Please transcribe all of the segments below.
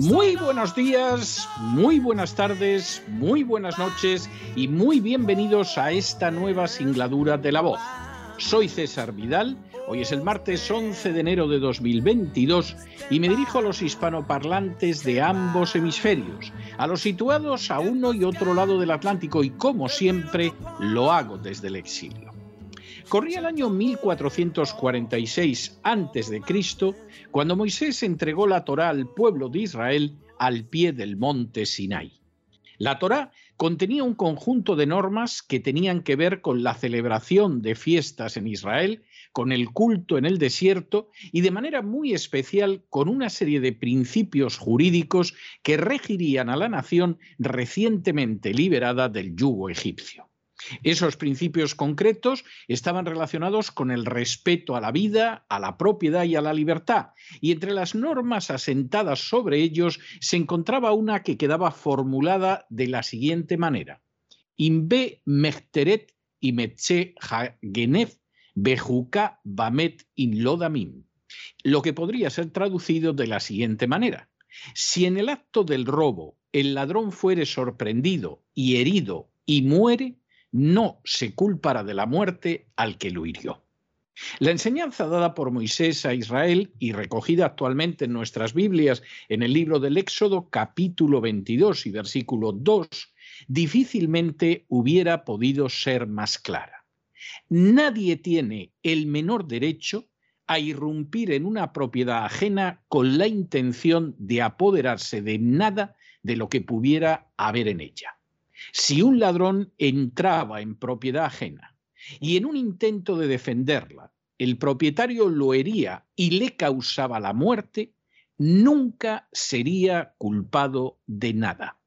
Muy buenos días, muy buenas tardes, muy buenas noches y muy bienvenidos a esta nueva singladura de la voz. Soy César Vidal, hoy es el martes 11 de enero de 2022 y me dirijo a los hispanoparlantes de ambos hemisferios, a los situados a uno y otro lado del Atlántico y como siempre lo hago desde el exilio. Corría el año 1446 a.C., cuando Moisés entregó la Torá al pueblo de Israel al pie del monte Sinai. La Torá contenía un conjunto de normas que tenían que ver con la celebración de fiestas en Israel, con el culto en el desierto y de manera muy especial con una serie de principios jurídicos que regirían a la nación recientemente liberada del yugo egipcio. Esos principios concretos estaban relacionados con el respeto a la vida, a la propiedad y a la libertad, y entre las normas asentadas sobre ellos se encontraba una que quedaba formulada de la siguiente manera: Inbe mechteret y metze genef bejuka bamet in lodamim. Lo que podría ser traducido de la siguiente manera: Si en el acto del robo el ladrón fuere sorprendido y herido y muere, no se culpará de la muerte al que lo hirió. La enseñanza dada por Moisés a Israel y recogida actualmente en nuestras Biblias en el libro del Éxodo capítulo 22 y versículo 2 difícilmente hubiera podido ser más clara. Nadie tiene el menor derecho a irrumpir en una propiedad ajena con la intención de apoderarse de nada de lo que pudiera haber en ella. Si un ladrón entraba en propiedad ajena y en un intento de defenderla, el propietario lo hería y le causaba la muerte, nunca sería culpado de nada.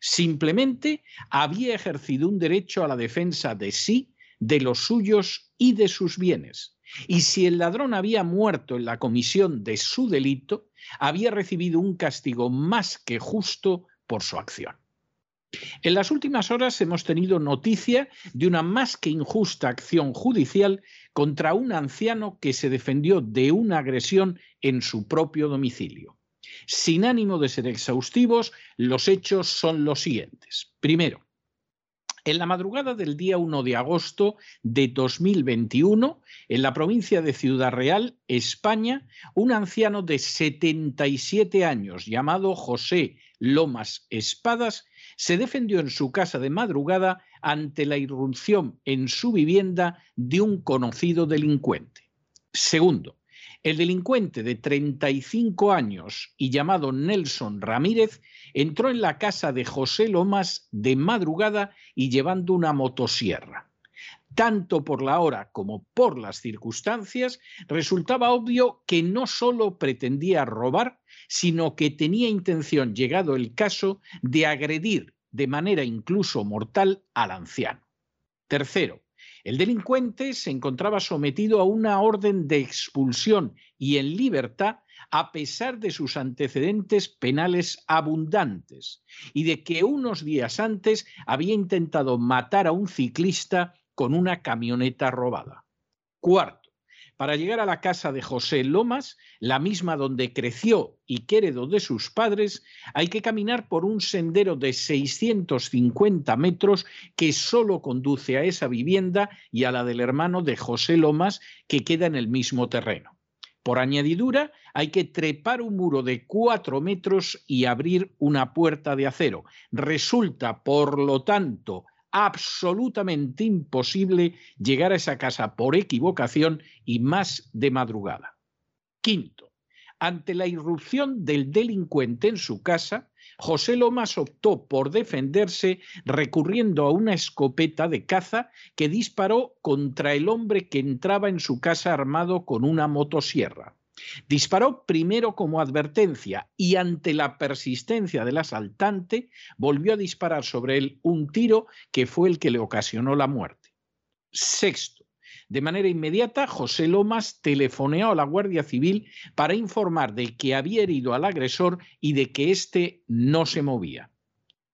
Simplemente había ejercido un derecho a la defensa de sí, de los suyos y de sus bienes. Y si el ladrón había muerto en la comisión de su delito, había recibido un castigo más que justo por su acción. En las últimas horas hemos tenido noticia de una más que injusta acción judicial contra un anciano que se defendió de una agresión en su propio domicilio. Sin ánimo de ser exhaustivos, los hechos son los siguientes. Primero, en la madrugada del día 1 de agosto de 2021, en la provincia de Ciudad Real, España, un anciano de 77 años llamado José Lomas Espadas se defendió en su casa de madrugada ante la irrupción en su vivienda de un conocido delincuente. Segundo, el delincuente de 35 años y llamado Nelson Ramírez entró en la casa de José Lomas de madrugada y llevando una motosierra. Tanto por la hora como por las circunstancias, resultaba obvio que no solo pretendía robar, sino que tenía intención, llegado el caso, de agredir de manera incluso mortal al anciano. Tercero, el delincuente se encontraba sometido a una orden de expulsión y en libertad a pesar de sus antecedentes penales abundantes y de que unos días antes había intentado matar a un ciclista con una camioneta robada. Cuarto, para llegar a la casa de José Lomas, la misma donde creció y que de sus padres, hay que caminar por un sendero de 650 metros que solo conduce a esa vivienda y a la del hermano de José Lomas, que queda en el mismo terreno. Por añadidura, hay que trepar un muro de cuatro metros y abrir una puerta de acero. Resulta, por lo tanto, absolutamente imposible llegar a esa casa por equivocación y más de madrugada. Quinto, ante la irrupción del delincuente en su casa, José Lomas optó por defenderse recurriendo a una escopeta de caza que disparó contra el hombre que entraba en su casa armado con una motosierra. Disparó primero como advertencia y ante la persistencia del asaltante volvió a disparar sobre él un tiro que fue el que le ocasionó la muerte. Sexto, de manera inmediata, José Lomas telefoneó a la Guardia Civil para informar de que había herido al agresor y de que éste no se movía.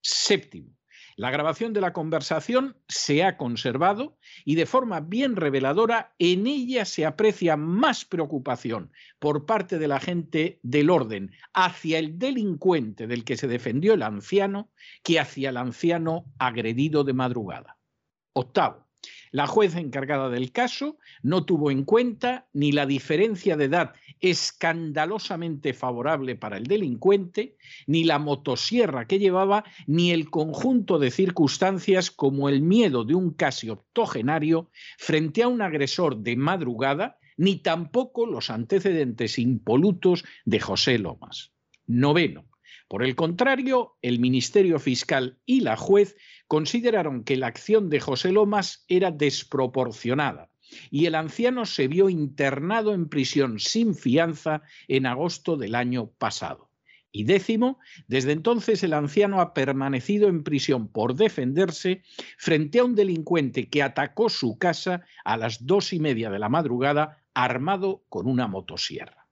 Séptimo, la grabación de la conversación se ha conservado y de forma bien reveladora en ella se aprecia más preocupación por parte de la gente del orden hacia el delincuente del que se defendió el anciano que hacia el anciano agredido de madrugada. Octavo, la jueza encargada del caso no tuvo en cuenta ni la diferencia de edad escandalosamente favorable para el delincuente, ni la motosierra que llevaba, ni el conjunto de circunstancias como el miedo de un casi octogenario frente a un agresor de madrugada, ni tampoco los antecedentes impolutos de José Lomas. Noveno. Por el contrario, el Ministerio Fiscal y la juez consideraron que la acción de José Lomas era desproporcionada y el anciano se vio internado en prisión sin fianza en agosto del año pasado. Y décimo, desde entonces el anciano ha permanecido en prisión por defenderse frente a un delincuente que atacó su casa a las dos y media de la madrugada armado con una motosierra.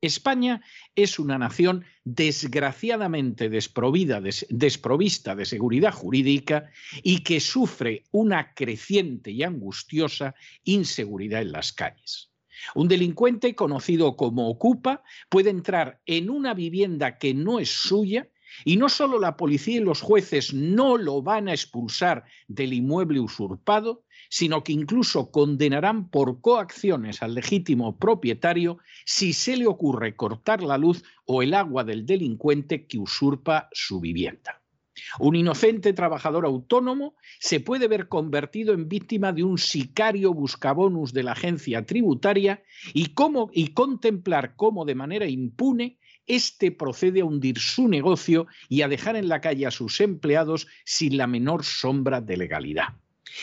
España es una nación desgraciadamente desprovista de seguridad jurídica y que sufre una creciente y angustiosa inseguridad en las calles. Un delincuente conocido como ocupa puede entrar en una vivienda que no es suya y no solo la policía y los jueces no lo van a expulsar del inmueble usurpado, sino que incluso condenarán por coacciones al legítimo propietario si se le ocurre cortar la luz o el agua del delincuente que usurpa su vivienda. Un inocente trabajador autónomo se puede ver convertido en víctima de un sicario buscabonus de la agencia tributaria y, y contemplar cómo de manera impune éste procede a hundir su negocio y a dejar en la calle a sus empleados sin la menor sombra de legalidad.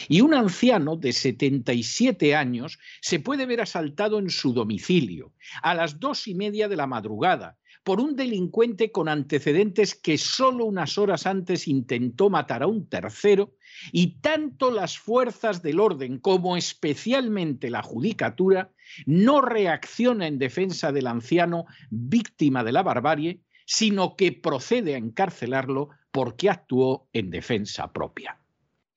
Y un anciano de 77 años se puede ver asaltado en su domicilio a las dos y media de la madrugada por un delincuente con antecedentes que solo unas horas antes intentó matar a un tercero y tanto las fuerzas del orden como especialmente la judicatura no reacciona en defensa del anciano víctima de la barbarie, sino que procede a encarcelarlo porque actuó en defensa propia.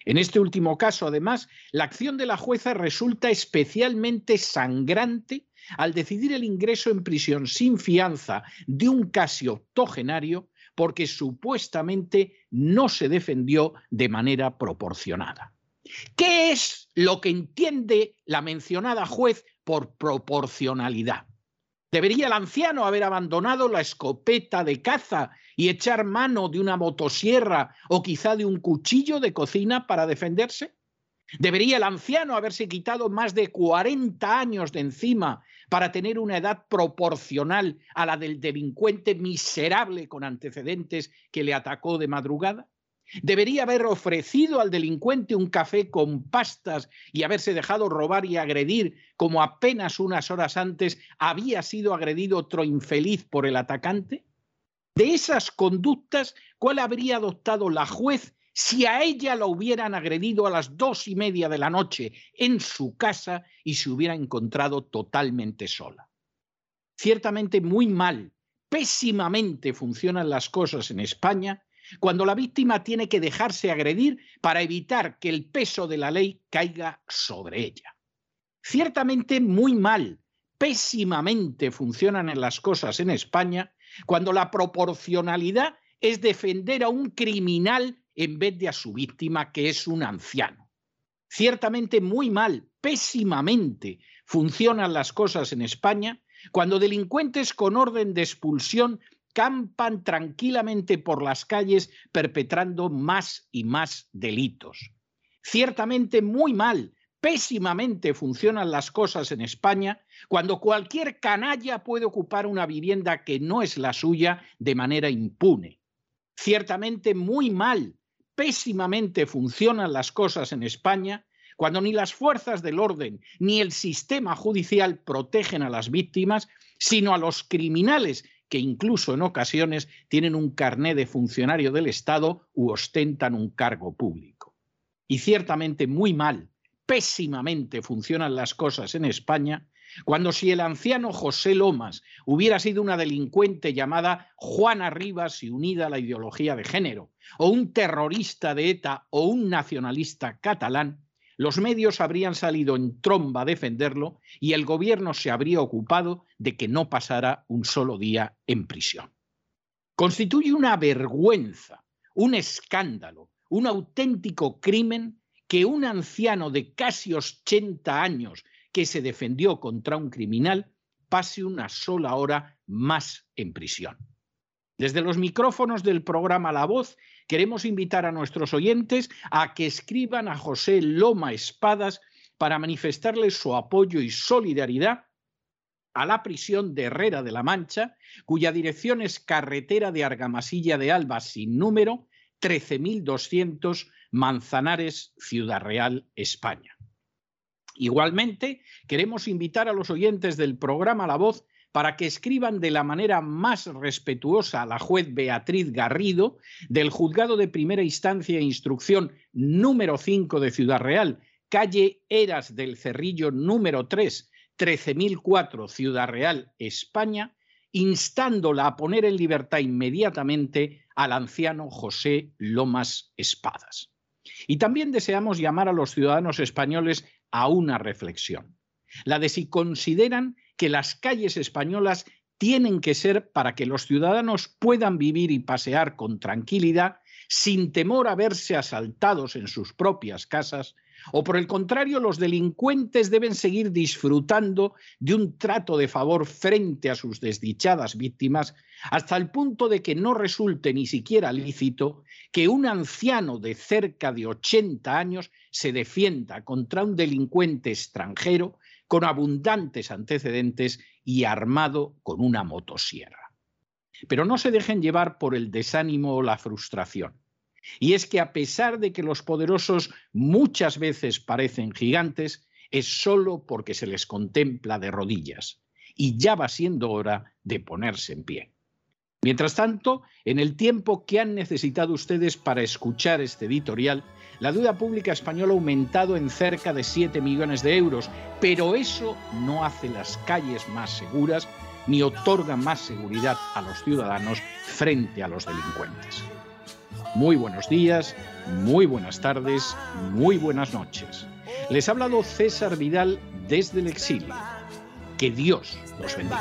En este último caso, además, la acción de la jueza resulta especialmente sangrante al decidir el ingreso en prisión sin fianza de un casi octogenario porque supuestamente no se defendió de manera proporcionada. ¿Qué es lo que entiende la mencionada juez por proporcionalidad? ¿Debería el anciano haber abandonado la escopeta de caza y echar mano de una motosierra o quizá de un cuchillo de cocina para defenderse? ¿Debería el anciano haberse quitado más de 40 años de encima para tener una edad proporcional a la del delincuente miserable con antecedentes que le atacó de madrugada? Debería haber ofrecido al delincuente un café con pastas y haberse dejado robar y agredir como apenas unas horas antes había sido agredido otro infeliz por el atacante? De esas conductas, ¿cuál habría adoptado la juez si a ella la hubieran agredido a las dos y media de la noche en su casa y se hubiera encontrado totalmente sola? Ciertamente muy mal, pésimamente funcionan las cosas en España cuando la víctima tiene que dejarse agredir para evitar que el peso de la ley caiga sobre ella. Ciertamente muy mal, pésimamente funcionan las cosas en España cuando la proporcionalidad es defender a un criminal en vez de a su víctima, que es un anciano. Ciertamente muy mal, pésimamente funcionan las cosas en España cuando delincuentes con orden de expulsión campan tranquilamente por las calles perpetrando más y más delitos. Ciertamente muy mal, pésimamente funcionan las cosas en España cuando cualquier canalla puede ocupar una vivienda que no es la suya de manera impune. Ciertamente muy mal, pésimamente funcionan las cosas en España cuando ni las fuerzas del orden ni el sistema judicial protegen a las víctimas, sino a los criminales que incluso en ocasiones tienen un carné de funcionario del Estado u ostentan un cargo público. Y ciertamente muy mal, pésimamente funcionan las cosas en España cuando si el anciano José Lomas hubiera sido una delincuente llamada Juana Rivas y unida a la ideología de género, o un terrorista de ETA o un nacionalista catalán, los medios habrían salido en tromba a defenderlo y el gobierno se habría ocupado de que no pasara un solo día en prisión. Constituye una vergüenza, un escándalo, un auténtico crimen que un anciano de casi 80 años que se defendió contra un criminal pase una sola hora más en prisión. Desde los micrófonos del programa La Voz queremos invitar a nuestros oyentes a que escriban a José Loma Espadas para manifestarle su apoyo y solidaridad a la prisión de Herrera de la Mancha, cuya dirección es carretera de Argamasilla de Alba sin número, 13.200 Manzanares, Ciudad Real, España. Igualmente, queremos invitar a los oyentes del programa La Voz para que escriban de la manera más respetuosa a la juez Beatriz Garrido del Juzgado de Primera Instancia e Instrucción número 5 de Ciudad Real, calle Eras del Cerrillo número 3, 13004 Ciudad Real, España, instándola a poner en libertad inmediatamente al anciano José Lomas Espadas. Y también deseamos llamar a los ciudadanos españoles a una reflexión, la de si consideran que las calles españolas tienen que ser para que los ciudadanos puedan vivir y pasear con tranquilidad sin temor a verse asaltados en sus propias casas, o por el contrario, los delincuentes deben seguir disfrutando de un trato de favor frente a sus desdichadas víctimas, hasta el punto de que no resulte ni siquiera lícito que un anciano de cerca de 80 años se defienda contra un delincuente extranjero con abundantes antecedentes y armado con una motosierra. Pero no se dejen llevar por el desánimo o la frustración. Y es que a pesar de que los poderosos muchas veces parecen gigantes, es solo porque se les contempla de rodillas. Y ya va siendo hora de ponerse en pie. Mientras tanto, en el tiempo que han necesitado ustedes para escuchar este editorial, la deuda pública española ha aumentado en cerca de 7 millones de euros, pero eso no hace las calles más seguras ni otorga más seguridad a los ciudadanos frente a los delincuentes. Muy buenos días, muy buenas tardes, muy buenas noches. Les ha hablado César Vidal desde el exilio. Que Dios los bendiga.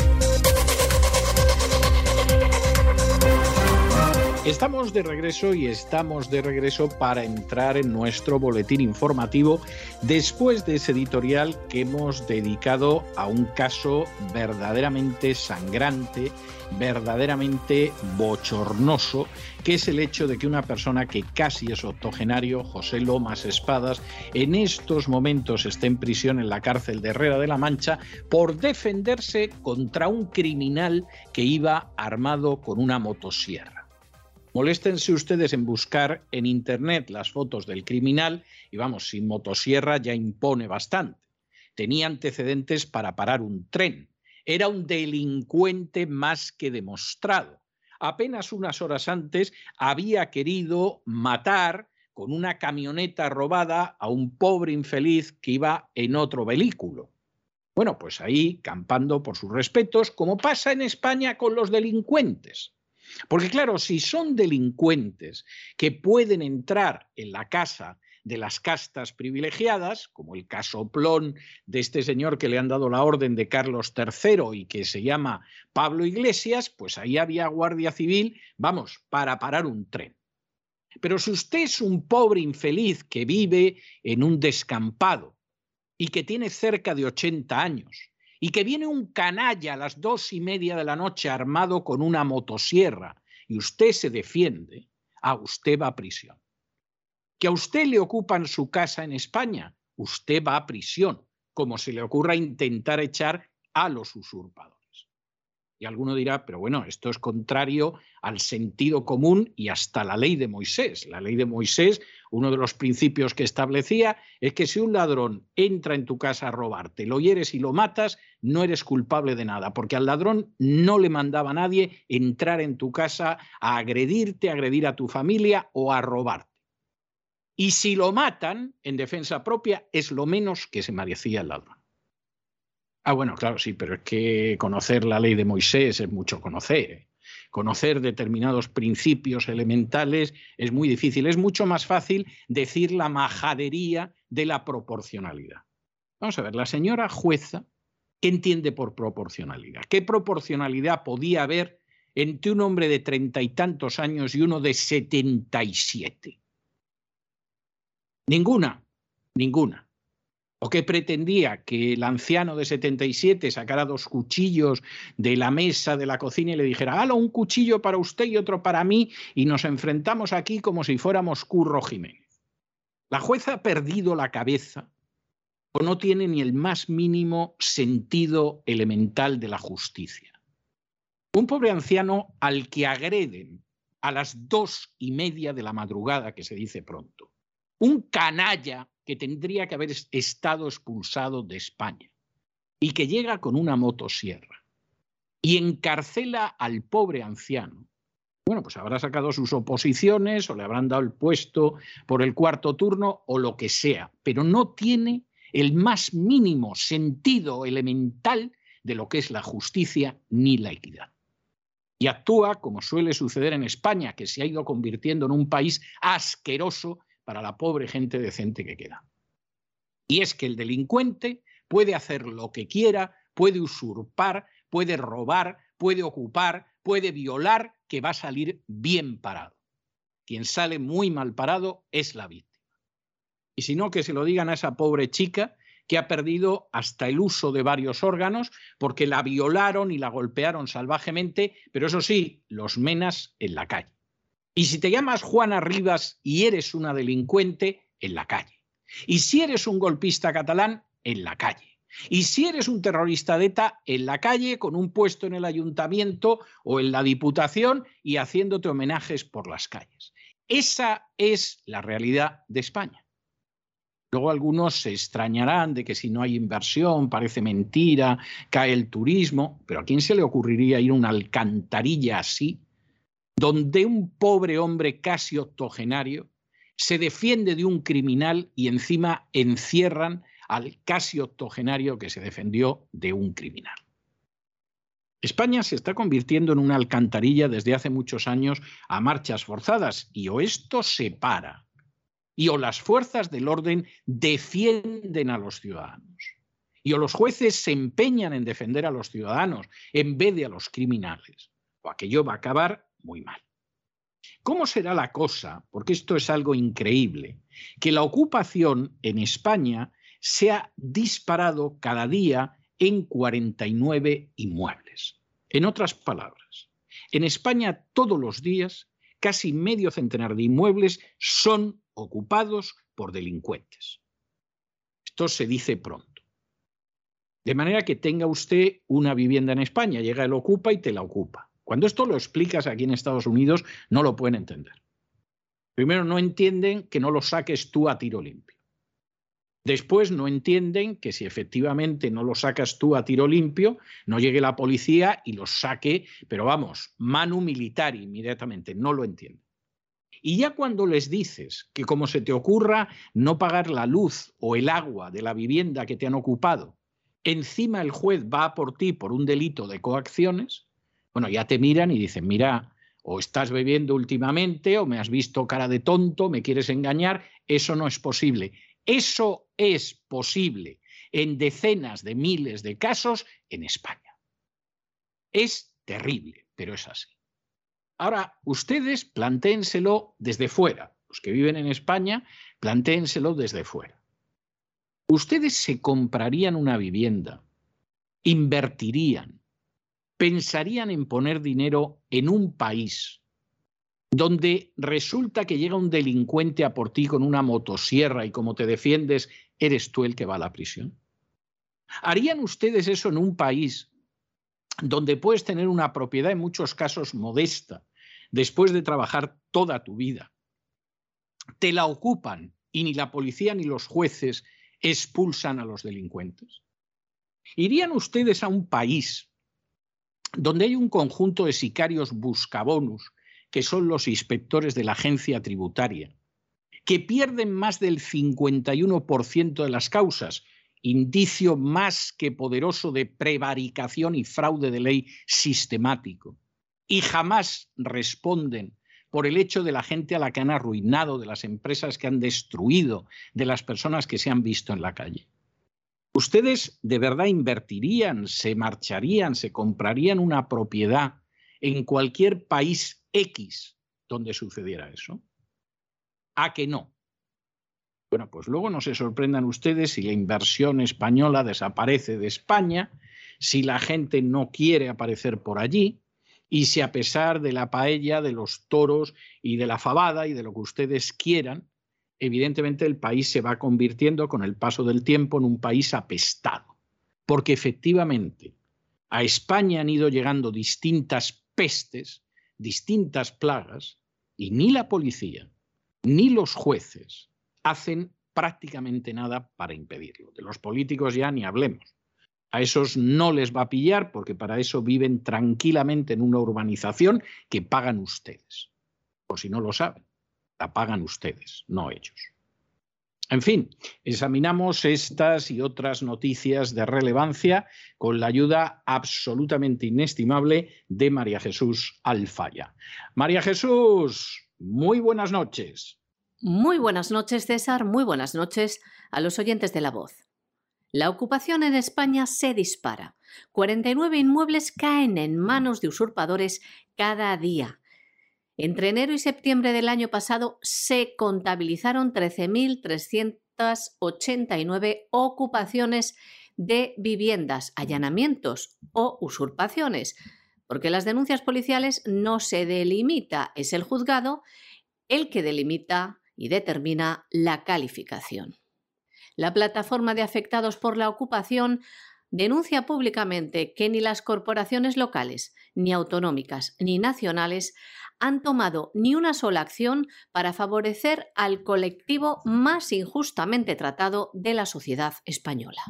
Estamos de regreso y estamos de regreso para entrar en nuestro boletín informativo después de ese editorial que hemos dedicado a un caso verdaderamente sangrante, verdaderamente bochornoso, que es el hecho de que una persona que casi es octogenario, José Lomas Espadas, en estos momentos esté en prisión en la cárcel de Herrera de la Mancha por defenderse contra un criminal que iba armado con una motosierra. Moléstense ustedes en buscar en Internet las fotos del criminal y vamos, sin motosierra ya impone bastante. Tenía antecedentes para parar un tren. Era un delincuente más que demostrado. Apenas unas horas antes había querido matar con una camioneta robada a un pobre infeliz que iba en otro vehículo. Bueno, pues ahí campando por sus respetos, como pasa en España con los delincuentes. Porque claro, si son delincuentes que pueden entrar en la casa de las castas privilegiadas, como el caso Plón de este señor que le han dado la orden de Carlos III y que se llama Pablo Iglesias, pues ahí había guardia civil, vamos, para parar un tren. Pero si usted es un pobre infeliz que vive en un descampado y que tiene cerca de 80 años y que viene un canalla a las dos y media de la noche armado con una motosierra y usted se defiende, a usted va a prisión que a usted le ocupan su casa en España, usted va a prisión, como se le ocurra intentar echar a los usurpadores. Y alguno dirá, pero bueno, esto es contrario al sentido común y hasta la ley de Moisés. La ley de Moisés, uno de los principios que establecía es que si un ladrón entra en tu casa a robarte, lo hieres y lo matas, no eres culpable de nada, porque al ladrón no le mandaba a nadie entrar en tu casa a agredirte, a agredir a tu familia o a robarte. Y si lo matan en defensa propia, es lo menos que se merecía el ladrón. Ah, bueno, claro, sí, pero es que conocer la ley de Moisés es mucho conocer. ¿eh? Conocer determinados principios elementales es muy difícil. Es mucho más fácil decir la majadería de la proporcionalidad. Vamos a ver, la señora jueza, ¿qué entiende por proporcionalidad? ¿Qué proporcionalidad podía haber entre un hombre de treinta y tantos años y uno de setenta y siete? Ninguna, ninguna. ¿O qué pretendía? Que el anciano de 77 sacara dos cuchillos de la mesa de la cocina y le dijera, hala, un cuchillo para usted y otro para mí, y nos enfrentamos aquí como si fuéramos Curro Jiménez. La jueza ha perdido la cabeza o no tiene ni el más mínimo sentido elemental de la justicia. Un pobre anciano al que agreden a las dos y media de la madrugada, que se dice pronto un canalla que tendría que haber estado expulsado de España y que llega con una motosierra y encarcela al pobre anciano. Bueno, pues habrá sacado sus oposiciones o le habrán dado el puesto por el cuarto turno o lo que sea, pero no tiene el más mínimo sentido elemental de lo que es la justicia ni la equidad. Y actúa como suele suceder en España, que se ha ido convirtiendo en un país asqueroso para la pobre gente decente que queda. Y es que el delincuente puede hacer lo que quiera, puede usurpar, puede robar, puede ocupar, puede violar, que va a salir bien parado. Quien sale muy mal parado es la víctima. Y si no, que se lo digan a esa pobre chica que ha perdido hasta el uso de varios órganos porque la violaron y la golpearon salvajemente, pero eso sí, los menas en la calle. Y si te llamas Juana Rivas y eres una delincuente, en la calle. Y si eres un golpista catalán, en la calle. Y si eres un terrorista de ETA, en la calle, con un puesto en el ayuntamiento o en la diputación y haciéndote homenajes por las calles. Esa es la realidad de España. Luego algunos se extrañarán de que si no hay inversión parece mentira, cae el turismo, pero ¿a quién se le ocurriría ir a una alcantarilla así donde un pobre hombre casi octogenario se defiende de un criminal y encima encierran al casi octogenario que se defendió de un criminal. España se está convirtiendo en una alcantarilla desde hace muchos años a marchas forzadas y o esto se para y o las fuerzas del orden defienden a los ciudadanos y o los jueces se empeñan en defender a los ciudadanos en vez de a los criminales o aquello va a acabar muy mal. ¿Cómo será la cosa? Porque esto es algo increíble, que la ocupación en España se ha disparado cada día en 49 inmuebles. En otras palabras, en España todos los días casi medio centenar de inmuebles son ocupados por delincuentes. Esto se dice pronto. De manera que tenga usted una vivienda en España, llega el ocupa y te la ocupa. Cuando esto lo explicas aquí en Estados Unidos, no lo pueden entender. Primero, no entienden que no lo saques tú a tiro limpio. Después no entienden que si efectivamente no lo sacas tú a tiro limpio, no llegue la policía y lo saque, pero vamos, manu militar inmediatamente, no lo entienden. Y ya cuando les dices que como se te ocurra no pagar la luz o el agua de la vivienda que te han ocupado, encima el juez va por ti por un delito de coacciones, bueno, ya te miran y dicen, mira, o estás bebiendo últimamente o me has visto cara de tonto, me quieres engañar, eso no es posible. Eso es posible en decenas de miles de casos en España. Es terrible, pero es así. Ahora, ustedes plantéenselo desde fuera. Los que viven en España, plantéenselo desde fuera. Ustedes se comprarían una vivienda, invertirían, pensarían en poner dinero en un país donde resulta que llega un delincuente a por ti con una motosierra y como te defiendes, eres tú el que va a la prisión. ¿Harían ustedes eso en un país donde puedes tener una propiedad en muchos casos modesta, después de trabajar toda tu vida? Te la ocupan y ni la policía ni los jueces expulsan a los delincuentes. ¿Irían ustedes a un país donde hay un conjunto de sicarios buscabonus, que son los inspectores de la agencia tributaria, que pierden más del 51% de las causas indicio más que poderoso de prevaricación y fraude de ley sistemático. Y jamás responden por el hecho de la gente a la que han arruinado, de las empresas que han destruido, de las personas que se han visto en la calle. ¿Ustedes de verdad invertirían, se marcharían, se comprarían una propiedad en cualquier país X donde sucediera eso? ¿A que no? Bueno, pues luego no se sorprendan ustedes si la inversión española desaparece de España, si la gente no quiere aparecer por allí y si a pesar de la paella, de los toros y de la fabada y de lo que ustedes quieran, evidentemente el país se va convirtiendo con el paso del tiempo en un país apestado. Porque efectivamente a España han ido llegando distintas pestes, distintas plagas, y ni la policía, ni los jueces, hacen prácticamente nada para impedirlo. De los políticos ya ni hablemos. A esos no les va a pillar porque para eso viven tranquilamente en una urbanización que pagan ustedes. Por si no lo saben, la pagan ustedes, no ellos. En fin, examinamos estas y otras noticias de relevancia con la ayuda absolutamente inestimable de María Jesús Alfaya. María Jesús, muy buenas noches. Muy buenas noches, César. Muy buenas noches a los oyentes de la voz. La ocupación en España se dispara. 49 inmuebles caen en manos de usurpadores cada día. Entre enero y septiembre del año pasado se contabilizaron 13.389 ocupaciones de viviendas, allanamientos o usurpaciones, porque las denuncias policiales no se delimita, es el juzgado el que delimita y determina la calificación. La plataforma de afectados por la ocupación denuncia públicamente que ni las corporaciones locales, ni autonómicas, ni nacionales han tomado ni una sola acción para favorecer al colectivo más injustamente tratado de la sociedad española.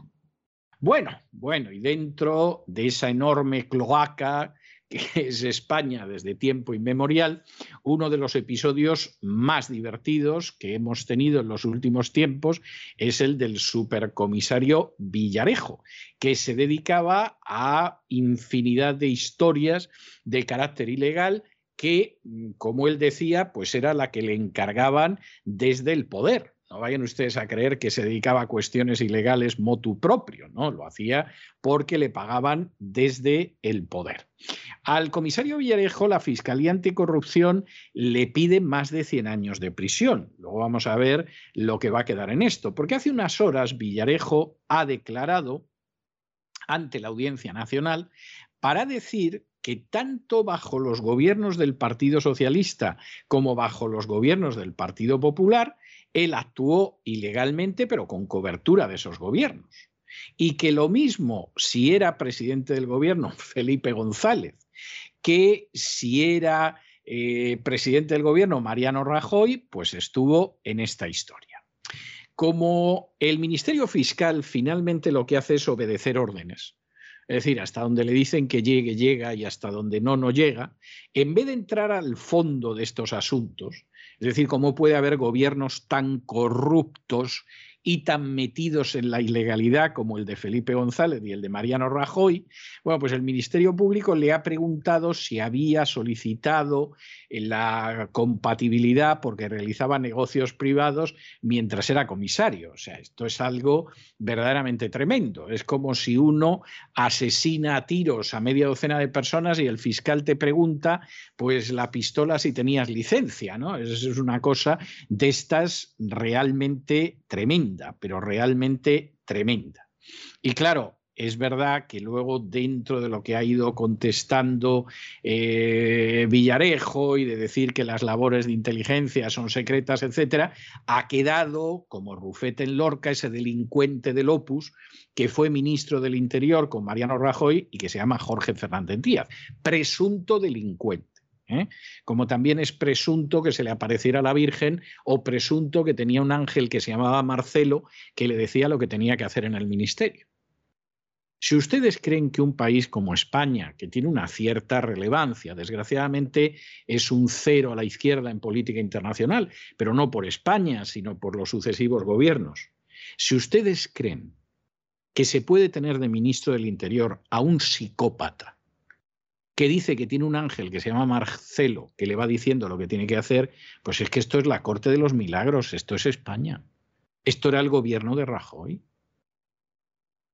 Bueno, bueno, y dentro de esa enorme cloaca que es España desde tiempo inmemorial, uno de los episodios más divertidos que hemos tenido en los últimos tiempos es el del supercomisario Villarejo, que se dedicaba a infinidad de historias de carácter ilegal que, como él decía, pues era la que le encargaban desde el poder. No vayan ustedes a creer que se dedicaba a cuestiones ilegales motu propio, ¿no? Lo hacía porque le pagaban desde el poder. Al comisario Villarejo, la Fiscalía Anticorrupción le pide más de 100 años de prisión. Luego vamos a ver lo que va a quedar en esto, porque hace unas horas Villarejo ha declarado ante la Audiencia Nacional para decir que tanto bajo los gobiernos del Partido Socialista como bajo los gobiernos del Partido Popular, él actuó ilegalmente, pero con cobertura de esos gobiernos. Y que lo mismo si era presidente del gobierno Felipe González, que si era eh, presidente del gobierno Mariano Rajoy, pues estuvo en esta historia. Como el Ministerio Fiscal finalmente lo que hace es obedecer órdenes, es decir, hasta donde le dicen que llegue, llega y hasta donde no, no llega, en vez de entrar al fondo de estos asuntos, es decir, cómo puede haber gobiernos tan corruptos y tan metidos en la ilegalidad como el de Felipe González y el de Mariano Rajoy, bueno, pues el Ministerio Público le ha preguntado si había solicitado la compatibilidad porque realizaba negocios privados mientras era comisario. O sea, esto es algo verdaderamente tremendo. Es como si uno asesina a tiros a media docena de personas y el fiscal te pregunta, pues la pistola si tenías licencia, ¿no? Es una cosa de estas realmente tremenda pero realmente tremenda. Y claro, es verdad que luego dentro de lo que ha ido contestando eh, Villarejo y de decir que las labores de inteligencia son secretas, etcétera, ha quedado como Rufete en Lorca ese delincuente del Opus que fue ministro del Interior con Mariano Rajoy y que se llama Jorge Fernández Díaz, presunto delincuente. ¿Eh? como también es presunto que se le apareciera la Virgen o presunto que tenía un ángel que se llamaba Marcelo que le decía lo que tenía que hacer en el ministerio. Si ustedes creen que un país como España, que tiene una cierta relevancia, desgraciadamente es un cero a la izquierda en política internacional, pero no por España, sino por los sucesivos gobiernos, si ustedes creen que se puede tener de ministro del Interior a un psicópata, que dice que tiene un ángel que se llama Marcelo, que le va diciendo lo que tiene que hacer, pues es que esto es la corte de los milagros, esto es España. Esto era el gobierno de Rajoy.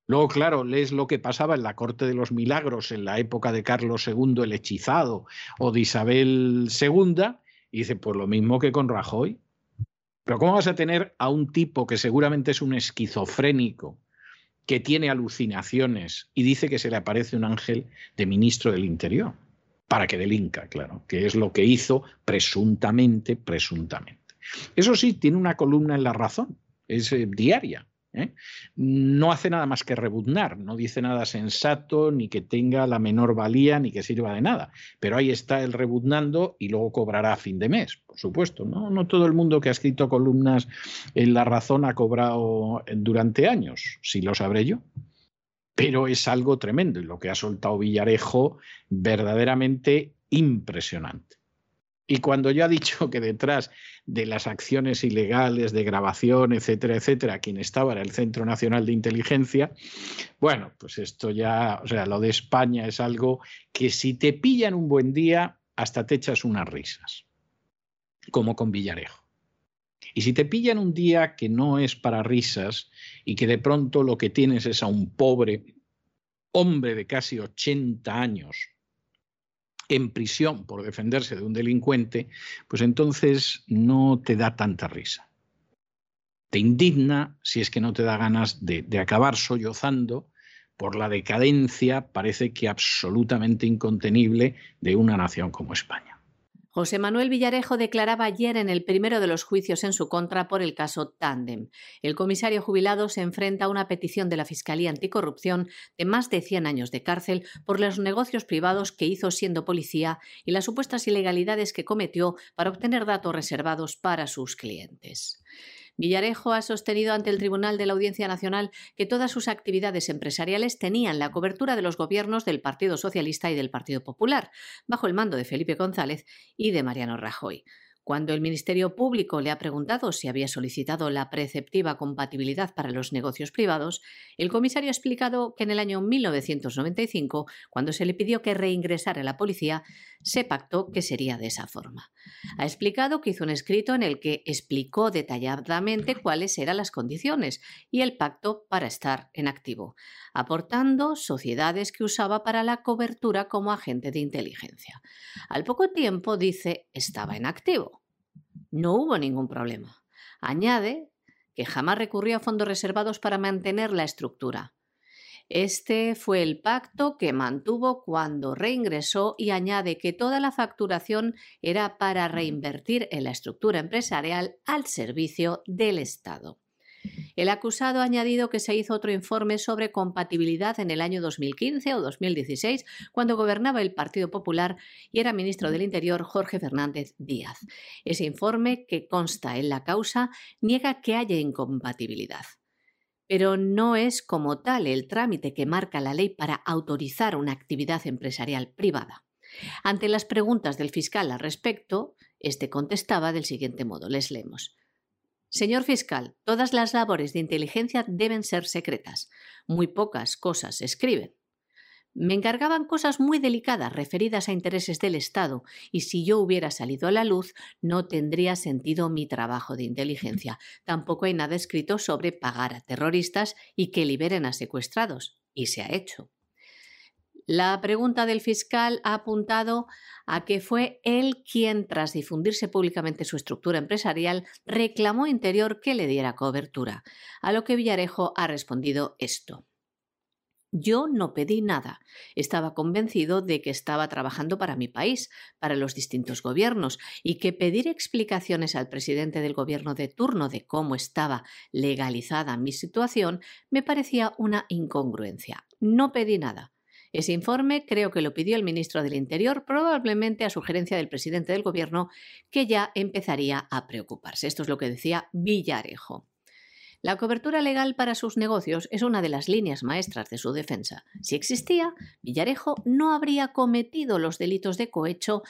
Luego, claro, lees lo que pasaba en la corte de los milagros en la época de Carlos II el hechizado o de Isabel II y dice, pues lo mismo que con Rajoy. Pero ¿cómo vas a tener a un tipo que seguramente es un esquizofrénico, que tiene alucinaciones y dice que se le aparece un ángel de ministro del Interior, para que delinca, claro, que es lo que hizo presuntamente, presuntamente. Eso sí, tiene una columna en la razón, es eh, diaria. ¿Eh? No hace nada más que rebuznar, no dice nada sensato, ni que tenga la menor valía, ni que sirva de nada. Pero ahí está el rebuznando y luego cobrará a fin de mes, por supuesto. ¿no? no todo el mundo que ha escrito columnas en La Razón ha cobrado durante años, si lo sabré yo. Pero es algo tremendo y lo que ha soltado Villarejo verdaderamente impresionante. Y cuando yo ha dicho que detrás de las acciones ilegales de grabación, etcétera, etcétera, quien estaba era el Centro Nacional de Inteligencia, bueno, pues esto ya, o sea, lo de España es algo que si te pillan un buen día, hasta te echas unas risas, como con Villarejo. Y si te pillan un día que no es para risas y que de pronto lo que tienes es a un pobre hombre de casi 80 años, en prisión por defenderse de un delincuente, pues entonces no te da tanta risa. Te indigna si es que no te da ganas de, acabar sollozando por la decadencia, parece que absolutamente incontenible, de una nación como España. José Manuel Villarejo declaraba ayer en el primero de los juicios en su contra por el caso Tandem. El comisario jubilado se enfrenta a una petición de la Fiscalía Anticorrupción de más de 100 años de cárcel por los negocios privados que hizo siendo policía y las supuestas ilegalidades que cometió para obtener datos reservados para sus clientes. Villarejo ha sostenido ante el Tribunal de la Audiencia Nacional que todas sus actividades empresariales tenían la cobertura de los gobiernos del Partido Socialista y del Partido Popular, bajo el mando de Felipe González y de Mariano Rajoy. Cuando el Ministerio Público le ha preguntado si había solicitado la preceptiva compatibilidad para los negocios privados, el comisario ha explicado que en el año 1995, cuando se le pidió que reingresara a la policía, se pactó que sería de esa forma. Ha explicado que hizo un escrito en el que explicó detalladamente cuáles eran las condiciones y el pacto para estar en activo, aportando sociedades que usaba para la cobertura como agente de inteligencia. Al poco tiempo, dice, estaba en activo. No hubo ningún problema. Añade que jamás recurrió a fondos reservados para mantener la estructura. Este fue el pacto que mantuvo cuando reingresó y añade que toda la facturación era para reinvertir en la estructura empresarial al servicio del Estado. El acusado ha añadido que se hizo otro informe sobre compatibilidad en el año 2015 o 2016, cuando gobernaba el Partido Popular y era ministro del Interior Jorge Fernández Díaz. Ese informe, que consta en la causa, niega que haya incompatibilidad. pero no es como tal el trámite que marca la ley para autorizar una actividad empresarial privada. Ante las preguntas del fiscal al respecto, este contestaba del siguiente modo. Les leemos. Señor fiscal, todas las labores de inteligencia deben ser secretas. Muy pocas cosas se escriben. Me encargaban cosas muy delicadas referidas a intereses del Estado y si yo hubiera salido a la luz no tendría sentido mi trabajo de inteligencia. Tampoco hay nada escrito sobre pagar a terroristas y que liberen a secuestrados. Y se ha hecho. La pregunta del fiscal ha apuntado a que fue él quien, tras difundirse públicamente su estructura empresarial, reclamó Interior que le diera cobertura, a lo que Villarejo ha respondido esto. Yo no pedí nada. Estaba convencido de que estaba trabajando para mi país, para los distintos gobiernos, y que pedir explicaciones al presidente del gobierno de turno de cómo estaba legalizada mi situación me parecía una incongruencia. No pedí nada. Ese informe creo que lo pidió el ministro del Interior, probablemente a sugerencia del presidente del gobierno, que ya empezaría a preocuparse. Esto es lo que decía Villarejo. La cobertura legal para sus negocios es una de las líneas maestras de su defensa. Si existía, Villarejo no habría cometido los delitos de cohecho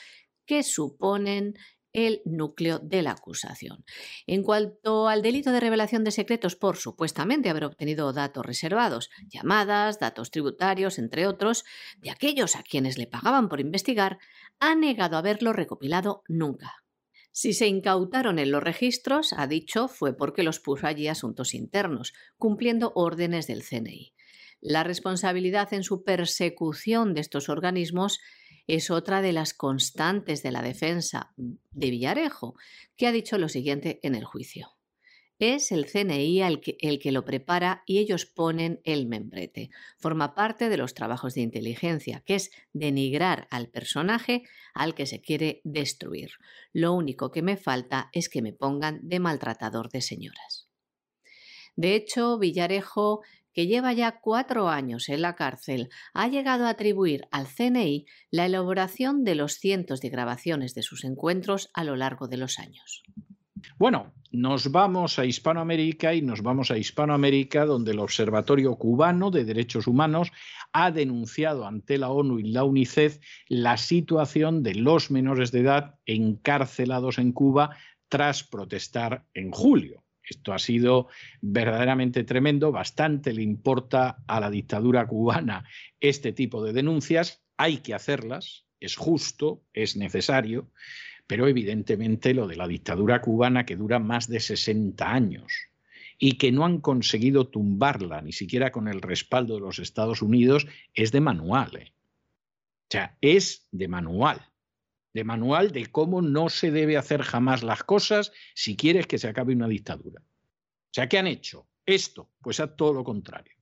que suponen el núcleo de la acusación. En cuanto al delito de revelación de secretos por supuestamente haber obtenido datos reservados, llamadas, datos tributarios, entre otros, de aquellos a quienes le pagaban por investigar, ha negado haberlo recopilado nunca. Si se incautaron en los registros, ha dicho, fue porque los puso allí asuntos internos, cumpliendo órdenes del CNI. La responsabilidad en su persecución de estos organismos es otra de las constantes de la defensa de Villarejo, que ha dicho lo siguiente en el juicio. Es el CNI el que, el que, lo prepara y ellos ponen el membrete. Forma parte de los trabajos de inteligencia, que es denigrar al personaje al que se quiere destruir. Lo único que me falta es que me pongan de maltratador de señoras. De hecho, Villarejo, que lleva ya cuatro años en la cárcel, ha llegado a atribuir al CNI la elaboración de los cientos de grabaciones de sus encuentros a lo largo de los años. Bueno, nos vamos a Hispanoamérica y nos vamos a Hispanoamérica donde el Observatorio Cubano de Derechos Humanos ha denunciado ante la ONU y la UNICEF la situación de los menores de edad encarcelados en Cuba tras protestar en julio. Esto ha sido verdaderamente tremendo, bastante le importa a la dictadura cubana este tipo de denuncias, hay que hacerlas, es justo, es necesario, pero evidentemente lo de la dictadura cubana que dura más de 60 años y que no han conseguido tumbarla, ni siquiera con el respaldo de los Estados Unidos, es de manual. ¿eh? O sea, es de manual. De manual de cómo no se debe hacer jamás las cosas si quieres que se acabe una dictadura. O sea, ¿qué han hecho? Esto, pues a todo lo contrario.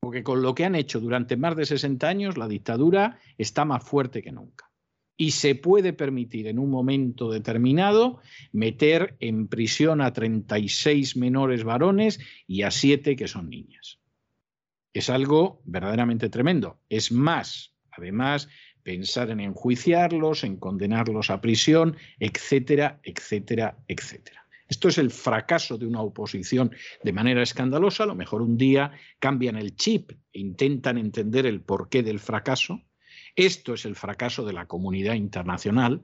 Porque con lo que han hecho durante más de 60 años, la dictadura está más fuerte que nunca y se puede permitir en un momento determinado meter en prisión a 36 menores varones y a 7 que son niñas. Es algo verdaderamente tremendo. Es más, además, pensar en enjuiciarlos, en condenarlos a prisión, etcétera, etcétera, etcétera. Esto es el fracaso de una oposición de manera escandalosa. A lo mejor un día cambian el chip e intentan entender el porqué del fracaso esto es el fracaso de la comunidad internacional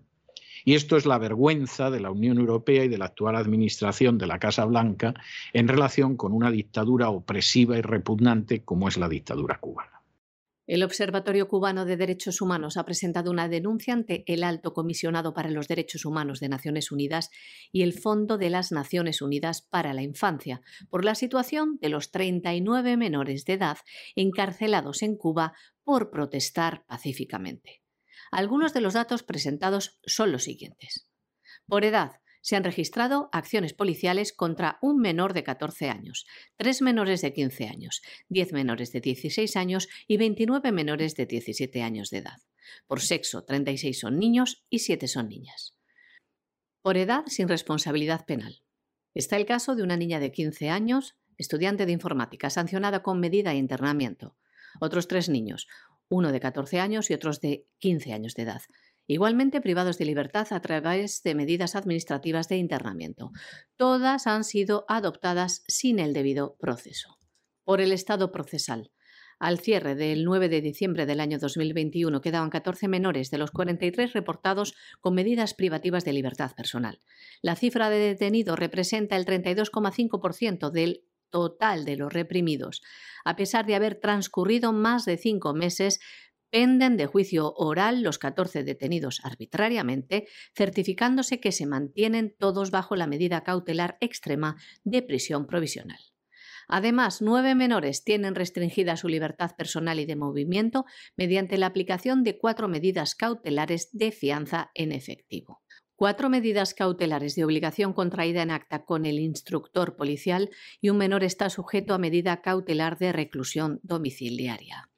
y esto es la vergüenza de la Unión Europea y de la actual administración de la Casa Blanca en relación con una dictadura opresiva y repugnante como es la dictadura cubana. El Observatorio Cubano de Derechos Humanos ha presentado una denuncia ante el Alto Comisionado para los Derechos Humanos de Naciones Unidas y el Fondo de las Naciones Unidas para la Infancia por la situación de los 39 menores de edad encarcelados en Cuba por protestar pacíficamente. Algunos de los datos presentados son los siguientes. Por edad, se han registrado acciones policiales contra un menor de 14 años, tres menores de 15 años, 10 menores de 16 años y 29 menores de 17 años de edad. Por sexo, 36 son niños y 7 son niñas. Por edad, sin responsabilidad penal. Está el caso de una niña de 15 años, estudiante de informática, sancionada con medida de internamiento. Otros tres niños, uno de 14 años y otros de 15 años de edad igualmente privados de libertad a través de medidas administrativas de internamiento. Todas han sido adoptadas sin el debido proceso. por el Estado procesal. Al cierre del 9 de diciembre del año 2021 quedaban 14 menores de los 43 reportados con medidas privativas de libertad personal. La cifra de detenidos representa el 32,5% del total de los reprimidos. A pesar de haber transcurrido más de cinco meses, penden de juicio oral los 14 detenidos arbitrariamente, certificándose que se mantienen todos bajo la medida cautelar extrema de prisión provisional. Además, nueve menores tienen restringida su libertad personal y de movimiento mediante la aplicación de cuatro medidas cautelares de fianza en efectivo. Cuatro medidas cautelares de obligación contraída en acta con el instructor policial y un menor está sujeto a medida cautelar de reclusión domiciliaria.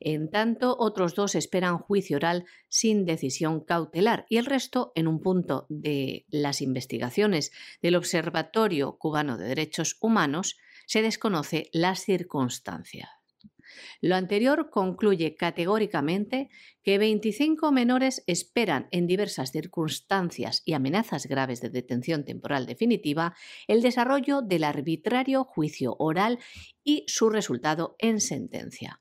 En tanto, otros dos esperan juicio oral sin decisión cautelar y el resto en un punto de las investigaciones del Observatorio Cubano de Derechos Humanos se desconoce las circunstancias. Lo anterior concluye categóricamente que 25 menores esperan en diversas circunstancias y amenazas graves de detención temporal definitiva el desarrollo del arbitrario juicio oral y su resultado en sentencia.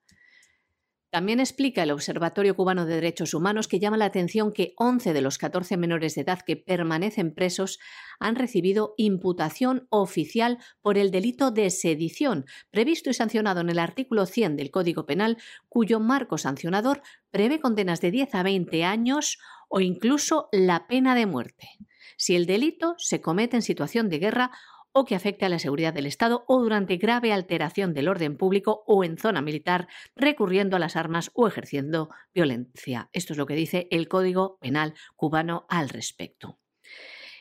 También explica el Observatorio Cubano de Derechos Humanos que llama la atención que 11 de los 14 menores de edad que permanecen presos han recibido imputación oficial por el delito de sedición, previsto y sancionado en el artículo 100 del Código Penal, cuyo marco sancionador prevé condenas de 10 a 20 años o incluso la pena de muerte. Si el delito se comete en situación de guerra o que afecte a la seguridad del Estado o durante grave alteración del orden público o en zona militar, recurriendo a las armas o ejerciendo violencia. Esto es lo que dice el Código Penal cubano al respecto.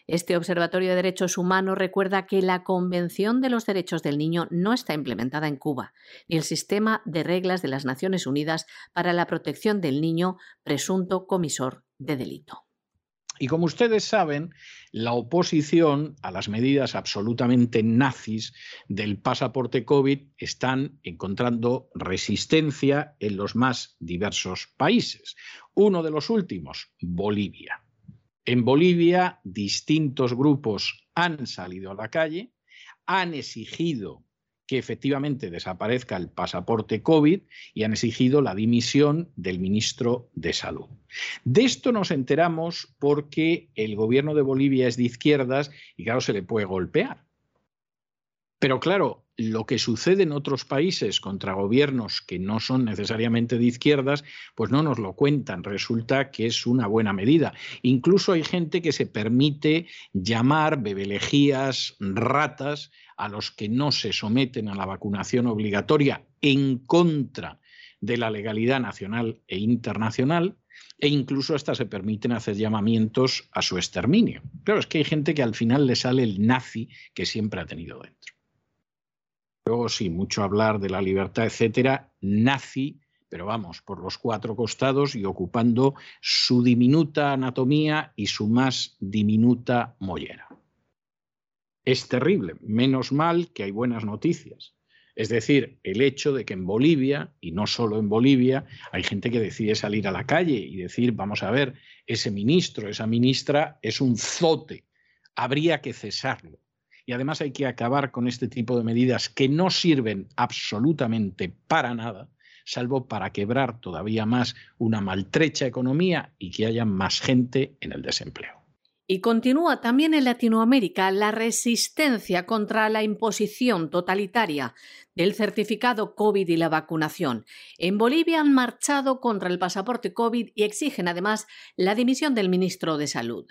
Este Observatorio de Derechos Humanos recuerda que la Convención de los Derechos del Niño no está implementada en Cuba, ni el sistema de reglas de las Naciones Unidas para la protección del niño presunto comisor de delito. Y como ustedes saben, la oposición a las medidas absolutamente nazis del pasaporte COVID están encontrando resistencia en los más diversos países. Uno de los últimos, Bolivia. En Bolivia, distintos grupos han salido a la calle, han exigido que efectivamente desaparezca el pasaporte COVID y han exigido la dimisión del ministro de Salud. De esto nos enteramos porque el gobierno de Bolivia es de izquierdas y claro, se le puede golpear. Pero claro, lo que sucede en otros países contra gobiernos que no son necesariamente de izquierdas, pues no nos lo cuentan. Resulta que es una buena medida. Incluso hay gente que se permite llamar bebelejías, ratas a los que no se someten a la vacunación obligatoria en contra de la legalidad nacional e internacional, e incluso hasta se permiten hacer llamamientos a su exterminio. Claro, es que hay gente que al final le sale el nazi que siempre ha tenido dentro. Luego sí, mucho hablar de la libertad, etcétera, nazi, pero vamos, por los cuatro costados y ocupando su diminuta anatomía y su más diminuta mollera es terrible. Menos mal que hay buenas noticias. Es decir, el hecho de que en Bolivia, y no solo en Bolivia, hay gente que decide salir a la calle y decir, vamos a ver, ese ministro, esa ministra es un zote, habría que cesarlo. Y además hay que acabar con este tipo de medidas que no sirven absolutamente para nada, salvo para quebrar todavía más una maltrecha economía y que haya más gente en el desempleo. Y continúa también en Latinoamérica la resistencia contra la imposición totalitaria del certificado COVID y la vacunación. En Bolivia han marchado contra el pasaporte COVID y exigen además la dimisión del ministro de Salud.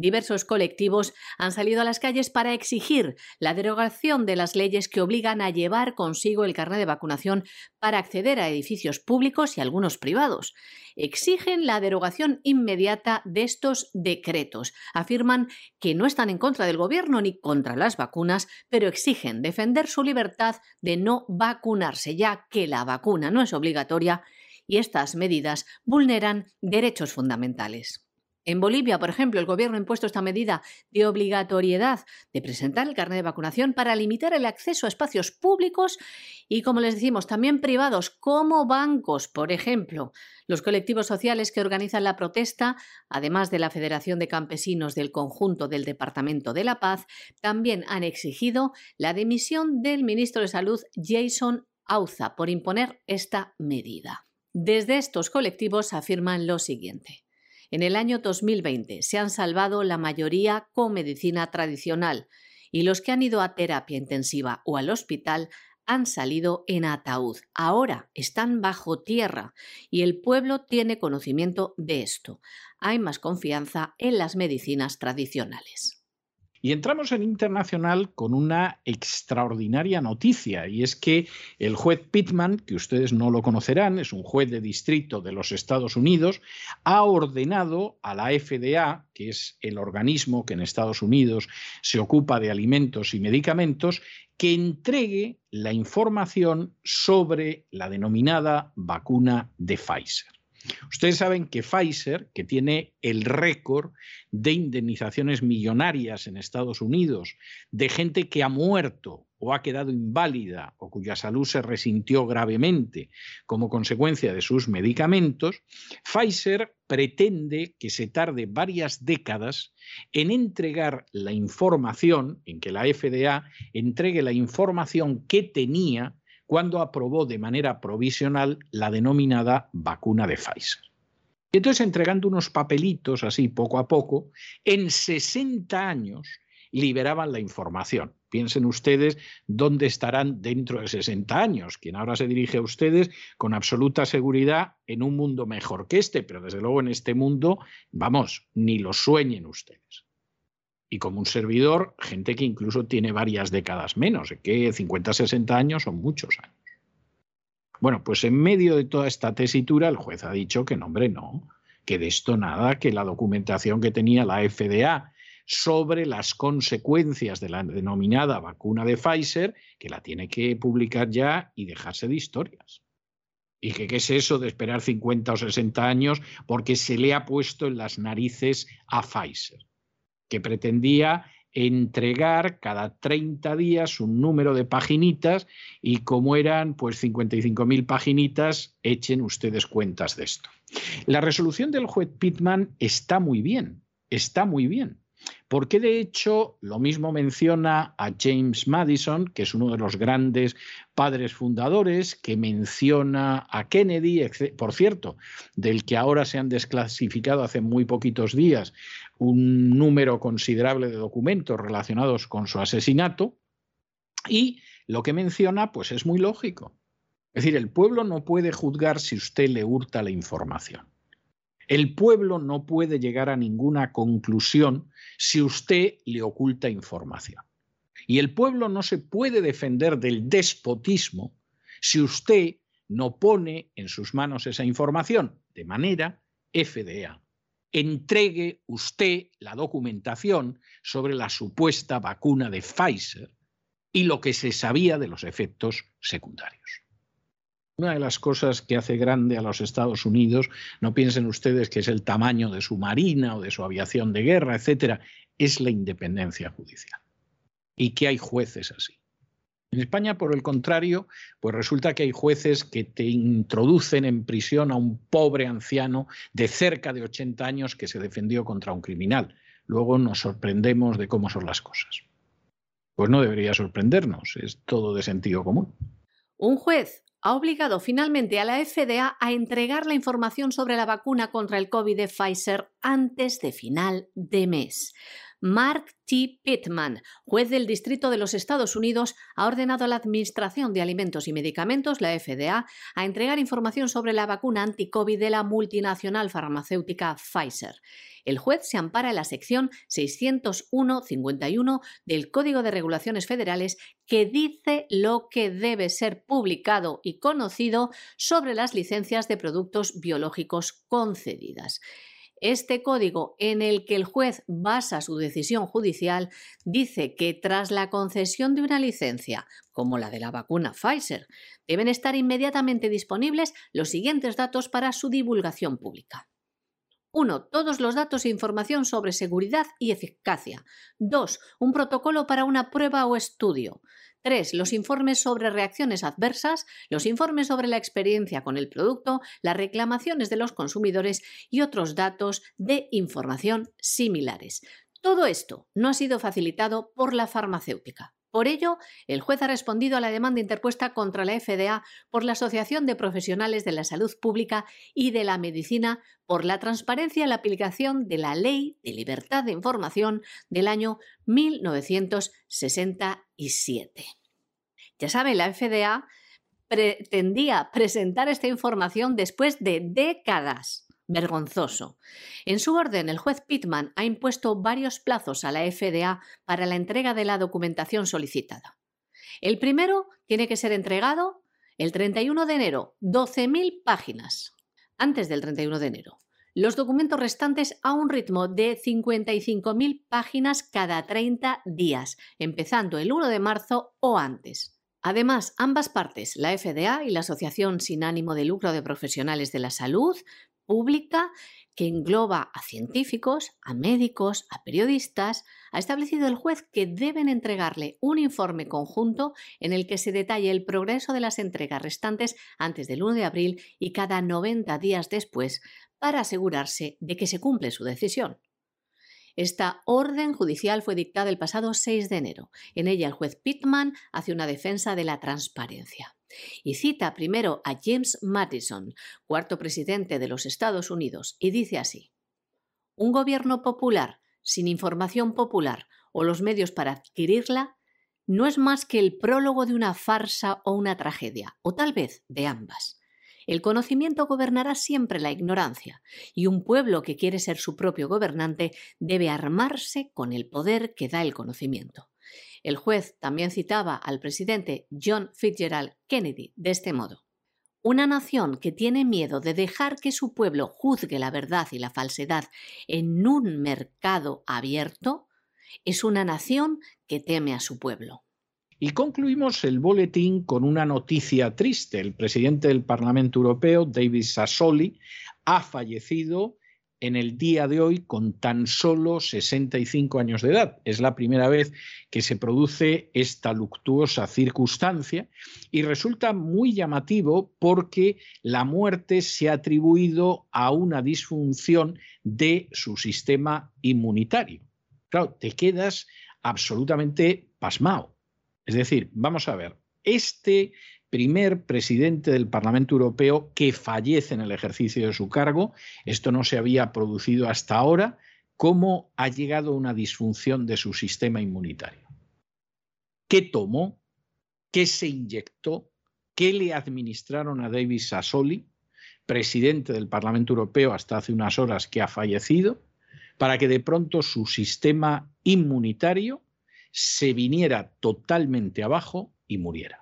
Diversos colectivos han salido a las calles para exigir la derogación de las leyes que obligan a llevar consigo el carnet de vacunación para acceder a edificios públicos y algunos privados. Exigen la derogación inmediata de estos decretos. Afirman que no están en contra del gobierno ni contra las vacunas, pero exigen defender su libertad de no vacunarse, ya que la vacuna no es obligatoria y estas medidas vulneran derechos fundamentales. En Bolivia, por ejemplo, el gobierno ha impuesto esta medida de obligatoriedad de presentar el carnet de vacunación para limitar el acceso a espacios públicos y, como les decimos, también privados, como bancos, por ejemplo. Los colectivos sociales que organizan la protesta, además de la Federación de Campesinos del conjunto del Departamento de la Paz, también han exigido la dimisión del ministro de Salud Jason AUZA por imponer esta medida. Desde estos colectivos afirman lo siguiente. En el año 2020 se han salvado la mayoría con medicina tradicional y los que han ido a terapia intensiva o al hospital han salido en ataúd. Ahora están bajo tierra y el pueblo tiene conocimiento de esto. Hay más confianza en las medicinas tradicionales. Y entramos en internacional con una extraordinaria noticia, y es que el juez Pittman, que ustedes no lo conocerán, es un juez de distrito de los Estados Unidos, ha ordenado a la FDA, que es el organismo que en Estados Unidos se ocupa de alimentos y medicamentos, que entregue la información sobre la denominada vacuna de Pfizer. Ustedes saben que Pfizer, que tiene el récord de indemnizaciones millonarias en Estados Unidos, de gente que ha muerto o ha quedado inválida o cuya salud se resintió gravemente como consecuencia de sus medicamentos, Pfizer pretende que se tarde varias décadas en entregar la información, en que la FDA entregue la información que tenía cuando aprobó de manera provisional la denominada vacuna de Pfizer. Y entonces, entregando unos papelitos así poco a poco, en 60 años liberaban la información. Piensen ustedes dónde estarán dentro de 60 años. Quien ahora se dirige a ustedes con absoluta seguridad en un mundo mejor que este, pero desde luego en este mundo, vamos, ni lo sueñen ustedes y como un servidor, gente que incluso tiene varias décadas menos, que 50, 60 años son muchos años. Bueno, pues en medio de toda esta tesitura, el juez ha dicho que no, hombre, no, que de esto nada, que la documentación que tenía la FDA sobre las consecuencias de la denominada vacuna de Pfizer, que la tiene que publicar ya y dejarse de historias. Y que qué es eso de esperar 50 o 60 años porque se le ha puesto en las narices a Pfizer que pretendía entregar cada 30 días un número de paginitas y como eran pues 55.000 paginitas, echen ustedes cuentas de esto. La resolución del juez Pittman está muy bien, está muy bien. Porque de hecho lo mismo menciona a James Madison, que es uno de los grandes padres fundadores, que menciona a Kennedy, por cierto, del que ahora se han desclasificado hace muy poquitos días un número considerable de documentos relacionados con su asesinato. Y lo que menciona, pues es muy lógico. Es decir, el pueblo no puede juzgar si usted le hurta la información. El pueblo no puede llegar a ninguna conclusión si usted le oculta información. Y el pueblo no se puede defender del despotismo si usted no pone en sus manos esa información. De manera, FDA, entregue usted la documentación sobre la supuesta vacuna de Pfizer y lo que se sabía de los efectos secundarios. Una de las cosas que hace grande a los Estados Unidos, no piensen ustedes que es el tamaño de su marina o de su aviación de guerra, etcétera, es la independencia judicial. Y que hay jueces así. En España, por el contrario, pues resulta que hay jueces que te introducen en prisión a un pobre anciano de cerca de 80 años que se defendió contra un criminal. Luego nos sorprendemos de cómo son las cosas. Pues no debería sorprendernos, es todo de sentido común. Un juez ha obligado finalmente a la FDA a entregar la información sobre la vacuna contra el COVID de Pfizer antes de final de mes. Mark T. Pittman, juez del Distrito de los Estados Unidos, ha ordenado a la Administración de Alimentos y Medicamentos, la FDA, a entregar información sobre la vacuna anti-COVID de la multinacional farmacéutica Pfizer. El juez se ampara en la sección 601-51 del Código de Regulaciones Federales que dice lo que debe ser publicado y conocido sobre las licencias de productos biológicos concedidas. Este código en el que el juez basa su decisión judicial dice que tras la concesión de una licencia, como la de la vacuna Pfizer, deben estar inmediatamente disponibles los siguientes datos para su divulgación pública. 1. Todos los datos e información sobre seguridad y eficacia. 2. Un protocolo para una prueba o estudio. 3. Los informes sobre reacciones adversas, los informes sobre la experiencia con el producto, las reclamaciones de los consumidores y otros datos de información similares. Todo esto no ha sido facilitado por la farmacéutica. Por ello, el juez ha respondido a la demanda interpuesta contra la FDA por la Asociación de Profesionales de la Salud Pública y de la Medicina por la transparencia en la aplicación de la Ley de Libertad de Información del año 1967. Ya saben, la FDA pretendía presentar esta información después de décadas vergonzoso. En su orden, el juez Pittman ha impuesto varios plazos a la FDA para la entrega de la documentación solicitada. El primero tiene que ser entregado el 31 de enero, 12.000 páginas, antes del 31 de enero. Los documentos restantes a un ritmo de 55.000 páginas cada 30 días, empezando el 1 de marzo o antes. Además, ambas partes, la FDA y la Asociación sin ánimo de lucro de profesionales de la salud, pública que engloba a científicos, a médicos, a periodistas, ha establecido el juez que deben entregarle un informe conjunto en el que se detalle el progreso de las entregas restantes antes del 1 de abril y cada 90 días después para asegurarse de que se cumple su decisión. Esta orden judicial fue dictada el pasado 6 de enero. En ella el juez Pittman hace una defensa de la transparencia y cita primero a James Madison, cuarto presidente de los Estados Unidos, y dice así, Un gobierno popular, sin información popular o los medios para adquirirla, no es más que el prólogo de una farsa o una tragedia, o tal vez de ambas. El conocimiento gobernará siempre la ignorancia, y un pueblo que quiere ser su propio gobernante debe armarse con el poder que da el conocimiento. El juez también citaba al presidente John Fitzgerald Kennedy de este modo. Una nación que tiene miedo de dejar que su pueblo juzgue la verdad y la falsedad en un mercado abierto es una nación que teme a su pueblo. Y concluimos el boletín con una noticia triste. El presidente del Parlamento Europeo, David Sassoli, ha fallecido en el día de hoy con tan solo 65 años de edad. Es la primera vez que se produce esta luctuosa circunstancia y resulta muy llamativo porque la muerte se ha atribuido a una disfunción de su sistema inmunitario. Claro, te quedas absolutamente pasmado. Es decir, vamos a ver, este primer presidente del Parlamento Europeo que fallece en el ejercicio de su cargo. Esto no se había producido hasta ahora. ¿Cómo ha llegado una disfunción de su sistema inmunitario? ¿Qué tomó? ¿Qué se inyectó? ¿Qué le administraron a David Sassoli, presidente del Parlamento Europeo hasta hace unas horas que ha fallecido, para que de pronto su sistema inmunitario se viniera totalmente abajo y muriera?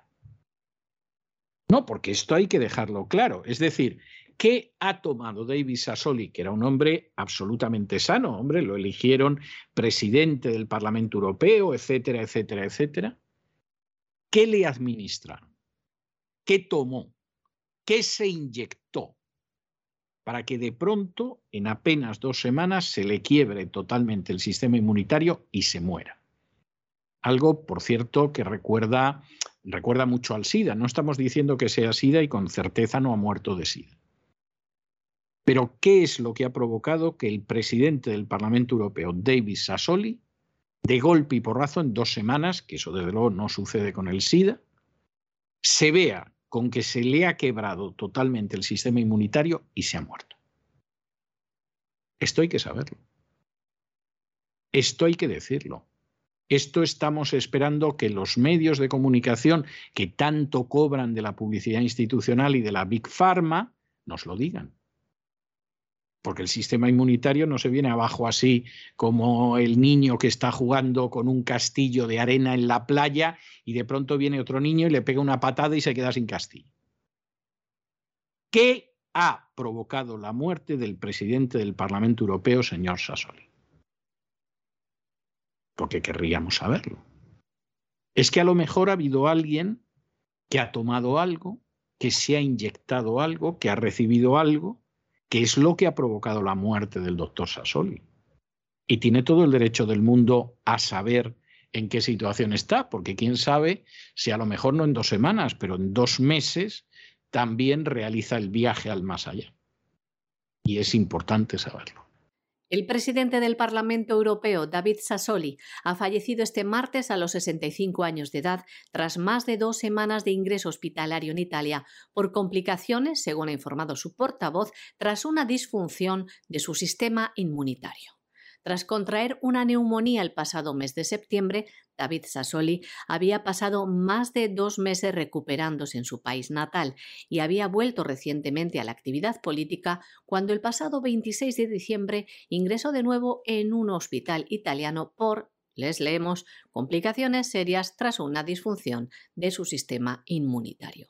No, porque esto hay que dejarlo claro. Es decir, ¿qué ha tomado David Sassoli, que era un hombre absolutamente sano? Hombre, lo eligieron presidente del Parlamento Europeo, etcétera, etcétera, etcétera. ¿Qué le administraron? ¿Qué tomó? ¿Qué se inyectó? Para que de pronto, en apenas dos semanas, se le quiebre totalmente el sistema inmunitario y se muera. Algo, por cierto, que recuerda recuerda mucho al SIDA. No estamos diciendo que sea SIDA y con certeza no ha muerto de SIDA. Pero ¿qué es lo que ha provocado que el presidente del Parlamento Europeo, David Sassoli, de golpe y porrazo en dos semanas, que eso desde luego no sucede con el SIDA, se vea con que se le ha quebrado totalmente el sistema inmunitario y se ha muerto? Esto hay que saberlo. Esto hay que decirlo. Esto estamos esperando que los medios de comunicación que tanto cobran de la publicidad institucional y de la Big Pharma nos lo digan. Porque el sistema inmunitario no se viene abajo así como el niño que está jugando con un castillo de arena en la playa y de pronto viene otro niño y le pega una patada y se queda sin castillo. ¿Qué ha provocado la muerte del presidente del Parlamento Europeo, señor Sassoli? Porque querríamos saberlo. Es que a lo mejor ha habido alguien que ha tomado algo, que se ha inyectado algo, que ha recibido algo, que es lo que ha provocado la muerte del doctor Sassoli. Y tiene todo el derecho del mundo a saber en qué situación está, porque quién sabe si a lo mejor no en dos semanas, pero en dos meses también realiza el viaje al más allá. Y es importante saberlo. El presidente del Parlamento Europeo, David Sassoli, ha fallecido este martes a los 65 años de edad tras más de dos semanas de ingreso hospitalario en Italia por complicaciones, según ha informado su portavoz, tras una disfunción de su sistema inmunitario. Tras contraer una neumonía el pasado mes de septiembre, David Sassoli había pasado más de dos meses recuperándose en su país natal y había vuelto recientemente a la actividad política cuando el pasado 26 de diciembre ingresó de nuevo en un hospital italiano por, les leemos, complicaciones serias tras una disfunción de su sistema inmunitario.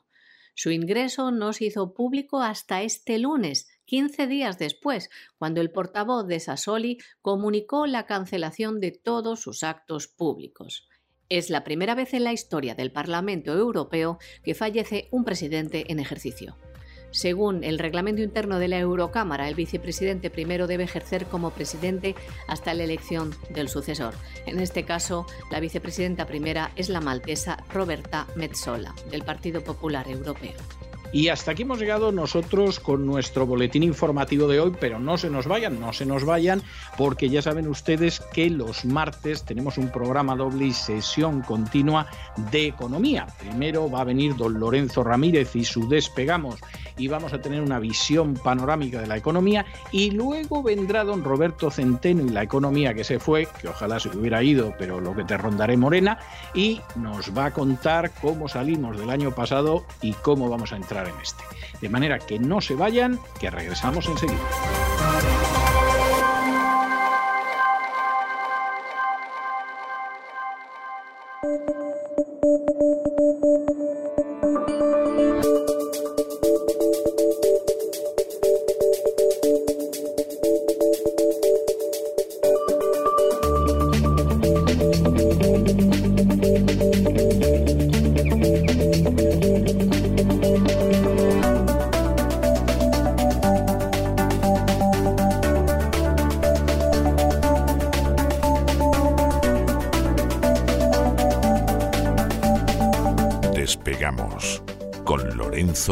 Su ingreso no se hizo público hasta este lunes, 15 días después, cuando el portavoz de Sassoli comunicó la cancelación de todos sus actos públicos. Es la primera vez en la historia del Parlamento Europeo que fallece un presidente en ejercicio. Según el reglamento interno de la Eurocámara, el vicepresidente primero debe ejercer como presidente hasta la elección del sucesor. En este caso, la vicepresidenta primera es la maltesa Roberta Metsola, del Partido Popular Europeo. Y hasta aquí hemos llegado nosotros con nuestro boletín informativo de hoy, pero no se nos vayan, no se nos vayan, porque ya saben ustedes que los martes tenemos un programa doble y sesión continua de economía. Primero va a venir don Lorenzo Ramírez y su despegamos y vamos a tener una visión panorámica de la economía y luego vendrá don Roberto Centeno y la economía que se fue, que ojalá se hubiera ido, pero lo que te rondaré morena, y nos va a contar cómo salimos del año pasado y cómo vamos a entrar en este. De manera que no se vayan, que regresamos enseguida.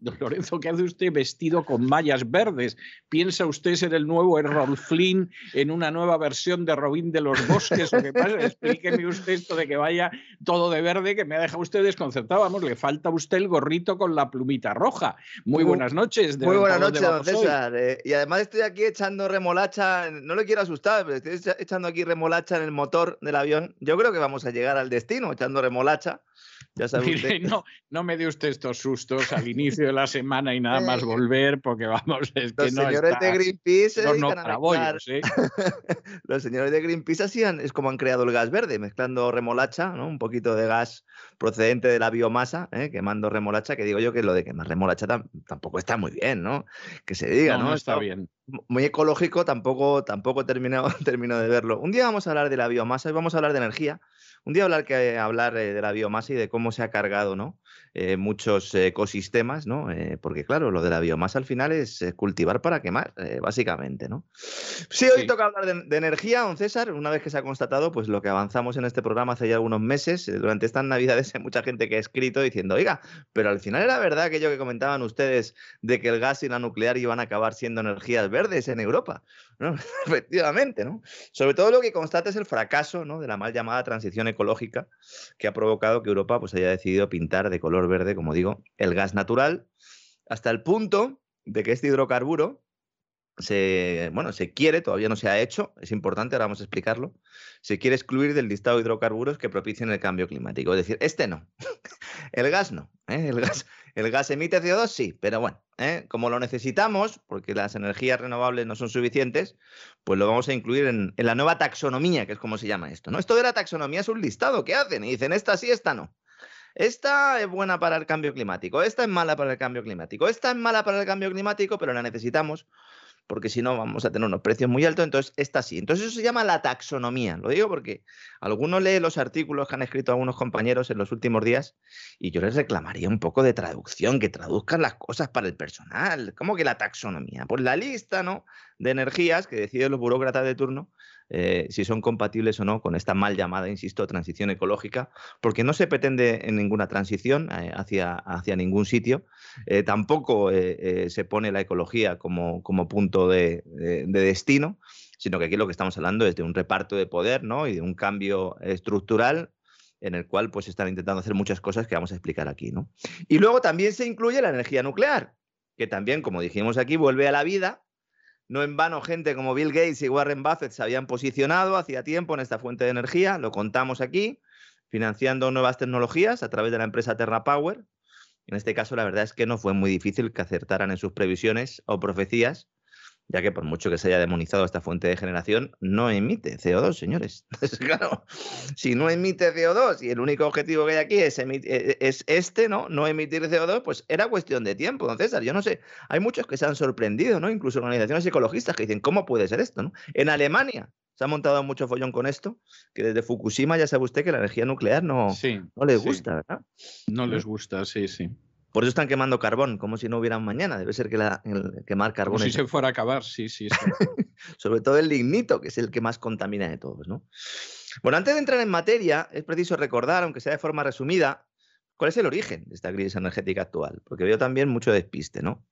Don Lorenzo, ¿qué hace usted vestido con mallas verdes? ¿Piensa usted ser el nuevo Errol Flynn en una nueva versión de Robin de los Bosques? ¿O qué pasa? Explíqueme usted esto de que vaya todo de verde, que me ha dejado usted desconcertado. Vamos, le falta a usted el gorrito con la plumita roja. Muy buenas noches. Muy buenas noches, don César. Eh, y además estoy aquí echando remolacha, no le quiero asustar, pero estoy echando aquí remolacha en el motor del avión. Yo creo que vamos a llegar al destino echando remolacha. Ya no, no me dé usted estos sustos al inicio de la semana y nada más volver, porque vamos, es que los no señores de Greenpeace ¿eh? Los señores de Greenpeace hacían, es como han creado el gas verde, mezclando remolacha, ¿no? un poquito de gas procedente de la biomasa, ¿eh? quemando remolacha, que digo yo que lo de quemar remolacha tampoco está muy bien, ¿no? Que se diga, ¿no? No, está, bien. Muy ecológico, tampoco, tampoco termino, termino de verlo. Un día vamos a hablar de la biomasa y vamos a hablar de energía un día hablar, que, hablar eh, de la biomasa y de cómo se ha cargado ¿no? Eh, muchos ecosistemas, ¿no? Eh, porque claro, lo de la biomasa al final es cultivar para quemar, básicamente. ¿no? Sí, hoy toca hablar de, energía, don César, una vez que se ha constatado pues, lo que avanzamos en este programa hace ya algunos meses, durante estas navidades hay mucha gente que ha escrito diciendo, oiga, pero al final era verdad aquello que comentaban ustedes de que el gas y la nuclear iban a acabar siendo energías verdes en Europa. Efectivamente, ¿no? Sobre todo lo que constata es el fracaso ¿no? de la mal llamada transición ecológica que ha provocado que Europa pues, haya decidido pintar de color verde, como digo, el gas natural, hasta el punto de que este hidrocarburo se, bueno, se quiere, todavía no se ha hecho, es importante, ahora vamos a explicarlo, se quiere excluir del listado de hidrocarburos que propician el cambio climático. Es decir, este no, el gas no, ¿eh? el, gas, el gas emite CO2 sí, pero bueno, ¿eh? como lo necesitamos, porque las energías renovables no son suficientes, pues lo vamos a incluir en, la nueva taxonomía, que es como se llama esto. ¿no? Esto de la taxonomía es un listado, ¿qué hacen? Y dicen, esta sí, esta no. Esta es buena para el cambio climático, esta es mala para el cambio climático, esta es mala para el cambio climático, pero la necesitamos porque si no vamos a tener unos precios muy altos, entonces está así. Entonces eso se llama la taxonomía. Lo digo porque algunos leen los artículos que han escrito algunos compañeros en los últimos días y yo les reclamaría un poco de traducción, que traduzcan las cosas para el personal. ¿Cómo que la taxonomía? Pues la lista ¿no? de energías que deciden los burócratas de turno eh, si son compatibles o no con esta mal llamada, insisto, transición ecológica, porque no se pretende en ninguna transición eh, hacia, hacia ningún sitio, eh, tampoco se pone la ecología como, como punto de, destino, sino que aquí lo que estamos hablando es de un reparto de poder ¿no? y de un cambio estructural en el cual pues están intentando hacer muchas cosas que vamos a explicar aquí. ¿no? Y luego también se incluye la energía nuclear, que también, como dijimos aquí, vuelve a la vida no en vano, gente como Bill Gates y Warren Buffett se habían posicionado hacía tiempo en esta fuente de energía, lo contamos aquí, financiando nuevas tecnologías a través de la empresa TerraPower. En este caso, la verdad es que no fue muy difícil que acertaran en sus previsiones o profecías ya que por mucho que se haya demonizado esta fuente de generación, no emite CO2, señores. claro, si no emite CO2 y el único objetivo que hay aquí es, e, es este, ¿no? No emitir CO2, pues era cuestión de tiempo, don César. Yo no sé, hay muchos que se han sorprendido, ¿no? Incluso organizaciones ecologistas que dicen, ¿cómo puede ser esto, ¿no? En Alemania se ha montado mucho follón con esto, que desde Fukushima ya sabe usted que la energía nuclear no, no les gusta, ¿verdad? No les gusta, sí, sí. Por eso están quemando carbón, como si no hubiera mañana. Debe ser que la, el quemar carbón. Como si se fuera a acabar, sí, sí. Sobre todo el lignito, que es el que más contamina de todos, ¿no? Bueno, antes de entrar en materia, es preciso recordar, aunque sea de forma resumida, cuál es el origen de esta crisis energética actual, porque veo también mucho despiste, ¿no?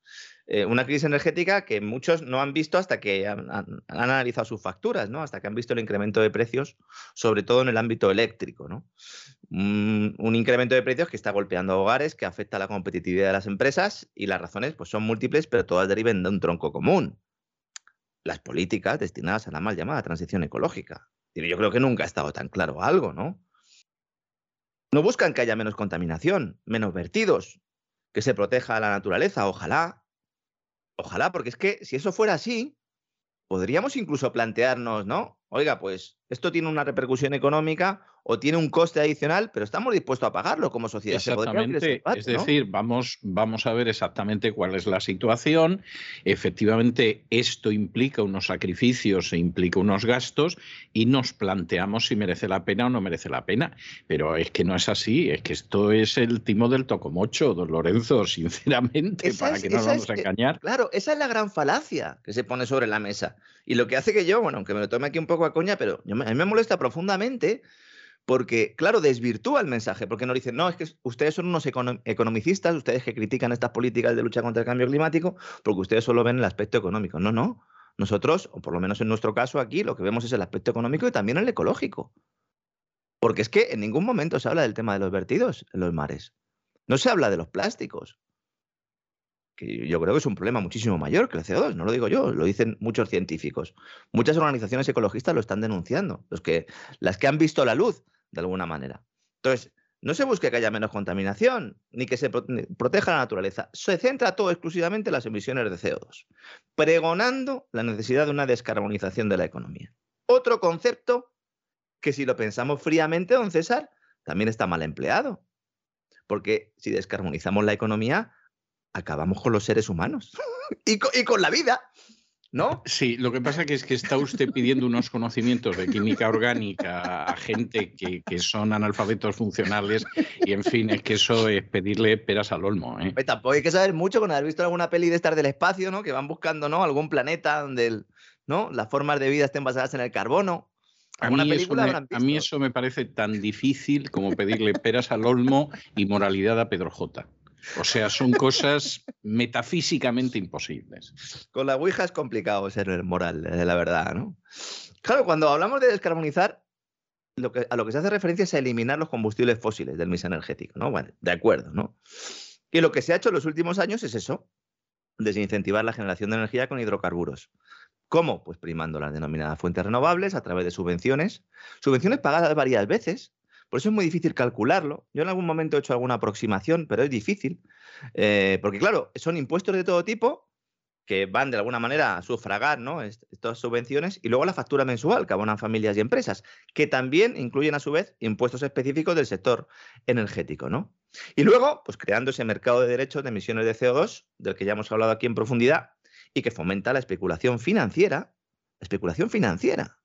Eh, una crisis energética que muchos no han visto hasta que han, analizado sus facturas, ¿no? Hasta que han visto el incremento de precios, sobre todo en el ámbito eléctrico, ¿no? Un, incremento de precios que está golpeando hogares, que afecta a la competitividad de las empresas y las razones pues, son múltiples, pero todas deriven de un tronco común. Las políticas destinadas a la mal llamada transición ecológica. Yo creo que nunca ha estado tan claro algo, ¿no? No buscan que haya menos contaminación, menos vertidos, que se proteja a la naturaleza, ojalá, Ojalá, porque es que si eso fuera así, podríamos incluso plantearnos, ¿no? Oiga, pues esto tiene una repercusión económica o tiene un coste adicional, pero estamos dispuestos a pagarlo como sociedad. Exactamente. es decir, vamos, vamos a ver exactamente cuál es la situación. Efectivamente, esto implica unos sacrificios e implica unos gastos y nos planteamos si merece la pena o no merece la pena. Pero es que no es así, es que esto es el timo del tocomocho, don Lorenzo, sinceramente, para que no nos vamos a engañar. claro, esa es la gran falacia que se pone sobre la mesa. Y lo que hace que yo, bueno, aunque me lo tome aquí un poco a coña, pero a mí me molesta profundamente porque, claro, desvirtúa el mensaje, porque nos dicen, no, es que ustedes son unos economicistas, ustedes que critican estas políticas de lucha contra el cambio climático, porque ustedes solo ven el aspecto económico. No, no. Nosotros, o por lo menos en nuestro caso aquí, lo que vemos es el aspecto económico y también el ecológico. Porque es que en ningún momento se habla del tema de los vertidos en los mares. No se habla de los plásticos. Que yo creo que es un problema muchísimo mayor que el CO2, no lo digo yo, lo dicen muchos científicos. Muchas organizaciones ecologistas lo están denunciando, los que, las que han visto la luz de alguna manera. Entonces, no se busque que haya menos contaminación, ni que se proteja la naturaleza. Se centra todo exclusivamente en las emisiones de CO2, pregonando la necesidad de una descarbonización de la economía. Otro concepto que si lo pensamos fríamente, don César, también está mal empleado. Porque si descarbonizamos la economía, acabamos con los seres humanos y con la vida. ¿No? Sí, lo que pasa que es que está usted pidiendo unos conocimientos de química orgánica a gente que, son analfabetos funcionales y, en fin, es que eso es pedirle peras al olmo. ¿eh? tampoco hay que saber mucho con haber visto alguna peli de estar del espacio, ¿no? Que van buscando, ¿no? Algún planeta donde ¿no? las formas de vida estén basadas en el carbono. A mí, a mí, eso me parece tan difícil como pedirle peras al olmo y moralidad a Pedro J. O sea, son cosas metafísicamente imposibles. Con la Ouija es complicado ser moral, eh, la verdad, ¿no? Claro, cuando hablamos de descarbonizar, a lo que se hace referencia es a eliminar los combustibles fósiles del mix energético, ¿no? Bueno, de acuerdo, ¿no? Y lo que se ha hecho en los últimos años es eso, desincentivar la generación de energía con hidrocarburos. ¿Cómo? Pues primando las denominadas fuentes renovables a través de subvenciones, subvenciones pagadas varias veces, por eso es muy difícil calcularlo. Yo en algún momento he hecho alguna aproximación, pero es difícil. Eh, porque claro, son impuestos de todo tipo que van de alguna manera a sufragar ¿no? estas subvenciones y luego la factura mensual que abonan familias y empresas, que también incluyen a su vez impuestos específicos del sector energético. ¿no? Y luego, pues creando ese mercado de derechos de emisiones de CO2, del que ya hemos hablado aquí en profundidad, y que fomenta la especulación financiera, especulación financiera,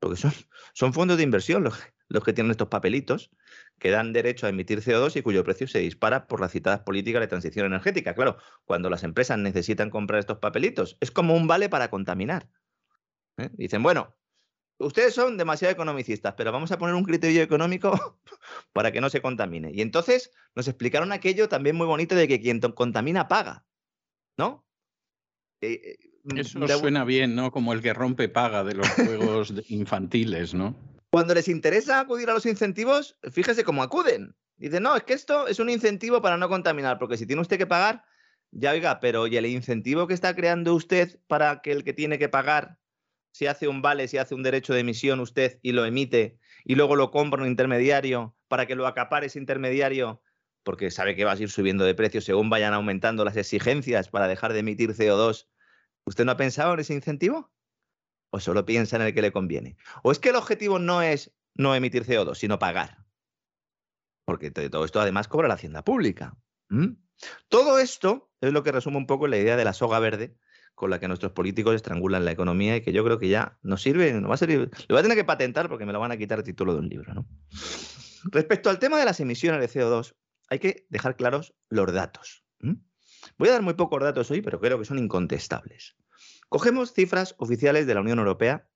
porque son, fondos de inversión los, que tienen estos papelitos que dan derecho a emitir CO2 y cuyo precio se dispara por las citadas políticas de transición energética. Claro, cuando las empresas necesitan comprar estos papelitos, es como un vale para contaminar. ¿eh? Dicen, bueno, ustedes son demasiado economicistas, pero vamos a poner un criterio económico para que no se contamine. Y entonces nos explicaron aquello también muy bonito de que quien contamina paga, ¿no? Eh, eh, Eso suena bien, ¿no? Como el que rompe paga de los juegos infantiles, ¿no? Cuando les interesa acudir a los incentivos, fíjese cómo acuden. Dicen, no, es que esto es un incentivo para no contaminar, porque si tiene usted que pagar, ya oiga, pero ¿y el incentivo que está creando usted para que el que tiene que pagar, si hace un vale, si hace un derecho de emisión usted y lo emite, y luego lo compra un intermediario para que lo acapare ese intermediario, porque sabe que va a ir subiendo de precio según vayan aumentando las exigencias para dejar de emitir CO2? ¿Usted no ha pensado en ese incentivo? o solo piensa en el que le conviene. O es que el objetivo no es no emitir CO2, sino pagar. Porque todo esto además cobra la hacienda pública. Todo esto es lo que resume un poco la idea de la soga verde con la que nuestros políticos estrangulan la economía y que yo creo que ya nos sirve, no va a servir, lo voy a tener que patentar porque me lo van a quitar el título de un libro. ¿no? Respecto al tema de las emisiones de CO2, hay que dejar claros los datos. Voy a dar muy pocos datos hoy, pero creo que son incontestables. Cogemos cifras oficiales de la Unión Europea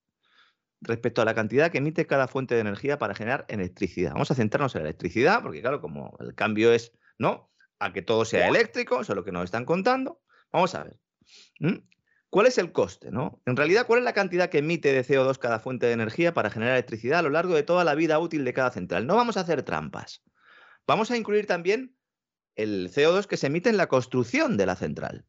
respecto a la cantidad que emite cada fuente de energía para generar electricidad. Vamos a centrarnos en la electricidad, porque claro, como el cambio es, ¿no? A que todo sea eléctrico, eso es lo que nos están contando. Vamos a ver. ¿Cuál es el coste? ¿no? En realidad, ¿cuál es la cantidad que emite de CO2 cada fuente de energía para generar electricidad a lo largo de toda la vida útil de cada central? No vamos a hacer trampas. Vamos a incluir también el CO2 que se emite en la construcción de la central.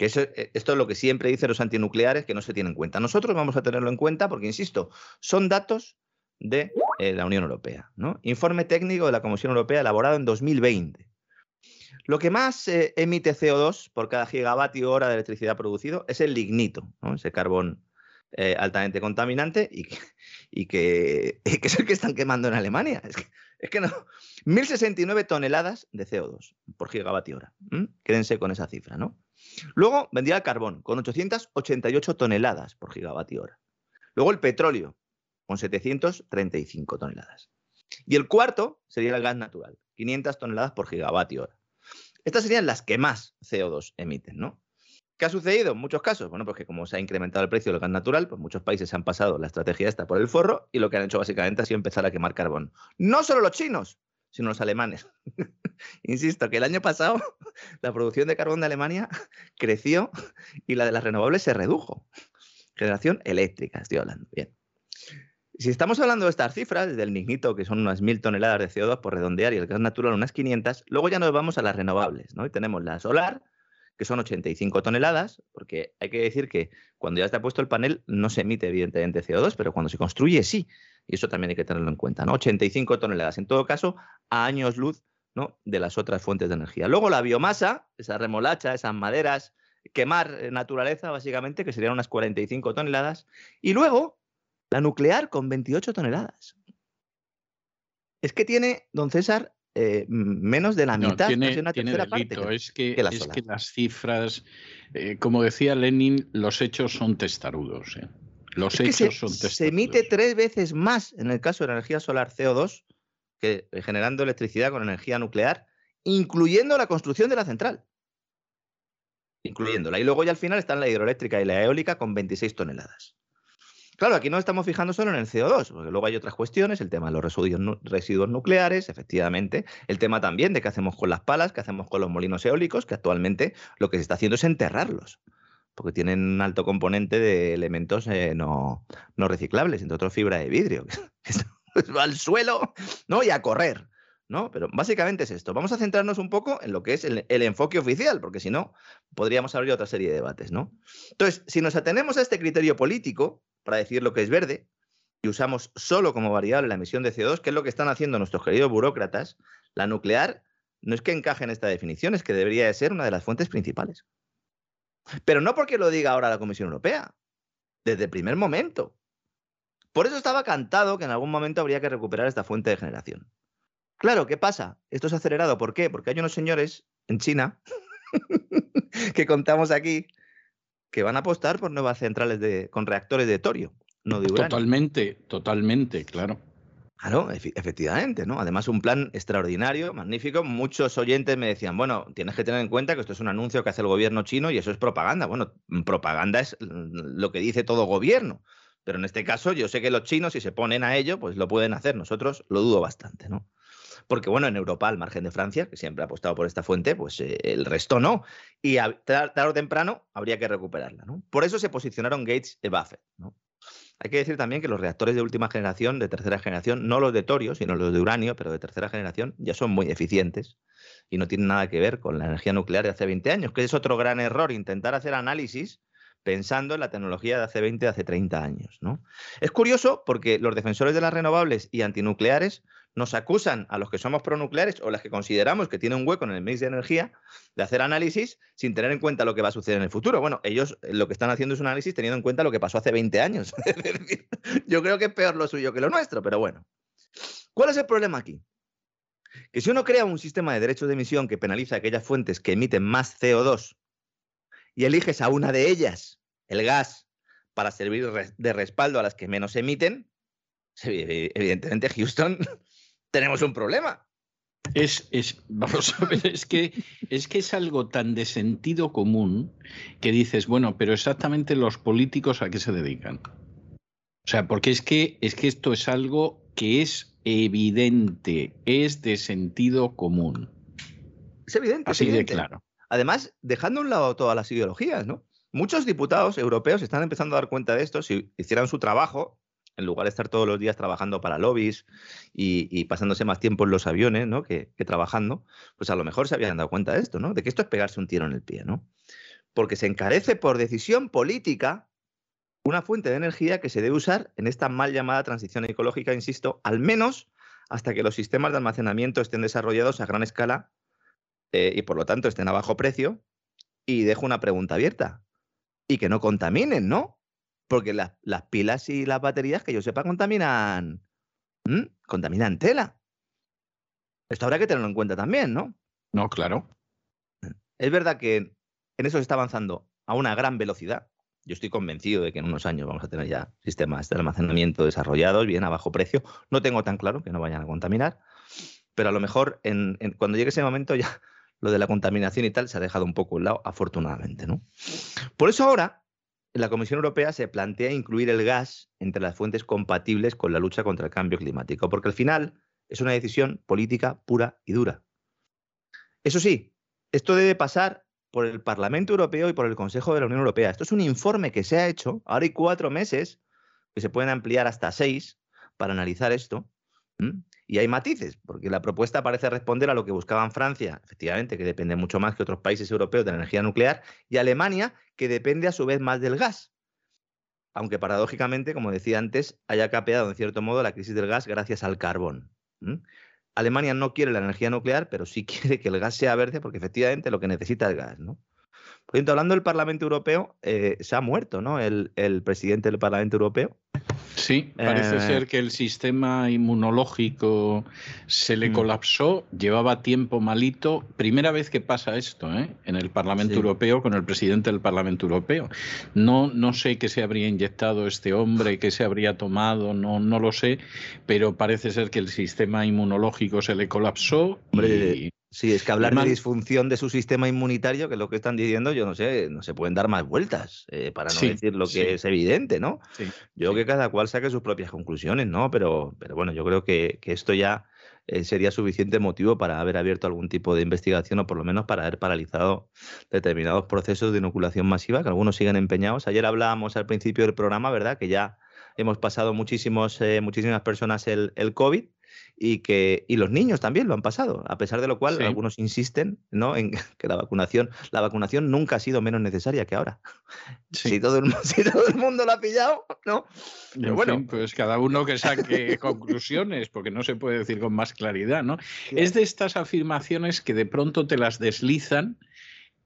Eh, esto es lo que siempre dicen los antinucleares que no se tienen en cuenta. Nosotros vamos a tenerlo en cuenta porque, insisto, son datos de eh, la Unión Europea. Informe técnico de la Comisión Europea elaborado en 2020. Lo que más eh, emite CO2 por cada gigavatio hora de electricidad producido es el lignito, ese carbón altamente contaminante y que, es el que están quemando en Alemania. Es que, no. 1.069 toneladas de CO2 por gigavatio hora. Quédense con esa cifra, ¿no? Luego vendría el carbón, con 888 toneladas por gigavatio hora. Luego el petróleo, con 735 toneladas. Y el cuarto sería el gas natural, 500 toneladas por gigavatio hora. Estas serían las que más CO2 emiten, ¿no? ¿Qué ha sucedido en muchos casos? Bueno, pues que como se ha incrementado el precio del gas natural, pues muchos países han pasado la estrategia esta por el forro y lo que han hecho básicamente ha sido empezar a quemar carbón. No solo los chinos, sino los alemanes. Insisto que el año pasado la producción de carbón de Alemania creció y la de las renovables se redujo. Generación eléctrica, estoy hablando. Bien. Si estamos hablando de estas cifras, del lignito, que son unas mil toneladas de CO2 por redondear, y el gas natural unas 500, luego ya nos vamos a las renovables, ¿no? Y tenemos la solar, que son 85 toneladas, porque hay que decir que cuando ya está puesto el panel no se emite evidentemente CO2, pero cuando se construye sí, y eso también hay que tenerlo en cuenta, ¿no? 85 toneladas, en todo caso, a años luz ¿no? de las otras fuentes de energía. Luego la biomasa, esa remolacha, esas maderas, quemar eh, naturaleza básicamente, que serían unas 45 toneladas, y luego la nuclear con 28 toneladas. Es que tiene, don César, eh, menos de la mitad, tiene, una tercera parte. Es, que, es que, las cifras, eh, como decía Lenin, los hechos son testarudos. ¿eh? Los hechos son testarudos. Se emite tres veces más en el caso de la energía solar CO2 que generando electricidad con energía nuclear, incluyendo la construcción de la central. Incluyéndola. Y luego ya al final están la hidroeléctrica y la eólica con 26 toneladas. Claro, aquí no estamos fijando solo en el CO2, porque luego hay otras cuestiones, el tema de los residuos, nucleares, efectivamente, el tema también de qué hacemos con las palas, qué hacemos con los molinos eólicos, que actualmente lo que se está haciendo es enterrarlos, porque tienen un alto componente de elementos eh, no, reciclables, entre otros fibra de vidrio, al suelo ¿no? y a correr. ¿no? Pero básicamente es esto. Vamos a centrarnos un poco en lo que es el, enfoque oficial, porque si no, podríamos abrir otra serie de debates, ¿no? Entonces, si nos atenemos a este criterio político, para decir lo que es verde y usamos solo como variable la emisión de CO2, que es lo que están haciendo nuestros queridos burócratas, la nuclear no es que encaje en esta definición, es que debería de ser una de las fuentes principales. Pero no porque lo diga ahora la Comisión Europea, desde el primer momento. Por eso estaba cantado que en algún momento habría que recuperar esta fuente de generación. Claro, ¿qué pasa? Esto es acelerado. ¿Por qué? Porque hay unos señores en China que contamos aquí que van a apostar por nuevas centrales de, con reactores de torio, no de uranio. Totalmente, totalmente, claro. Claro, efectivamente, ¿no? Además, un plan extraordinario, magnífico. Muchos oyentes me decían, bueno, tienes que tener en cuenta que esto es un anuncio que hace el gobierno chino y eso es propaganda. Bueno, propaganda es lo que dice todo gobierno. Pero en este caso, yo sé que los chinos, si se ponen a ello, pues lo pueden hacer. Nosotros lo dudo bastante, ¿no? Porque, bueno, en Europa, al margen de Francia, que siempre ha apostado por esta fuente, pues eh, el resto no. Y tarde o temprano habría que recuperarla, ¿no? Por eso se posicionaron Gates y Buffett, ¿no? Hay que decir también que los reactores de última generación, de tercera generación, no los de torio, sino los de uranio, pero de tercera generación, ya son muy eficientes y no tienen nada que ver con la energía nuclear de hace 20 años, que es otro gran error, intentar hacer análisis pensando en la tecnología de hace 20, de hace 30 años. ¿no? Es curioso porque los defensores de las renovables y antinucleares nos acusan a los que somos pronucleares o las que consideramos que tiene un hueco en el mix de energía de hacer análisis sin tener en cuenta lo que va a suceder en el futuro. Bueno, ellos eh, lo que están haciendo es un análisis teniendo en cuenta lo que pasó hace 20 años. yo creo que es peor lo suyo que lo nuestro, pero bueno. ¿Cuál es el problema aquí? Que si uno crea un sistema de derechos de emisión que penaliza aquellas fuentes que emiten más CO2 y eliges a una de ellas, el gas, para servir de respaldo a las que menos emiten, evidentemente Houston tenemos un problema. Es, es, vamos a ver, es que, es que es algo tan de sentido común que dices, bueno, pero exactamente los políticos a qué se dedican. O sea, porque es que, es que esto es algo que es evidente, es de sentido común. Es evidente. Así de claro. Además, dejando a un lado todas las ideologías, ¿no? Muchos diputados europeos están empezando a dar cuenta de esto. Si hicieran su trabajo, en lugar de estar todos los días trabajando para lobbies y, pasándose más tiempo en los aviones ¿no? que, trabajando, pues a lo mejor se habían dado cuenta de esto, ¿no? De que esto es pegarse un tiro en el pie, ¿no? Porque se encarece por decisión política una fuente de energía que se debe usar en esta mal llamada transición ecológica, insisto, al menos hasta que los sistemas de almacenamiento estén desarrollados a gran escala eh, y por lo tanto estén a bajo precio. Y dejo una pregunta abierta. Y que no contaminen, ¿no? Porque las, pilas y las baterías, que yo sepa, contaminan. Contaminan tela. Esto habrá que tenerlo en cuenta también, ¿no? No, claro. Es verdad que en eso se está avanzando a una gran velocidad. Yo estoy convencido de que en unos años vamos a tener ya sistemas de almacenamiento desarrollados, bien a bajo precio. No tengo tan claro que no vayan a contaminar, pero a lo mejor cuando llegue ese momento ya lo de la contaminación y tal se ha dejado un poco a un lado, afortunadamente. ¿no? Por eso ahora la Comisión Europea se plantea incluir el gas entre las fuentes compatibles con la lucha contra el cambio climático, porque al final es una decisión política pura y dura. Eso sí, esto debe pasar por el Parlamento Europeo y por el Consejo de la Unión Europea. Esto es un informe que se ha hecho, ahora hay cuatro meses, que se pueden ampliar hasta seis para analizar esto. Y hay matices, porque la propuesta parece responder a lo que buscaban Francia, efectivamente, que depende mucho más que otros países europeos de la energía nuclear, y Alemania, que depende a su vez más del gas. Aunque paradójicamente, como decía antes, haya capeado en cierto modo la crisis del gas gracias al carbón. Alemania no quiere la energía nuclear, pero sí quiere que el gas sea verde porque efectivamente lo que necesita es gas. ¿no? Por hablando del Parlamento Europeo, eh, se ha muerto ¿no? el, el presidente del Parlamento Europeo, Sí, parece eh, ser que el sistema inmunológico se le mm. colapsó, llevaba tiempo malito. Primera vez que pasa esto ¿eh? en el Parlamento Europeo con el presidente del Parlamento Europeo. No, no sé qué se habría inyectado este hombre, qué se habría tomado, no, no lo sé, pero parece ser que el sistema inmunológico se le colapsó. y... Sí, es que hablar de disfunción de su sistema inmunitario, que es lo que están diciendo, yo no sé, no se pueden dar más vueltas, eh, para no decir lo que es evidente, ¿no? yo creo que cada cual saque sus propias conclusiones, ¿no? Pero, pero bueno, yo creo que, esto ya eh, sería suficiente motivo para haber abierto algún tipo de investigación o por lo menos para haber paralizado determinados procesos de inoculación masiva, que algunos siguen empeñados. Ayer hablábamos al principio del programa, ¿verdad? Que ya hemos pasado muchísimos, eh, muchísimas personas el, el COVID y que y los niños también lo han pasado, a pesar de lo cual algunos insisten ¿no? en que la vacunación, la vacunación nunca ha sido menos necesaria que ahora. Si, todo el, si todo el mundo lo ha pillado, ¿no? bueno, pues cada uno que saque conclusiones, porque no se puede decir con más claridad, ¿no? Es de estas afirmaciones que de pronto te las deslizan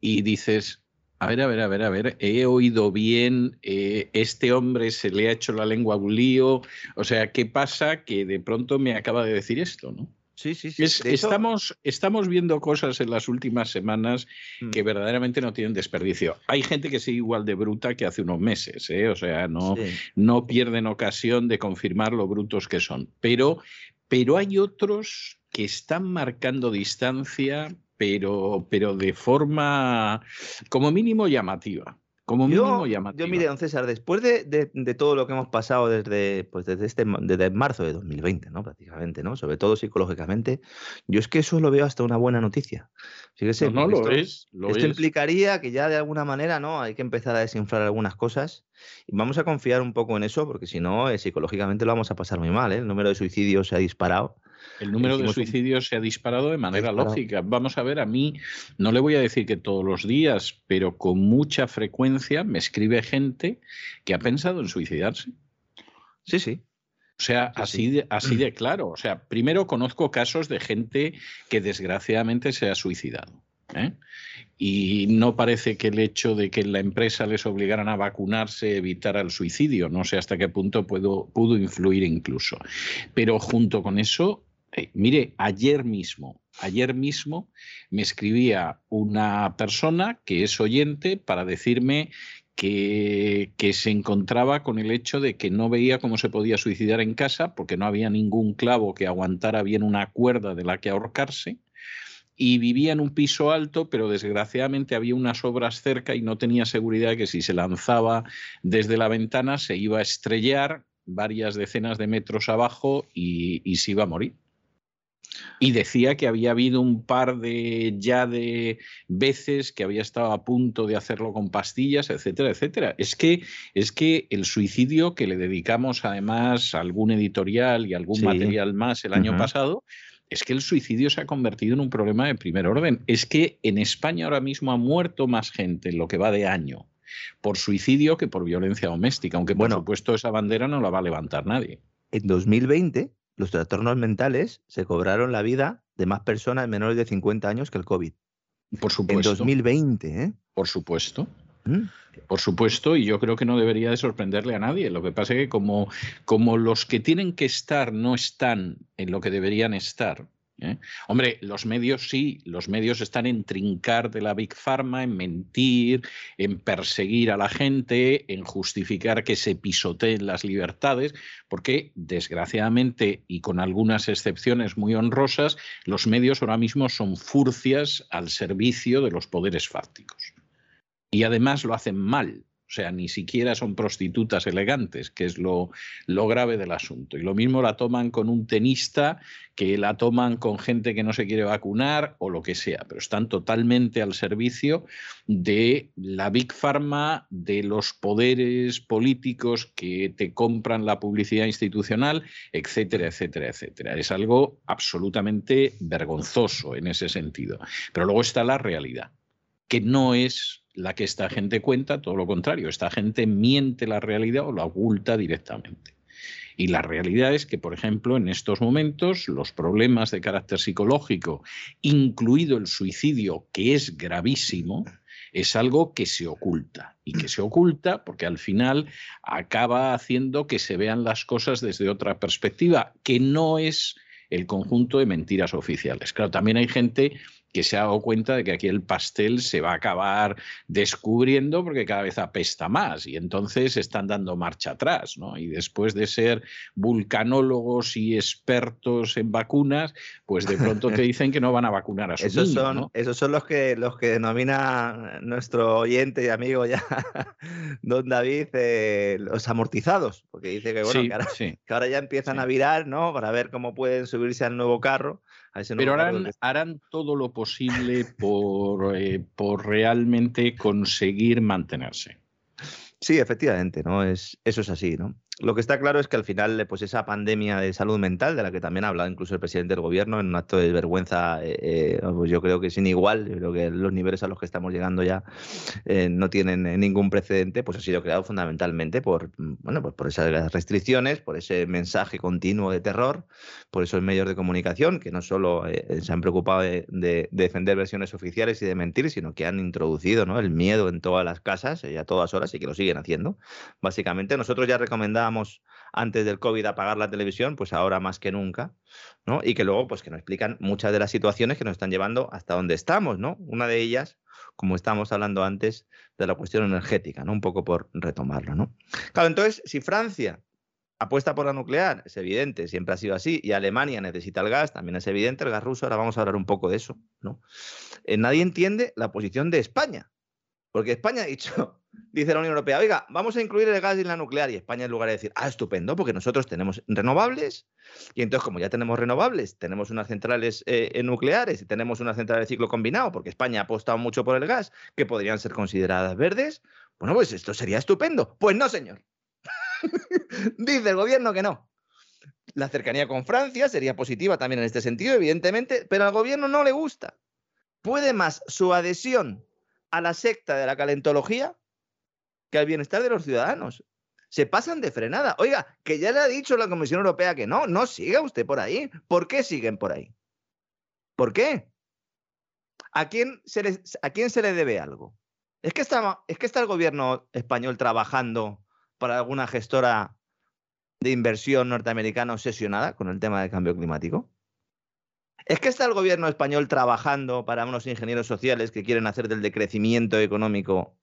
y dices, a ver, a ver, a ver, a ver, he oído bien, eh, este hombre se le ha hecho la lengua a un lío, o sea, ¿qué pasa que de pronto me acaba de decir esto, no? Sí, sí, sí. Es- De hecho- estamos, estamos viendo cosas en las últimas semanas Mm. que verdaderamente no tienen desperdicio. Hay gente que sigue igual de bruta que hace unos meses, ¿eh? o sea, no, Sí. no pierden ocasión de confirmar lo brutos que son. Pero, pero hay otros que están marcando distancia, pero, pero de forma como mínimo llamativa. Como mínimo Yo, llamativa. yo mire, don César, después de, de- de todo lo que hemos pasado desde, pues desde, este, desde marzo de 2020, ¿no? Prácticamente, ¿no? Sobre todo psicológicamente, yo es que eso lo veo hasta una buena noticia. Fíjese, no, no, lo esto- es. Lo Esto es. implicaría que ya de alguna manera no hay que empezar a desinflar algunas cosas y vamos a confiar un poco en eso porque si no eh, psicológicamente lo vamos a pasar muy mal. ¿eh? El número de suicidios se ha disparado. El número de suicidios se ha disparado de manera disparado. lógica. Vamos a ver, a mí no le voy a decir que todos los días, pero con mucha frecuencia me escribe gente que ha pensado en suicidarse. Sí, sí. O sea, Sí, así sí. de, así de claro. O sea, primero conozco casos de gente que desgraciadamente se ha suicidado. ¿eh? Y no parece que el hecho de que en la empresa les obligaran a vacunarse evitara el suicidio. No sé hasta qué punto puedo, pudo influir incluso. Pero junto con eso, eh, mire, ayer mismo, ayer mismo me escribía una persona que es oyente para decirme que, se encontraba con el hecho de que no veía cómo se podía suicidar en casa porque no había ningún clavo que aguantara bien una cuerda de la que ahorcarse y vivía en un piso alto, pero desgraciadamente había unas obras cerca y no tenía seguridad de que si se lanzaba desde la ventana se iba a estrellar varias decenas de metros abajo y, y se iba a morir. Y decía que había habido un par de ya de veces que había estado a punto de hacerlo con pastillas, etcétera, etcétera. Es que, es que el suicidio que le dedicamos además a algún editorial y algún Sí. material más el año pasado, es que el suicidio se ha convertido en un problema de primer orden. Es que en España ahora mismo ha muerto más gente en lo que va de año por suicidio que por violencia doméstica, aunque por Bueno. supuesto esa bandera no la va a levantar nadie. En 2020 los trastornos mentales se cobraron la vida de más personas menores de 50 años que el COVID. Por En supuesto. 2020, ¿eh? Por supuesto. ¿Mm? Por supuesto, y yo creo que no debería de sorprenderle a nadie. Lo que pasa es que como, como los que tienen que estar no están en lo que deberían estar, ¿eh? hombre, los medios sí, los medios están en trincar de la Big Pharma, en mentir, en perseguir a la gente, en justificar que se pisoteen las libertades, porque desgraciadamente y con algunas excepciones muy honrosas, los medios ahora mismo son furcias al servicio de los poderes fácticos y además lo hacen mal. O sea, ni siquiera son prostitutas elegantes, que es lo, lo grave del asunto. Y lo mismo la toman con un tenista, que la toman con gente que no se quiere vacunar o lo que sea, pero están totalmente al servicio de la Big Pharma, de los poderes políticos que te compran la publicidad institucional, etcétera, etcétera, etcétera. Es algo absolutamente vergonzoso en ese sentido. Pero luego está la realidad que no es la que esta gente cuenta, todo lo contrario, esta gente miente la realidad o la oculta directamente. Y la realidad es que, por ejemplo, en estos momentos los problemas de carácter psicológico, incluido el suicidio, que es gravísimo, es algo que se oculta. Y que se oculta porque al final acaba haciendo que se vean las cosas desde otra perspectiva, que no es el conjunto de mentiras oficiales. Claro, también hay gente que se ha dado cuenta de que aquí el pastel se va a acabar descubriendo porque cada vez apesta más y entonces están dando marcha atrás, ¿no? Y después de ser vulcanólogos y expertos en vacunas, pues de pronto te dicen que no van a vacunar a su Esos son, ¿no? esos son los que los que denomina nuestro oyente y amigo ya, don David, eh, los amortizados, porque dice que bueno, Sí, que, ahora, sí. que ahora ya empiezan Sí. a virar, ¿no? Para ver cómo pueden subirse al nuevo carro. A ese nuevo Pero harán, harán todo lo posible por, eh, por realmente conseguir mantenerse. Sí, efectivamente, ¿no? Es, eso es así, ¿no? Lo que está claro es que al final, pues esa pandemia de salud mental, de la que también ha hablado incluso el presidente del gobierno, en un acto de vergüenza, eh, eh, pues yo creo que sin igual, yo creo que los niveles a los que estamos llegando ya eh, no tienen eh, ningún precedente, pues ha sido creado fundamentalmente por, mm, bueno, pues por esas restricciones, por ese mensaje continuo de terror, por esos medios de comunicación que no solo eh, se han preocupado de, de- de defender versiones oficiales y de mentir, sino que han introducido ¿no? el miedo en todas las casas y a todas horas y que lo siguen haciendo. Básicamente, nosotros ya recomendábamos antes del COVID a apagar la televisión, pues ahora más que nunca, ¿no? Y que luego, pues que nos explican muchas de las situaciones que nos están llevando hasta donde estamos, ¿no? Una de ellas, como estábamos hablando antes, de la cuestión energética, ¿no? Un poco por retomarlo, ¿no? Claro, entonces, si Francia apuesta por la nuclear, es evidente, siempre ha sido así, y Alemania necesita el gas, también es evidente, el gas ruso, ahora vamos a hablar un poco de eso, ¿no? Eh, nadie entiende la posición de España, porque España ha dicho, dice la Unión Europea, oiga, vamos a incluir el gas y la nuclear, y España en lugar de decir, ah, estupendo, porque nosotros tenemos renovables, y entonces como ya tenemos renovables, tenemos unas centrales eh, nucleares y tenemos una central de ciclo combinado, porque España ha apostado mucho por el gas, que podrían ser consideradas verdes, bueno, pues esto sería estupendo. Pues no, señor. Dice el gobierno que no. La cercanía con Francia sería positiva también en este sentido, evidentemente, pero al gobierno no le gusta. Puede más su adhesión a la secta de la calentología que al bienestar de los ciudadanos. Se pasan de frenada. Oiga, que ya le ha dicho la Comisión Europea que no, no siga usted por ahí. ¿Por qué siguen por ahí? ¿Por qué? ¿A quién se le, a quién se le debe algo? ¿Es que, está, ¿Es que está el gobierno español trabajando para alguna gestora de inversión norteamericana obsesionada con el tema del cambio climático? ¿Es que está el gobierno español trabajando para unos ingenieros sociales que quieren hacer del decrecimiento económico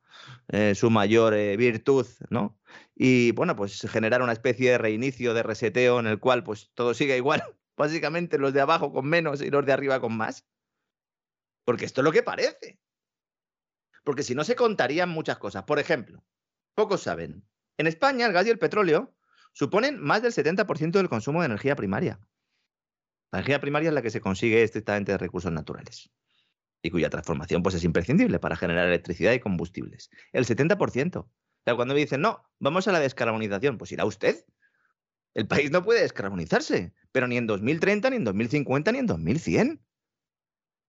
eh, su mayor eh, virtud, ¿no? Y bueno, pues generar una especie de reinicio, de reseteo en el cual pues todo siga igual, básicamente los de abajo con menos y los de arriba con más. Porque esto es lo que parece. Porque si no se contarían muchas cosas. Por ejemplo, pocos saben, en España, el gas y el petróleo suponen más del 70% del consumo de energía primaria. La energía primaria es la que se consigue estrictamente de recursos naturales y cuya transformación pues, es imprescindible para generar electricidad y combustibles. El 70%. O sea, cuando me dicen, no, vamos a la descarbonización, pues irá usted. El país no puede descarbonizarse, pero ni en 2030, ni en 2050, ni en 2100.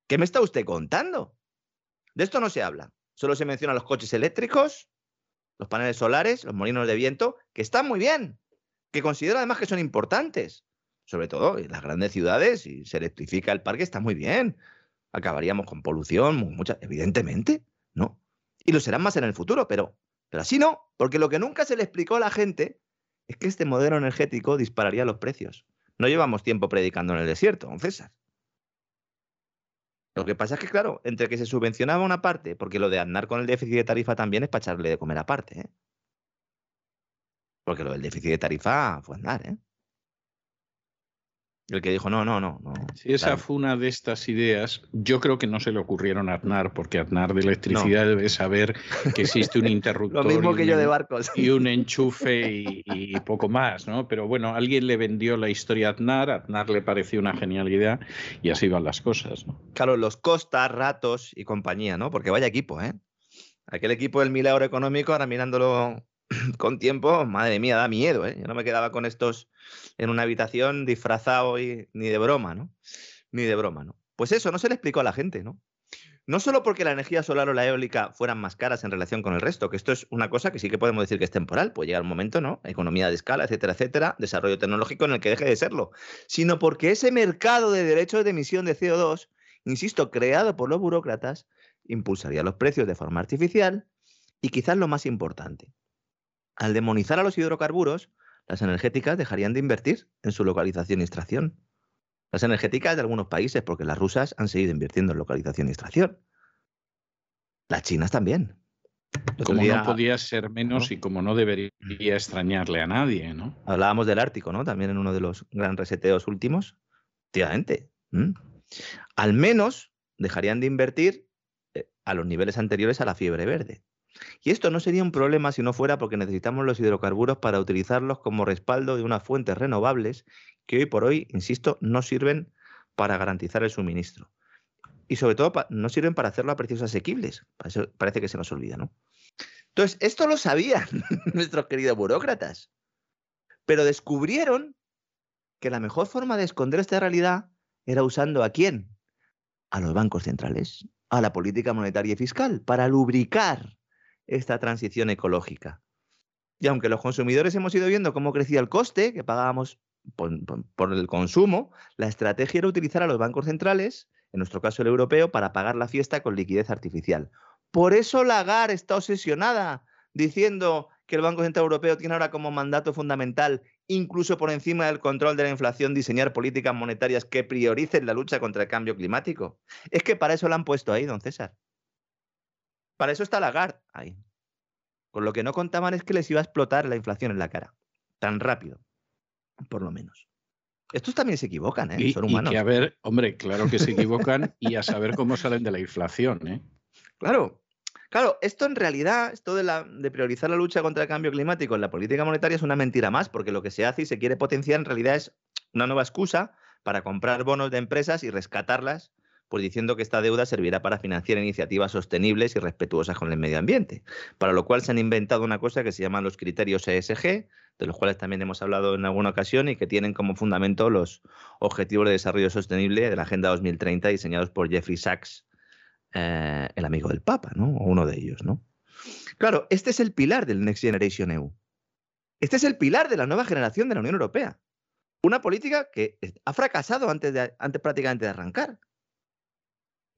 ¿Qué me está usted contando? De esto no se habla. Solo se mencionan los coches eléctricos, los paneles solares, los molinos de viento, que están muy bien, que considero además que son importantes, sobre todo en las grandes ciudades, y se electrifica el parque, está muy bien. Acabaríamos con polución, mucha, evidentemente, ¿no? Y lo serán más en el futuro, pero, pero así no, porque lo que nunca se le explicó a la gente es que este modelo energético dispararía los precios. No llevamos tiempo predicando en el desierto, don César. Lo que pasa es que, claro, entre que se subvencionaba una parte, porque lo de andar con el déficit de tarifa también es para echarle de comer aparte, ¿eh? Porque lo del déficit de tarifa fue andar, ¿eh? El que dijo, no, no, no. no si esa fue una de estas ideas, yo creo que no se le ocurrieron a Aznar, porque Aznar de electricidad debe saber que existe un interruptor. Lo mismo que yo de barcos. Y un enchufe y, poco más, ¿no? Pero bueno, alguien le vendió la historia a Aznar, a Aznar le pareció una genialidad y así van las cosas, ¿no? Claro, los Costas, Ratos y compañía, ¿no? Porque vaya equipo, ¿eh? Aquel equipo del milagro económico, ahora mirándolo con tiempo, madre mía, da miedo, ¿eh? Yo no me quedaba con estos en una habitación disfrazado y ni de broma, ¿no? Ni de broma, ¿no? Pues eso, no se le explicó a la gente, ¿no? No solo porque la energía solar o la eólica fueran más caras en relación con el resto, que esto es una cosa que sí que podemos decir que es temporal, puede llegar un momento, ¿no? Economía de escala, etcétera, etcétera, desarrollo tecnológico en el que deje de serlo, sino porque ese mercado de derechos de emisión de CO2, insisto, creado por los burócratas, impulsaría los precios de forma artificial y quizás lo más importante, al demonizar a los hidrocarburos, las energéticas dejarían de invertir en su localización y extracción. Las energéticas de algunos países, porque las rusas han seguido invirtiendo en localización y extracción. Las chinas también. como no podía ser menos y como no debería extrañarle a nadie, ¿no? Hablábamos del Ártico, ¿no? También en uno de los gran reseteos últimos. Efectivamente. Al menos dejarían de invertir eh, a los niveles anteriores a la fiebre verde. Y esto no sería un problema si no fuera porque necesitamos los hidrocarburos para utilizarlos como respaldo de unas fuentes renovables que hoy por hoy, insisto, no sirven para garantizar el suministro. Y sobre todo no sirven para hacerlo a precios asequibles. Parece que se nos olvida, ¿no? Entonces, esto lo sabían nuestros queridos burócratas. Pero descubrieron que la mejor forma de esconder esta realidad era usando a quién? A los bancos centrales, a la política monetaria y fiscal, para lubricar esta transición ecológica. Y aunque los consumidores hemos ido viendo cómo crecía el coste que pagábamos por, el consumo, la estrategia era utilizar a los bancos centrales, en nuestro caso el europeo, para pagar la fiesta con liquidez artificial. Por eso Lagarde está obsesionada diciendo que el Banco Central Europeo tiene ahora como mandato fundamental, incluso por encima del control de la inflación, diseñar políticas monetarias que prioricen la lucha contra el cambio climático? Es que para eso la han puesto ahí, don César. Para eso está Lagarde ahí. Con lo que no contaban es que les iba a explotar la inflación en la cara. Tan rápido, por lo menos. Estos también se equivocan, ¿eh? Y, Son y humanos. que a ver, hombre, claro que se equivocan y a saber cómo salen de la inflación, ¿eh? Claro. Claro, esto en realidad, esto de, la, de priorizar la lucha contra el cambio climático en la política monetaria es una mentira más, porque lo que se hace y se quiere potenciar en realidad es una nueva excusa para comprar bonos de empresas y rescatarlas, pues diciendo que esta deuda servirá para financiar iniciativas sostenibles y respetuosas con el medio ambiente. Para lo cual se han inventado una cosa que se llaman los criterios ESG, de los cuales también hemos hablado en alguna ocasión y que tienen como fundamento los Objetivos de Desarrollo Sostenible de la Agenda 2030 diseñados por Jeffrey Sachs, eh, el amigo del Papa, ¿no? O uno de ellos, ¿no? Claro, este es el pilar del Next Generation EU. Este es el pilar de la nueva generación de la Unión Europea. Una política que ha fracasado antes, de, antes prácticamente de arrancar.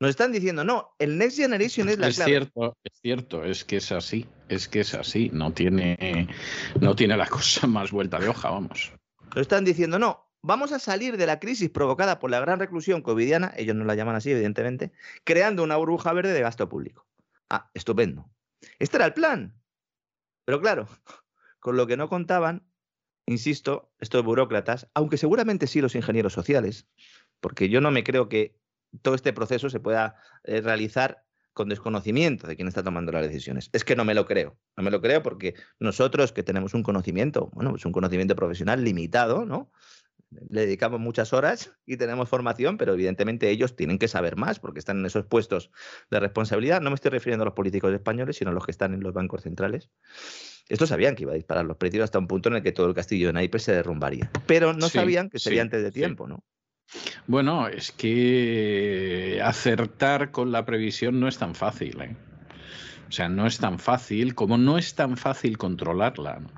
Nos están diciendo, no, el Next Generation es la Es clave. cierto, es cierto, es que es así, es que es así, no tiene, no tiene la cosa más vuelta de hoja, vamos. Nos están diciendo, no, vamos a salir de la crisis provocada por la gran reclusión covidiana, ellos no la llaman así, evidentemente, creando una burbuja verde de gasto público. Ah, estupendo. Este era el plan. Pero claro, con lo que no contaban, insisto, estos burócratas, aunque seguramente sí los ingenieros sociales, porque yo no me creo que todo este proceso se pueda eh, realizar con desconocimiento de quién está tomando las decisiones. Es que no me lo creo. No me lo creo porque nosotros que tenemos un conocimiento, bueno, pues un conocimiento profesional limitado, ¿no? Le dedicamos muchas horas y tenemos formación, pero evidentemente ellos tienen que saber más porque están en esos puestos de responsabilidad. No me estoy refiriendo a los políticos españoles, sino a los que están en los bancos centrales. Estos sabían que iba a disparar los precios hasta un punto en el que todo el castillo de naipes se derrumbaría. Pero no Sí, sabían que sería sí, antes de sí. tiempo, ¿no? Bueno, es que acertar con la previsión no es tan fácil, ¿eh? O sea, no es tan fácil, como no es tan fácil controlarla. ¿no?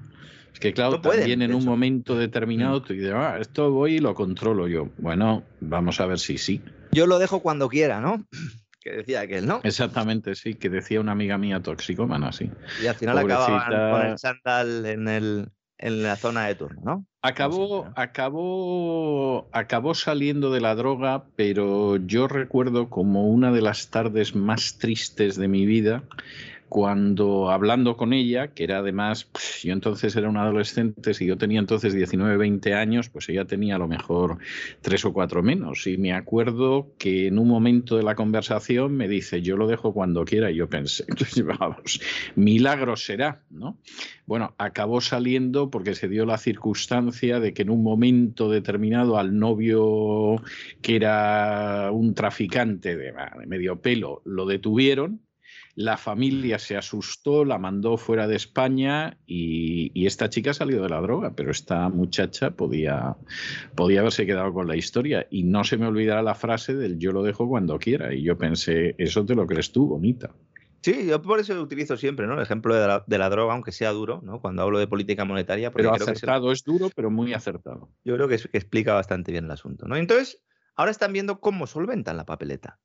Es que, claro, No pueden, también en un hecho. momento determinado tú dices, ah, esto voy y lo controlo yo. Bueno, vamos a ver si sí. Yo lo dejo cuando quiera, ¿no? Que decía aquel, ¿no? Exactamente, sí, que decía una amiga mía toxicómana, sí. Y al final acababan Pobrecita. con el chándal en, el, en la zona de turno, ¿no? Acabó, acabó, acabó saliendo de la droga, pero yo recuerdo como una de las tardes más tristes de mi vida, cuando hablando con ella, que era además, pf, yo entonces era un adolescente, si yo tenía entonces 19, 20 años, pues ella tenía a lo mejor tres o cuatro menos. Y me acuerdo que en un momento de la conversación me dice, yo lo dejo cuando quiera. Y yo pensé, vamos, milagro será, ¿no? Bueno, acabó saliendo porque se dio la circunstancia de que en un momento determinado al novio, que era un traficante de medio pelo, lo detuvieron. La familia se asustó, la mandó fuera de España y, y esta chica salió de la droga, pero esta muchacha podía, podía haberse quedado con la historia. Y no se me olvidará la frase del yo lo dejo cuando quiera. Y yo pensé, eso te lo crees tú, bonita. Sí, yo por eso utilizo siempre, ¿no? El ejemplo de la, de la droga, aunque sea duro, ¿no? Cuando hablo de política monetaria, Pero creo que es acertado, es duro, pero muy acertado. yo creo que, es- que explica bastante bien el asunto, ¿no? Entonces, ahora están viendo cómo solventan la papeleta.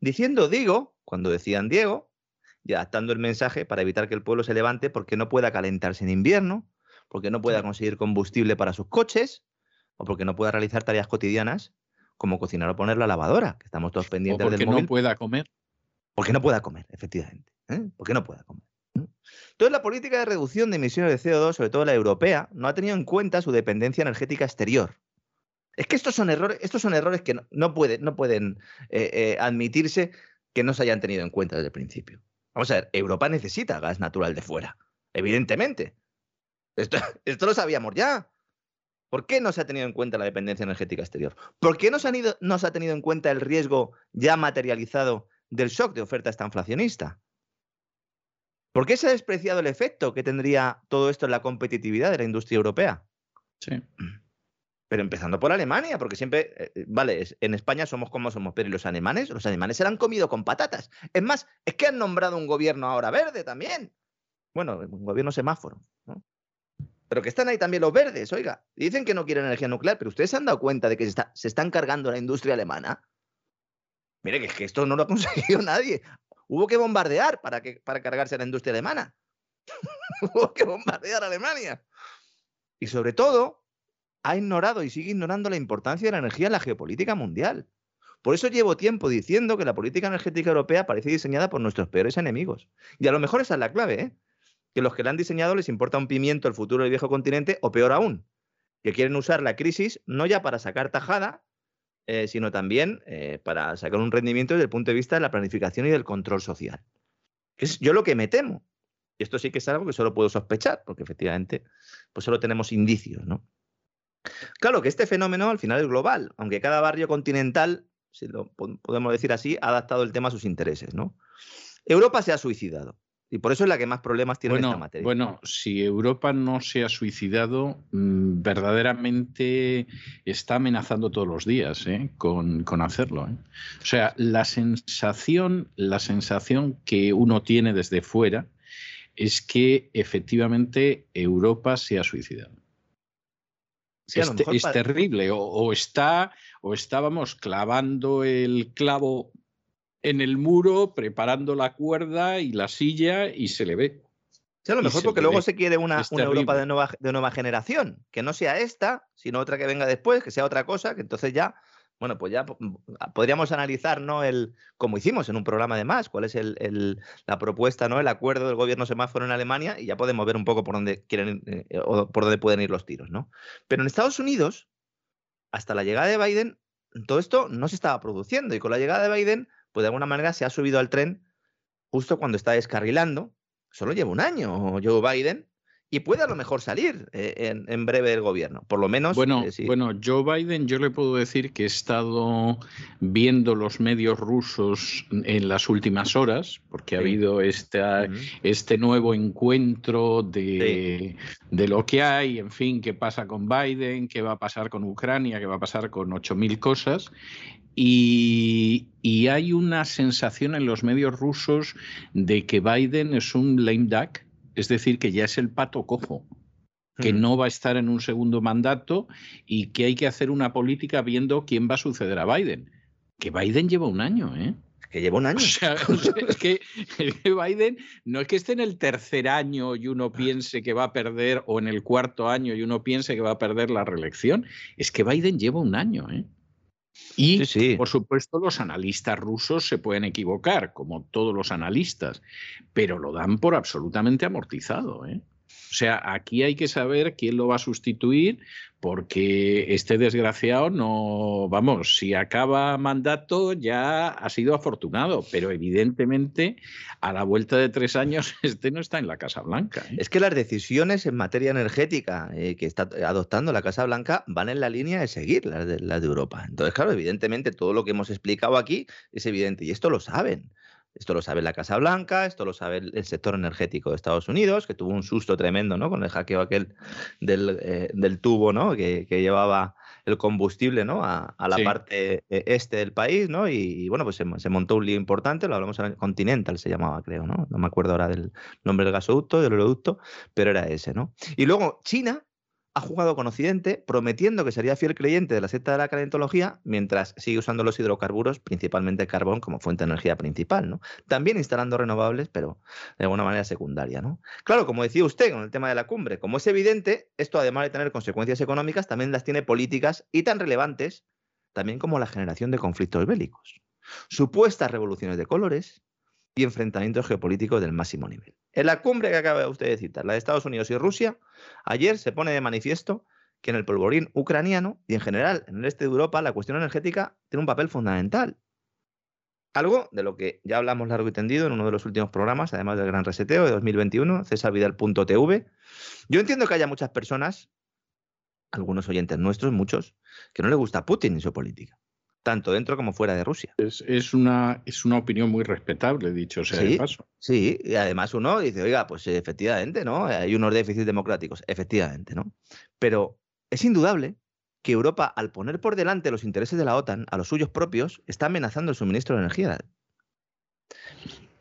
Diciendo digo, cuando decían Diego, y adaptando el mensaje para evitar que el pueblo se levante porque no pueda calentarse en invierno, porque no pueda conseguir combustible para sus coches, o porque no pueda realizar tareas cotidianas como cocinar o poner la lavadora, que estamos todos O pendientes porque del no pueda comer. Porque no pueda comer, efectivamente. ¿eh? Porque no pueda comer. Entonces, la política de reducción de emisiones de CO2, sobre todo la europea, no ha tenido en cuenta su dependencia energética exterior. Es que estos son errores, estos son errores que no, no pueden, no pueden eh, eh, admitirse que no se hayan tenido en cuenta desde el principio. Vamos a ver, Europa necesita gas natural de fuera, evidentemente. Esto, esto lo sabíamos ya. ¿Por qué no se ha tenido en cuenta la dependencia energética exterior? ¿Por qué no se, han ido- no se ha tenido en cuenta el riesgo ya materializado del shock de oferta esta inflacionista? ¿Por qué se ha despreciado el efecto que tendría todo esto en la competitividad de la industria europea? Sí. Pero empezando por Alemania, porque siempre, eh, eh, vale, en España somos como somos, pero ¿y los alemanes? Los alemanes se han comido con patatas. Es más, es que han nombrado un gobierno ahora verde también. Bueno, un gobierno semáforo. Pero que están ahí también los verdes, oiga. Dicen que no quieren energía nuclear, pero ustedes se han dado cuenta de que se, está, se están cargando la industria alemana. Mire, que es que esto no lo ha conseguido nadie. Hubo que bombardear para, que, para cargarse la industria alemana. Hubo que bombardear Alemania. Y sobre todo, ha ignorado y sigue ignorando la importancia de la energía en la geopolítica mundial. Por eso llevo tiempo diciendo que la política energética europea parece diseñada por nuestros peores enemigos. Y a lo mejor esa es la clave, ¿eh? que los que la han diseñado les importa un pimiento el futuro del viejo continente, o peor aún, que quieren usar la crisis no ya para sacar tajada, eh, sino también eh, para sacar un rendimiento desde el punto de vista de la planificación y del control social. Es yo lo que me temo. Y esto sí que es algo que solo puedo sospechar, porque efectivamente pues solo tenemos indicios, ¿no? Claro que este fenómeno al final es global, aunque cada barrio continental, si lo podemos decir así, ha adaptado el tema a sus intereses, ¿no? Europa se ha suicidado. Y por eso es la que más problemas tiene en esta materia. Bueno, si Europa no se ha suicidado, mm, verdaderamente está amenazando todos los días ¿eh? con, hacerlo. ¿eh? O sea, la sensación, la sensación que uno tiene desde fuera es que efectivamente Europa se ha suicidado. Es, terrible. O, está, o estábamos clavando el clavo en el muro preparando la cuerda y la silla y se le ve. Sí, a lo mejor porque luego se quiere una, Europa de nueva, de nueva generación, que no sea esta, sino otra que venga después, que sea otra cosa, que entonces ya, bueno, pues ya mm, podríamos analizar, ¿no? El, como hicimos en un programa de más, cuál es el, la propuesta, ¿no? El acuerdo del gobierno semáforo en Alemania y ya podemos ver un poco por dónde quieren eh, o por dónde pueden ir los tiros, ¿no? Pero en Estados Unidos, hasta la llegada de Biden, todo esto no se estaba produciendo y con la llegada de Biden pues de alguna manera se ha subido al tren justo cuando está descarrilando. Solo lleva un año Joe Biden y puede a lo mejor salir eh, en, breve del gobierno, por lo menos. Bueno, eh, bueno, Joe Biden, yo le puedo decir que he estado viendo los medios rusos en las últimas horas, porque ha habido esta, este nuevo encuentro de, de, lo que hay, en fin, qué pasa con Biden, qué va a pasar con Ucrania, qué va a pasar con 8.000 cosas. Y, hay una sensación en los medios rusos de que Biden es un lame duck, es decir, que ya es el pato cojo, que no va a estar en un segundo mandato y que hay que hacer una política viendo quién va a suceder a Biden. Que Biden lleva un año, ¿eh? que lleva un año. es que Biden no es que esté en el tercer año y uno piense que va a perder, o en el cuarto año y uno piense que va a perder la reelección, es que Biden lleva un año, ¿eh? Y, por supuesto, los analistas rusos se pueden equivocar, como todos los analistas, pero lo dan por absolutamente amortizado. ¿eh? O sea, aquí hay que saber quién lo va a sustituir, porque este desgraciado no, vamos, si acaba mandato ya ha sido afortunado, pero evidentemente a la vuelta de tres años este no está en la Casa Blanca. ¿eh? Es que las decisiones en materia energética eh, que está adoptando la Casa Blanca van en la línea de seguir las de, las de Europa. Entonces, claro, evidentemente todo lo que hemos explicado aquí es evidente y esto lo saben. Esto lo sabe la Casa Blanca, esto lo sabe el, sector energético de Estados Unidos, que tuvo un susto tremendo ¿no? con el hackeo aquel del, eh, tubo ¿no? que, llevaba el combustible ¿no? a, la parte eh, este del país, ¿no? Y, bueno, pues se, montó un lío importante, lo hablamos en Continental, se llamaba, creo, ¿no? No me acuerdo ahora del nombre del gasoducto, del oleoducto, pero era ese, ¿no? Y luego China ha jugado con Occidente prometiendo que sería fiel creyente de la secta de la calentología mientras sigue usando los hidrocarburos, principalmente carbón, como fuente de energía principal, ¿no? También instalando renovables, pero de alguna manera secundaria, ¿no? Claro, como decía usted con el tema de la cumbre, como es evidente, esto además de tener consecuencias económicas, también las tiene políticas y tan relevantes también como la generación de conflictos bélicos. Supuestas revoluciones de colores, y enfrentamientos geopolíticos del máximo nivel. En la cumbre que acaba usted de citar, la de Estados Unidos y Rusia, ayer se pone de manifiesto que en el polvorín ucraniano y en general en el este de Europa la cuestión energética tiene un papel fundamental. Algo de lo que ya hablamos largo y tendido en uno de los últimos programas, además del Gran Reseteo de 2021, cesarvidal.tv. Yo entiendo que haya muchas personas, algunos oyentes nuestros, muchos, que no les gusta Putin y su política tanto dentro como fuera de Rusia. Es, una, es una opinión muy respetable, dicho sea de paso. Sí, y además uno dice, oiga, pues efectivamente, ¿no? Hay unos déficits democráticos, efectivamente, ¿no? Pero es indudable que Europa, al poner por delante los intereses de la OTAN a los suyos propios, está amenazando el suministro de energía.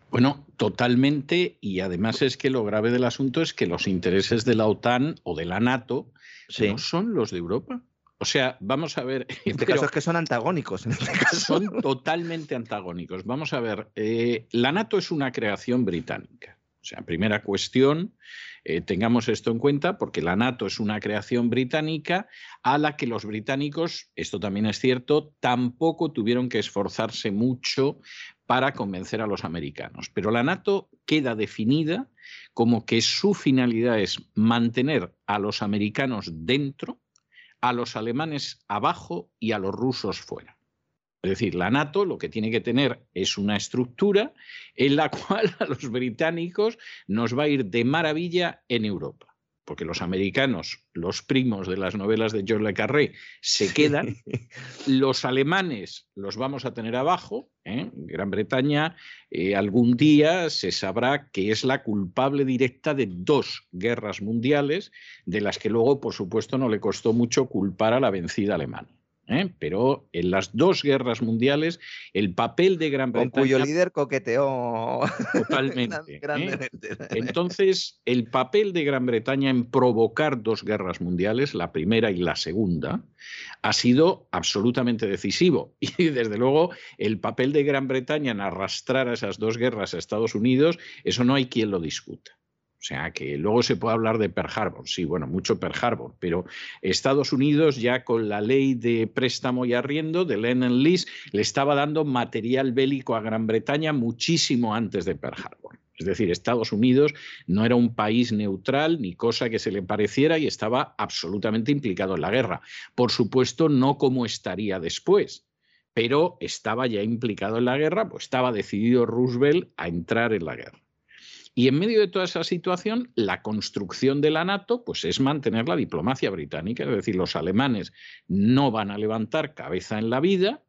Bueno, totalmente, y además es que lo grave del asunto es que los intereses de la OTAN o de la NATO no son los de Europa. O sea, vamos a ver. En este caso es que son antagónicos. En este caso. Son totalmente antagónicos. Vamos a ver. Eh, la NATO es una creación británica. O sea, primera cuestión, eh, tengamos esto en cuenta porque la NATO es una creación británica a la que los británicos, esto también es cierto, tampoco tuvieron que esforzarse mucho para convencer a los americanos. Pero la NATO queda definida como que su finalidad es mantener a los americanos dentro, a los alemanes abajo y a los rusos fuera. Es decir, la NATO lo que tiene que tener es una estructura en la cual a los británicos nos va a ir de maravilla en Europa. Porque los americanos, los primos de las novelas de George Le Carré, se quedan. Los alemanes los vamos a tener abajo. ¿eh? Gran Bretaña eh, algún día se sabrá que es la culpable directa de dos guerras mundiales, de las que luego, por supuesto, no le costó mucho culpar a la vencida alemana. ¿Eh? pero en las dos guerras mundiales el papel de Gran Bretaña... Con cuyo líder coqueteó totalmente. ¿eh? Entonces, el papel de Gran Bretaña en provocar dos guerras mundiales, la primera y la segunda, ha sido absolutamente decisivo. Y desde luego, el papel de Gran Bretaña en arrastrar a esas dos guerras a Estados Unidos, eso no hay quien lo discuta. O sea, que luego se puede hablar de Pearl Harbor, sí, bueno, mucho Pearl Harbor, pero Estados Unidos ya con la ley de préstamo y arriendo de Lennon Lease le estaba dando material bélico a Gran Bretaña muchísimo antes de Pearl Harbor. Es decir, Estados Unidos no era un país neutral ni cosa que se le pareciera y estaba absolutamente implicado en la guerra. Por supuesto, no como estaría después, pero estaba ya implicado en la guerra, pues estaba decidido Roosevelt a entrar en la guerra. Y en medio de toda esa situación, la construcción de la NATO pues, es mantener la diplomacia británica, es decir, los alemanes no van a levantar cabeza en la vida,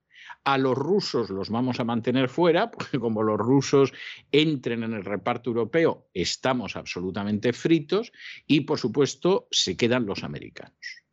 a los rusos los vamos a mantener fuera, porque como los rusos entren en el reparto europeo, estamos absolutamente fritos, y por supuesto se quedan los americanos.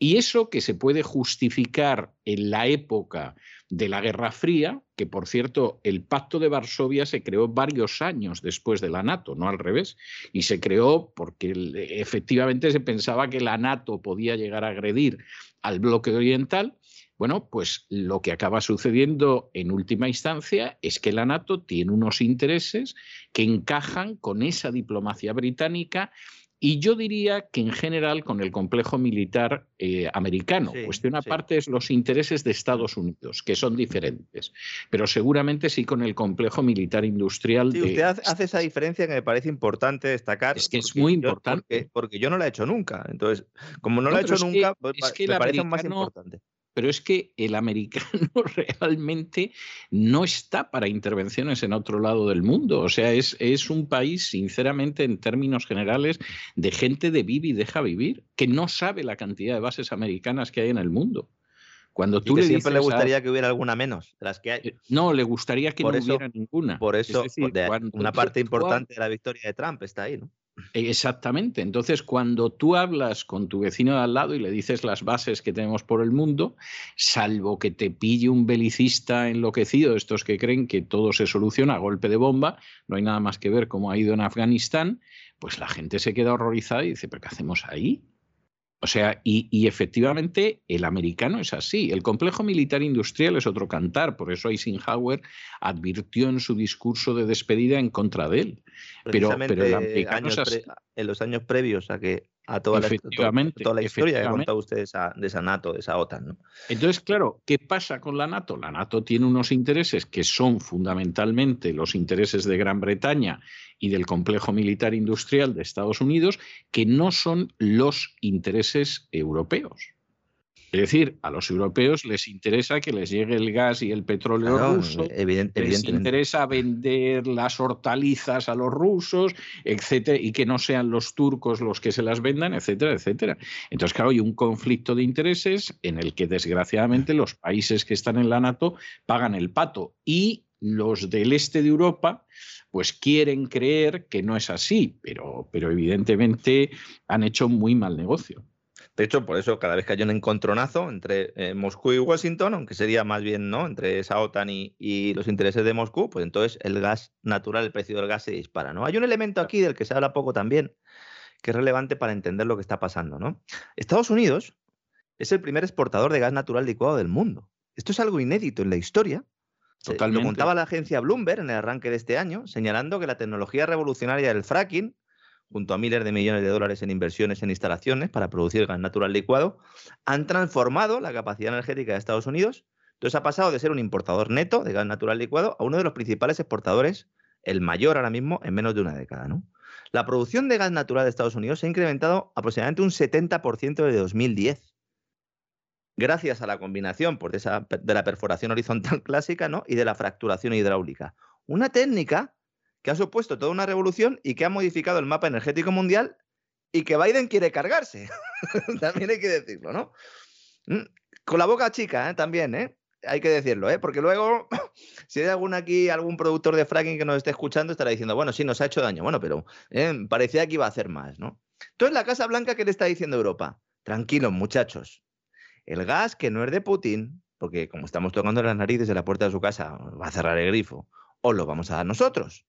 Y eso que se puede justificar en la época de la Guerra Fría, que por cierto el Pacto de Varsovia se creó varios años después de la NATO, no al revés, y se creó porque efectivamente se pensaba que la NATO podía llegar a agredir al bloque oriental. Bueno, pues lo que acaba sucediendo en última instancia es que la NATO tiene unos intereses que encajan con esa diplomacia británica y yo diría que en general con el complejo militar eh, americano. Cuestión aparte es los intereses de Estados Unidos, que son diferentes, pero seguramente sí con el complejo militar industrial. Sí, usted hace esa diferencia que me parece importante destacar. Es que es muy importante. porque, yo no la he hecho nunca. Entonces, como no, la he hecho nunca, pues, me parece más importante pero es que el americano realmente no está para intervenciones en otro lado del mundo. O sea, es, es un país, sinceramente, en términos generales, de gente de vive y deja vivir, que no sabe la cantidad de bases americanas que hay en el mundo. Cuando tú le siempre le gustaría que hubiera alguna menos de las que hay. Eh, no, le gustaría que no hubiera ninguna. Por eso, una parte importante de la victoria de Trump está ahí, ¿no? Exactamente. Entonces, cuando tú hablas con tu vecino de al lado y le dices las bases que tenemos por el mundo, salvo que te pille un belicista enloquecido, estos que creen que todo se soluciona a golpe de bomba, no hay nada más que ver cómo ha ido en Afganistán, pues la gente se queda horrorizada y dice, ¿pero qué hacemos ahí? O sea, y, efectivamente el americano es así. El complejo militar industrial es otro cantar, por eso Eisenhower advirtió en su discurso de despedida en contra de él. Pero, pero el americano es así. en los años previos a que a toda, la, toda, la historia que ha contado usted de esa, de esa, NATO, de esa OTAN. ¿no? Entonces, claro, ¿qué pasa con la NATO? La NATO tiene unos intereses que son fundamentalmente los intereses de Gran Bretaña y del complejo militar industrial de Estados Unidos, que no son los intereses europeos. Es decir, a los europeos les interesa que les llegue el gas y el petróleo ruso, les interesa vender las hortalizas a los rusos, etcétera, y que no sean los turcos los que se las vendan, etcétera, etcétera. Entonces, claro, hay un conflicto de intereses en el que desgraciadamente los países que están en la NATO pagan el pato y los del este de Europa pues quieren creer que no es así, pero, pero evidentemente han hecho muy mal negocio. De hecho, por eso cada vez que hay un encontronazo entre eh, Moscú y Washington, aunque sería más bien ¿no? entre esa OTAN y, los intereses de Moscú, pues entonces el gas natural, el precio del gas se dispara. ¿no? Hay un elemento aquí del que se habla poco también, que es relevante para entender lo que está pasando. ¿no? Estados Unidos es el primer exportador de gas natural licuado del mundo. Esto es algo inédito en la historia, Totalmente. Lo contaba la agencia Bloomberg en el arranque de este año, señalando que la tecnología revolucionaria del fracking, junto a miles de millones de dólares en inversiones en instalaciones para producir gas natural licuado, han transformado la capacidad energética de Estados Unidos. Entonces ha pasado de ser un importador neto de gas natural licuado a uno de los principales exportadores, el mayor ahora mismo, en menos de una década. ¿no? La producción de gas natural de Estados Unidos se ha incrementado aproximadamente un 70% desde 2010 gracias a la combinación pues, de, la perforación horizontal clásica ¿no? y de la fracturación hidráulica. Una técnica que ha supuesto toda una revolución y que ha modificado el mapa energético mundial y que Biden quiere cargarse. También hay que decirlo, ¿no? Mm, Con la boca chica, ¿eh? también, ¿eh? Hay que decirlo, ¿eh? Porque luego, si hay algún aquí, algún productor de fracking que nos esté escuchando, estará diciendo, bueno, sí, nos ha hecho daño. Bueno, pero eh, parecía que iba a hacer más, ¿no? Entonces, la Casa Blanca, ¿qué le está diciendo Europa? Tranquilos, muchachos. El gas que no es de Putin, porque como estamos tocando las narices en la puerta de su casa, va a cerrar el grifo, os lo vamos a dar nosotros.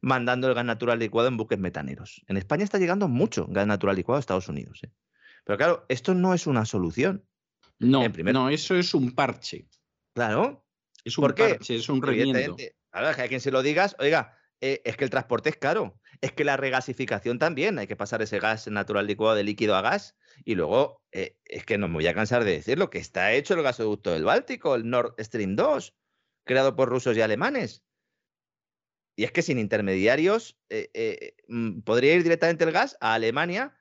Mandando el gas natural licuado en buques metaneros. En España está llegando mucho gas natural licuado a Estados Unidos. ¿eh? Pero claro, esto no es una solución. No, en primer- no, eso es un parche. Claro, Es un parche, es un remiendo. Ahora, que a quien se lo digas, oiga, eh, es que el transporte es caro. Es que la regasificación también, hay que pasar ese gas natural licuado de líquido a gas. Y luego, eh, es que no me voy a cansar de decirlo, que está hecho el gasoducto del Báltico, el Nord Stream 2, creado por rusos y alemanes. Y es que sin intermediarios eh, eh, mm, podría ir directamente el gas a Alemania.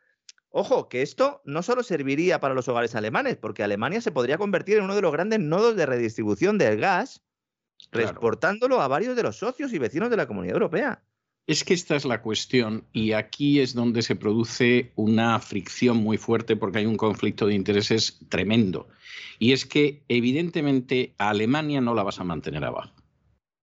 Ojo, que esto no solo serviría para los hogares alemanes, porque Alemania se podría convertir en uno de los grandes nodos de redistribución del gas, Claro. exportándolo a varios de los socios y vecinos de la Comunidad Europea. Es que esta es la cuestión y aquí es donde se produce una fricción muy fuerte porque hay un conflicto de intereses tremendo. Y es que evidentemente a Alemania no la vas a mantener abajo.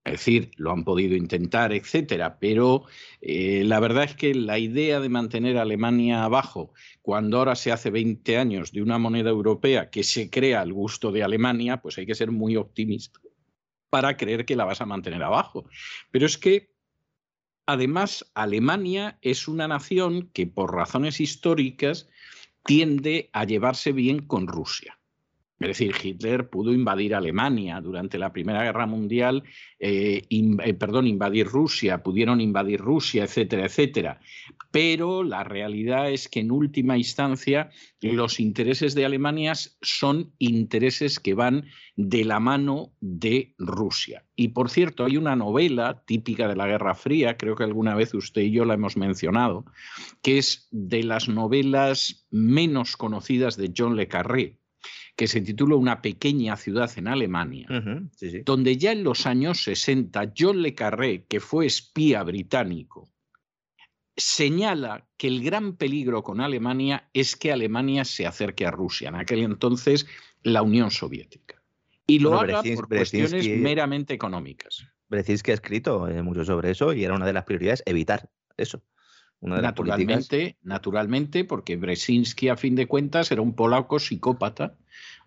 Es decir, lo han podido intentar, etcétera, pero eh, la verdad es que la idea de mantener a Alemania abajo, cuando ahora se hace 20 años de una moneda europea que se crea al gusto de Alemania, pues hay que ser muy optimista para creer que la vas a mantener abajo. Pero es que Además, Alemania es una nación que por razones históricas tiende a llevarse bien con Rusia. Es decir, Hitler pudo invadir Alemania durante la Primera Guerra Mundial, eh, eh, perdón, invadir Rusia, pudieron invadir Rusia, etcétera, etcétera. Pero la realidad es que en última instancia los intereses de Alemania son intereses que van de la mano de Rusia. Y por cierto, hay una novela típica de la Guerra Fría, creo que alguna vez usted y yo la hemos mencionado, que es de las novelas menos conocidas de John Le Carré, que se titula Una pequeña ciudad en Alemania Ujú, sí, sí. donde ya en los años 60 John Le Carré, que fue espía británico, señala que el gran peligro con Alemania es que Alemania se acerque a Rusia, en aquel entonces la Unión Soviética. Y lo Bueno, haga Brzezinski- por cuestiones Brzezinski- meramente económicas. Brzezinski ha escrito eh, mucho sobre eso y era una de las prioridades evitar eso. Una de las políticas. Naturalmente, naturalmente, porque Brzezinski a fin de cuentas era un polaco psicópata.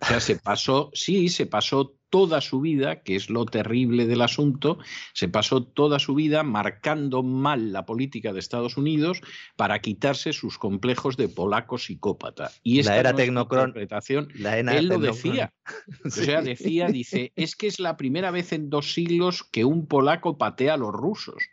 O sea, se pasó, sí, se pasó toda su vida, que es lo terrible del asunto, se pasó toda su vida marcando mal la política de Estados Unidos para quitarse sus complejos de polaco psicópata. Y esta La era no tecnocron- interpretación. La Él lo decía. O sea, decía, dice, es que es la primera vez en dos siglos que un polaco patea a los rusos.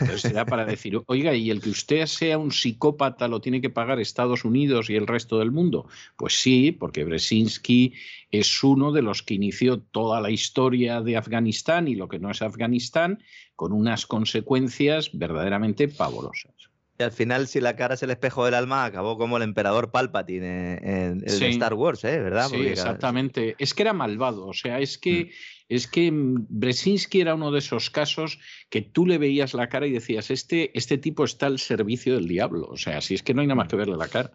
Entonces era para decir, oiga, ¿y el que usted sea un psicópata lo tiene que pagar Estados Unidos y el resto del mundo? Pues sí, porque Brzezinski es uno de los que inició toda la historia de Afganistán y lo que no es Afganistán, con unas consecuencias verdaderamente pavorosas. Y al final, si la cara es el espejo del alma, acabó como el emperador Palpatine en, en- en Sí. Star Wars, ¿eh? ¿verdad? Sí, Porque, exactamente. Es que era malvado. O sea, es Mm. que, es que mm, Brzezinski era uno de esos casos que tú le veías la cara y decías, este, este tipo está al servicio del diablo. O sea, si es que no hay nada Mm. más que verle la cara.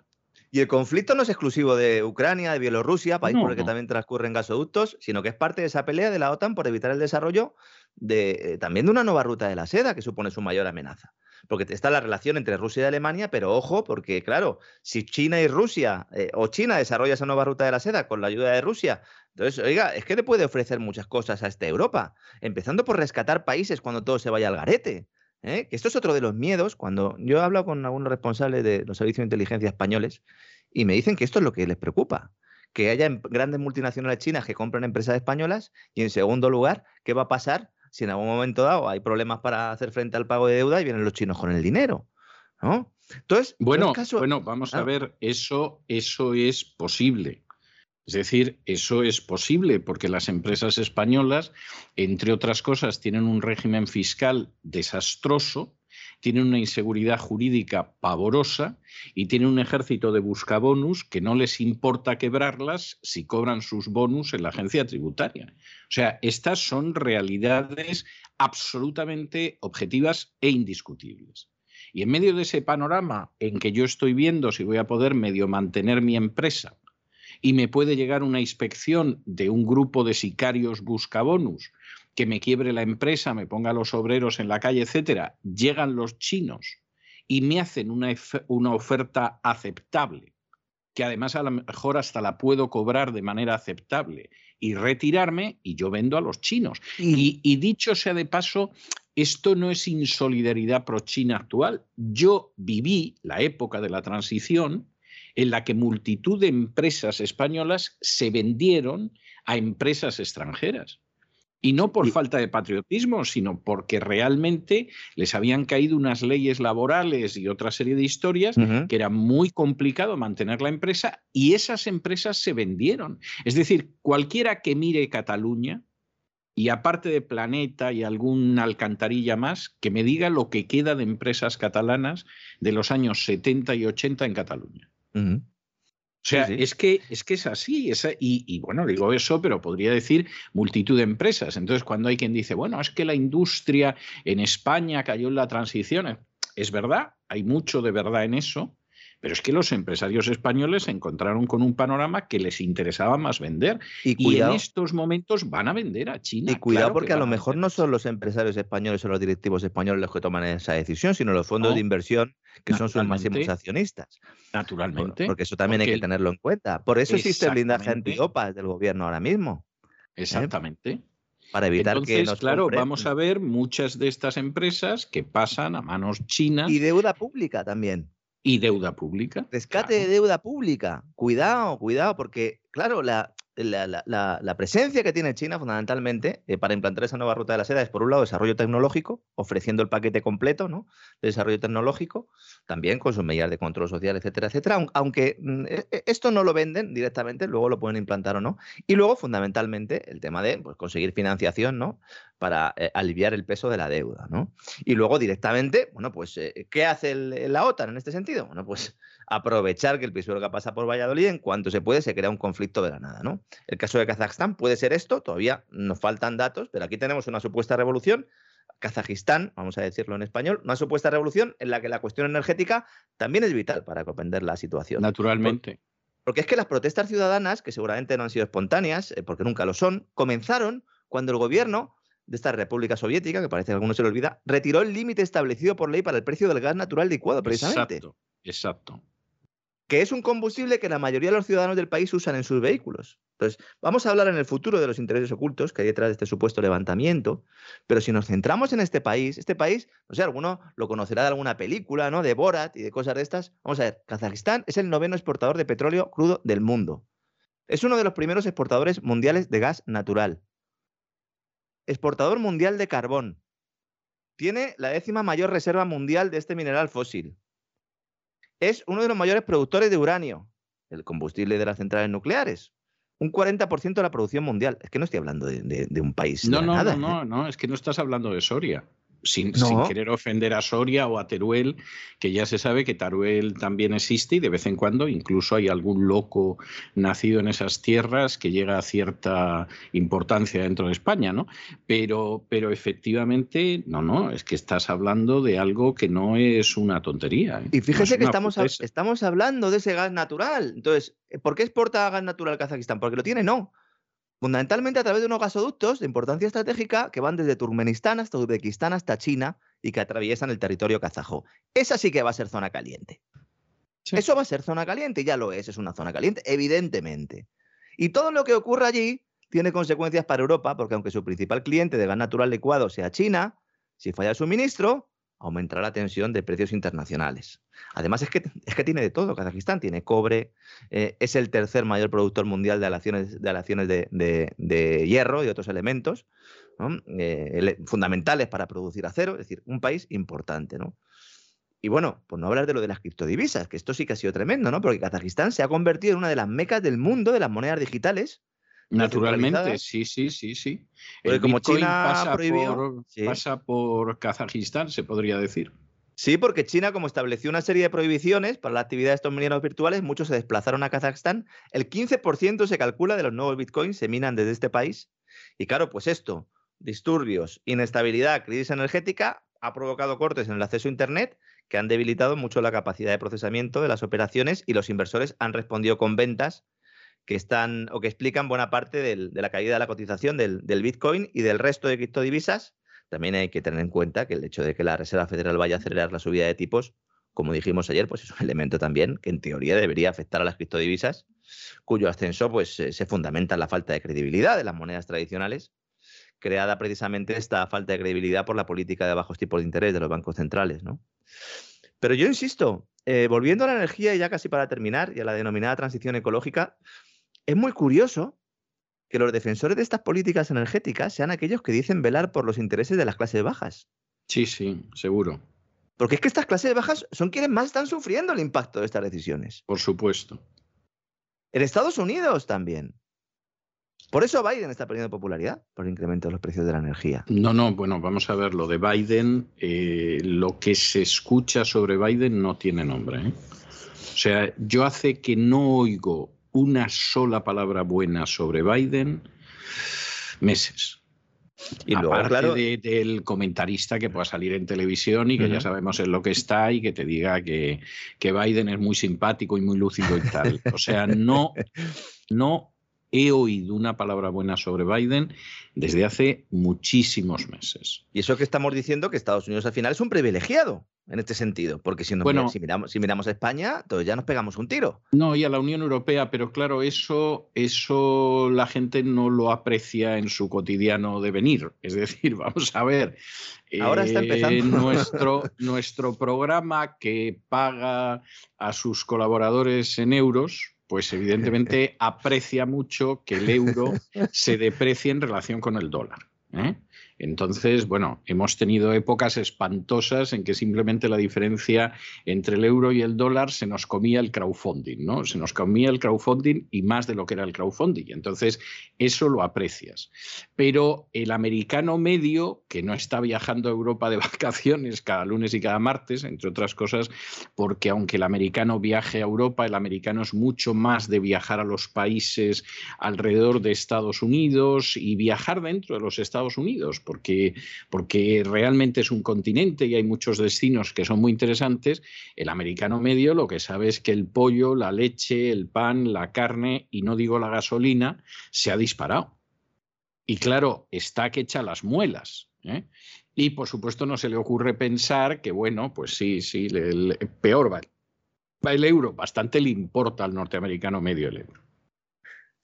Y el conflicto no es exclusivo de Ucrania, de Bielorrusia, país No, por el que no. también transcurren gasoductos, sino que es parte de esa pelea de la OTAN por evitar el desarrollo de, eh, también de una nueva ruta de la seda, que supone su mayor amenaza. Porque está la relación entre Rusia y Alemania, pero ojo, porque claro, si China y Rusia, eh, o China desarrolla esa nueva ruta de la seda con la ayuda de Rusia, entonces, oiga, es que le puede ofrecer muchas cosas a esta Europa, empezando por rescatar países cuando todo se vaya al garete. ¿eh? Que esto es otro de los miedos, cuando yo he hablado con algunos responsables de los servicios de inteligencia españoles, y me dicen que esto es lo que les preocupa, que haya em- grandes multinacionales chinas que compren empresas españolas y en segundo lugar, ¿qué va a pasar si en algún momento dado hay problemas para hacer frente al pago de deuda y vienen los chinos con el dinero? ¿no? Entonces, no es Bueno, caso- bueno, vamos a Claro. ver, eso, eso es posible. Es decir, eso es posible porque las empresas españolas, entre otras cosas, tienen un régimen fiscal desastroso, tienen una inseguridad jurídica pavorosa y tienen un ejército de buscabonus que no les importa quebrarlas si cobran sus bonus en la agencia tributaria. O sea, estas son realidades absolutamente objetivas e indiscutibles. Y en medio de ese panorama en que yo estoy viendo si voy a poder medio mantener mi empresa y me puede llegar una inspección de un grupo de sicarios buscabonus que me quiebre la empresa, me ponga a los obreros en la calle, etcétera, llegan los chinos y me hacen una, oferta aceptable, que además a lo mejor hasta la puedo cobrar de manera aceptable y retirarme y yo vendo a los chinos. Y, y dicho sea de paso, esto no es insolidaridad pro-China actual. Yo viví la época de la transición en la que multitud de empresas españolas se vendieron a empresas extranjeras. Y no por Y- falta de patriotismo, sino porque realmente les habían caído unas leyes laborales y otra serie de historias que era muy complicado mantener la empresa y esas empresas se vendieron. Es decir, cualquiera que mire Cataluña y aparte de Planeta y alguna alcantarilla más, que me diga lo que queda de empresas catalanas de los años 70 y 80 en Cataluña. O sea, Sí, sí. Es, que, es que es así. es y, y bueno, digo eso, pero podría decir multitud de empresas. Entonces, cuando hay quien dice, bueno, es que la industria en España cayó en la transición, es verdad, hay mucho de verdad en eso, pero es que los empresarios españoles se encontraron con un panorama que les interesaba más vender. Y en estos momentos van a vender a China. y cuidado claro porque a lo mejor no son los empresarios españoles o los directivos españoles los que toman esa decisión, sino los fondos No. de inversión que son sus máximos Naturalmente. accionistas. Por- Naturalmente. Porque eso también hay que tenerlo en cuenta. Por eso existe el blindaje antiopas del gobierno ahora mismo, Exactamente. para evitar que Entonces, nos claro, compren. vamos a ver muchas de estas empresas que pasan a manos chinas y, deuda pública también. Deuda pública. Rescate Claro. de deuda pública. Cuidado, cuidado, porque, claro, la, presencia que tiene China fundamentalmente eh, para implantar esa nueva ruta de la seda es, por un lado, desarrollo tecnológico, ofreciendo el paquete completo ¿no? de desarrollo tecnológico, también con sus medidas de control social, etcétera, etcétera. aun- Aunque mm, e- e- esto no lo venden directamente, luego lo pueden implantar o no. Y luego, fundamentalmente, el tema de pues, conseguir financiación ¿no? para eh, aliviar el peso de la deuda. ¿no? Y luego, directamente, bueno, pues, eh, ¿qué hace la OTAN en este sentido? Bueno, pues aprovechar que el pisuerga pasa por Valladolid, en cuanto se puede, se crea un conflicto de la nada, ¿no? El caso de Kazajstán puede ser esto, todavía nos faltan datos, pero aquí tenemos una supuesta revolución. Kazajistán, vamos a decirlo en español, una supuesta revolución en la que la cuestión energética también es vital para comprender la situación. Naturalmente. Porque es que las protestas ciudadanas, que seguramente no han sido espontáneas, eh, porque nunca lo son, comenzaron cuando el gobierno de esta República Soviética, que parece que a algunos se le olvida, retiró el límite establecido por ley para el precio del gas natural licuado, precisamente Exacto. Exacto. Que es un combustible que la mayoría de los ciudadanos del país usan en sus vehículos. Entonces, vamos a hablar en el futuro de los intereses ocultos que hay detrás de este supuesto levantamiento, pero si nos centramos en este país, este país, no sé, alguno lo conocerá de alguna película, ¿no? De Borat y de cosas de estas. Vamos a ver, Kazajistán es el noveno exportador de petróleo crudo del mundo. Es uno de los primeros exportadores mundiales de gas natural. Exportador mundial de carbón. Tiene la décima mayor reserva mundial de este mineral fósil es uno de los mayores productores de uranio, el combustible de las centrales nucleares. Un 40% de la producción mundial. Es que no estoy hablando de, de- de un país. No, nada, no, ¿eh? no, no, es que no estás hablando de Soria. Sin, No. sin querer ofender a Soria o a Teruel, que ya se sabe que Teruel también existe y de vez en cuando incluso hay algún loco nacido en esas tierras que llega a cierta importancia dentro de España, ¿no? Pero, pero efectivamente, no, no, es que estás hablando de algo que no es una tontería. ¿eh? Y No fíjese es que estamos, a- estamos hablando de ese gas natural. Entonces, ¿por qué exporta gas natural Kazajistán? Porque lo tiene, no. Fundamentalmente a través de unos gasoductos de importancia estratégica que van desde Turkmenistán hasta Uzbekistán hasta China y que atraviesan el territorio kazajo. Esa sí que va a ser zona caliente. Sí. Eso va a ser zona caliente, ya lo es, es una zona caliente, evidentemente. Y todo lo que ocurra allí tiene consecuencias para Europa, porque aunque su principal cliente de gas natural licuado sea China, si falla el suministro, aumentará la tensión de precios internacionales. Además, es que, es que tiene de todo. Kazajistán tiene cobre, eh, es el tercer mayor productor mundial de aleaciones de, de, hierro y otros elementos eh, fundamentales para producir acero. Es decir, un país importante. ¿no? Y bueno, pues no hablar de lo de las criptodivisas, que esto sí que ha sido tremendo, ¿no? Porque Kazajistán se ha convertido en una de las mecas del mundo de las monedas digitales. Naturalmente, sí, sí, sí, sí. Porque como China pasa, prohibió, pasa por Kazajistán, se podría decir. Sí, porque China, como estableció una serie de prohibiciones para la actividad de estos mineros virtuales, muchos se desplazaron a Kazajstán. El 15% se calcula de los nuevos bitcoins se minan desde este país. Y claro, pues esto, disturbios, inestabilidad, crisis energética, ha provocado cortes en el acceso a Internet que han debilitado mucho la capacidad de procesamiento de las operaciones y los inversores han respondido con ventas que están o que explican buena parte de la caída de la cotización del, Bitcoin y del resto de criptodivisas. También hay que tener en cuenta que el hecho de que la Reserva Federal vaya a acelerar la subida de tipos, como dijimos ayer, pues es un elemento también que en teoría debería afectar a las criptodivisas, cuyo ascenso pues, se fundamenta en la falta de credibilidad de las monedas tradicionales, creada precisamente esta falta de credibilidad por la política de bajos tipos de interés de los bancos centrales. ¿no? Pero yo insisto, eh, volviendo a la energía y ya casi para terminar, y a la denominada transición ecológica, es muy curioso que los defensores de estas políticas energéticas sean aquellos que dicen velar por los intereses de las clases bajas. Sí, sí, seguro. Porque es que estas clases bajas son quienes más están sufriendo el impacto de estas decisiones. Por supuesto. En Estados Unidos también. Por eso Biden está perdiendo popularidad, por el incremento de los precios de la energía. No, no, bueno, vamos a ver, lo de Biden, eh, lo que se escucha sobre Biden no tiene nombre. ¿eh? O sea, yo hace que no oigo una sola palabra buena sobre Biden meses. Y luego, Aparte claro, del comentarista que pueda salir en televisión y que ya sabemos en lo que está y que te diga que, que Biden es muy simpático y muy lúcido y tal. O sea, no, no he oído una palabra buena sobre Biden desde hace muchísimos meses. Y eso que estamos diciendo que Estados Unidos al final es un privilegiado en este sentido, porque si, si, miramos, si miramos a España, entonces ya nos pegamos un tiro. No, y a la Unión Europea, pero claro, eso, eso la gente no lo aprecia en su cotidiano devenir. Es decir, vamos a ver. Ahora está empezando. Eh, nuestro, nuestro programa que paga a sus colaboradores en euros, pues evidentemente aprecia mucho que el euro se deprecie en relación con el dólar. ¿eh? Entonces, bueno, hemos tenido épocas espantosas en que simplemente la diferencia entre el euro y el dólar se nos comía el crowdfunding, ¿no? Se nos comía el crowdfunding y más de lo que era el crowdfunding. Entonces, eso lo aprecias. Pero el americano medio, que no está viajando a Europa de vacaciones cada lunes y cada martes, entre otras cosas, porque aunque el americano viaje a Europa, el americano es mucho más de viajar a los países alrededor de Estados Unidos y viajar dentro de los Estados Unidos porque, realmente es un continente y hay muchos destinos que son muy interesantes, el americano medio lo que sabe es que el pollo, la leche, el pan, la carne y no digo la gasolina se ha disparado. Y claro, está que echa las muelas. ¿eh? Y por supuesto no se le ocurre pensar que, bueno, pues sí, sí, el, peor va el euro, bastante le importa al norteamericano medio el euro.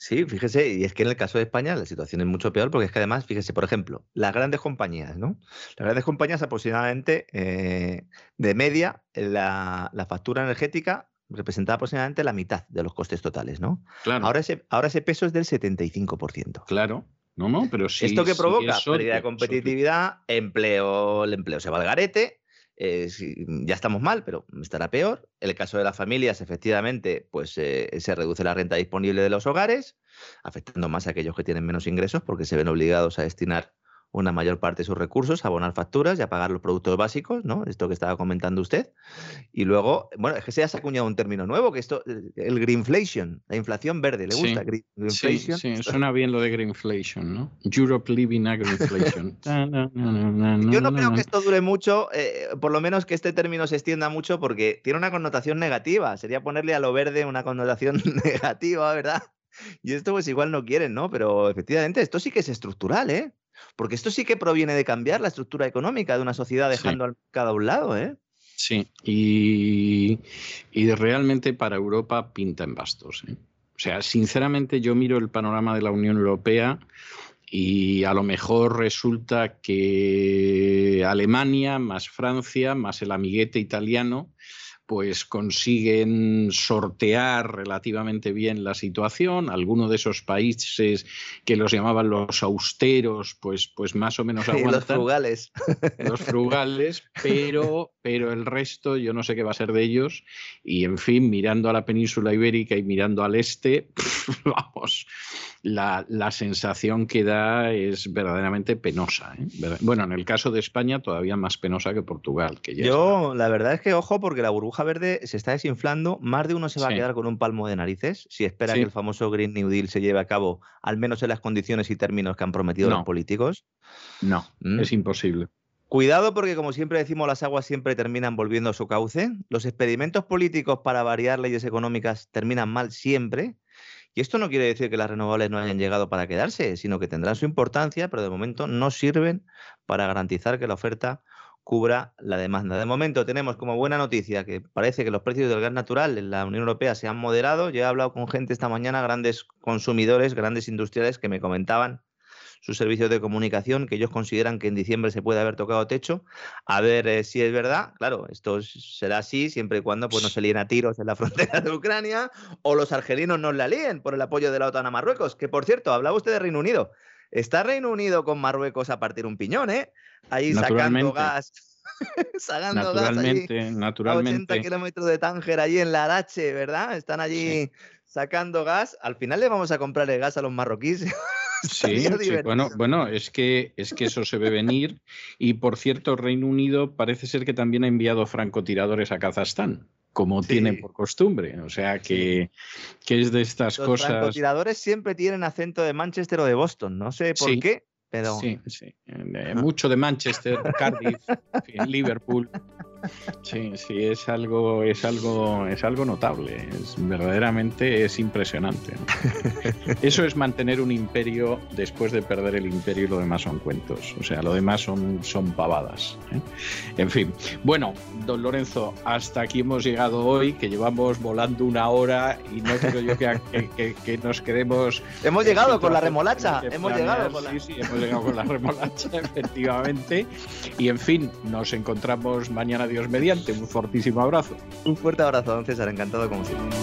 Sí, fíjese, y es que en el caso de España la situación es mucho peor porque es que además, fíjese, por ejemplo, las grandes compañías, ¿no? Las grandes compañías aproximadamente, eh, de media, la, factura energética representaba aproximadamente la mitad de los costes totales, ¿no? Claro. Ahora ese, ahora ese peso es del 75%. Claro. No, no, pero sí. ¿Esto que provoca? pérdida de competitividad, empleo, el empleo se va al garete, eh, ya estamos mal, pero estará peor. El caso de las familias, efectivamente, pues eh, se reduce la renta disponible de los hogares, afectando más a aquellos que tienen menos ingresos porque se ven obligados a destinar una mayor parte de sus recursos, abonar facturas y a pagar los productos básicos, ¿no? Esto que estaba comentando usted. Y luego, bueno, es que se ha acuñado un término nuevo, que esto, el greenflation, la inflación verde, ¿le gusta? Sí, sí, suena bien lo de greenflation, ¿no? Europe living a greenflation. Yo no creo que esto dure mucho, eh, por lo menos que este término se extienda mucho, porque tiene una connotación negativa. Sería ponerle a lo verde una connotación negativa, ¿verdad? Y esto pues igual no quieren, ¿no? Pero efectivamente, esto sí que es estructural, ¿eh? Porque esto sí que proviene de cambiar la estructura económica de una sociedad dejando al mercado a un lado, ¿eh? Sí, y, y, realmente para Europa pinta en bastos. ¿eh? O sea, sinceramente yo miro el panorama de la Unión Europea y a lo mejor resulta que Alemania más Francia más el amiguete italiano pues consiguen sortear relativamente bien la situación. Algunos de esos países que los llamaban los austeros, pues, pues más o menos aguantan. los frugales. Los frugales, pero, pero el resto yo no sé qué va a ser de ellos. Y en fin, mirando a la península ibérica y mirando al este, vamos, la, sensación que da es verdaderamente penosa. ¿eh? Bueno, en el caso de España todavía más penosa que Portugal. Que Yo, la verdad es que ojo, porque la burbuja verde se está desinflando, más de uno se va a quedar con un palmo de narices si espera que el famoso Green New Deal se lleve a cabo, al menos en las condiciones y términos que han prometido los políticos. No, mm. es imposible. Cuidado porque, como siempre decimos, las aguas siempre terminan volviendo a su cauce. Los experimentos políticos para variar leyes económicas terminan mal siempre. Y esto no quiere decir que las renovables no hayan llegado para quedarse, sino que tendrán su importancia, pero de momento no sirven para garantizar que la oferta cubra la demanda. De momento tenemos como buena noticia que parece que los precios del gas natural en la Unión Europea se han moderado. Yo he hablado con gente esta mañana, grandes consumidores, grandes industriales que me comentaban sus servicios de comunicación, que ellos consideran que en diciembre se puede haber tocado techo. A ver eh, si es verdad. Claro, esto será así siempre y cuando pues, no se líen a tiros en la frontera de Ucrania o los argelinos no la líen por el apoyo de la OTAN a Marruecos. Que por cierto, hablaba usted de Reino Unido. Está Reino Unido con Marruecos a partir un piñón, ¿eh? Ahí sacando gas. sacando gas allí, naturalmente. a 80 kilómetros de Tánger, allí en la Arache, ¿verdad? Están allí sacando gas. Al final le vamos a comprar el gas a los marroquíes. Sí, bueno, bueno, es que es que eso se ve venir. Y por cierto, Reino Unido parece ser que también ha enviado francotiradores a Kazajstán, como tienen por costumbre. O sea que, que es de estas Los cosas. Los francotiradores siempre tienen acento de Manchester o de Boston, no sé por qué. Pero... Sí, sí. mucho de Manchester, Cardiff, Liverpool. Sí, sí, es algo, es algo, es algo notable. Es verdaderamente es impresionante. Eso es mantener un imperio después de perder el imperio y lo demás son cuentos. O sea, lo demás son, son pavadas. ¿eh? En fin. Bueno, don Lorenzo, hasta aquí hemos llegado hoy, que llevamos volando una hora y no creo yo que, que, nos quedemos. Hemos llegado con la remolacha. Hemos llegado con la... Sí, sí, hemos llegado con la remolacha, efectivamente. Y en fin, nos encontramos mañana Dios mediante. Un fortísimo abrazo. Un fuerte abrazo, don César. Encantado como siempre.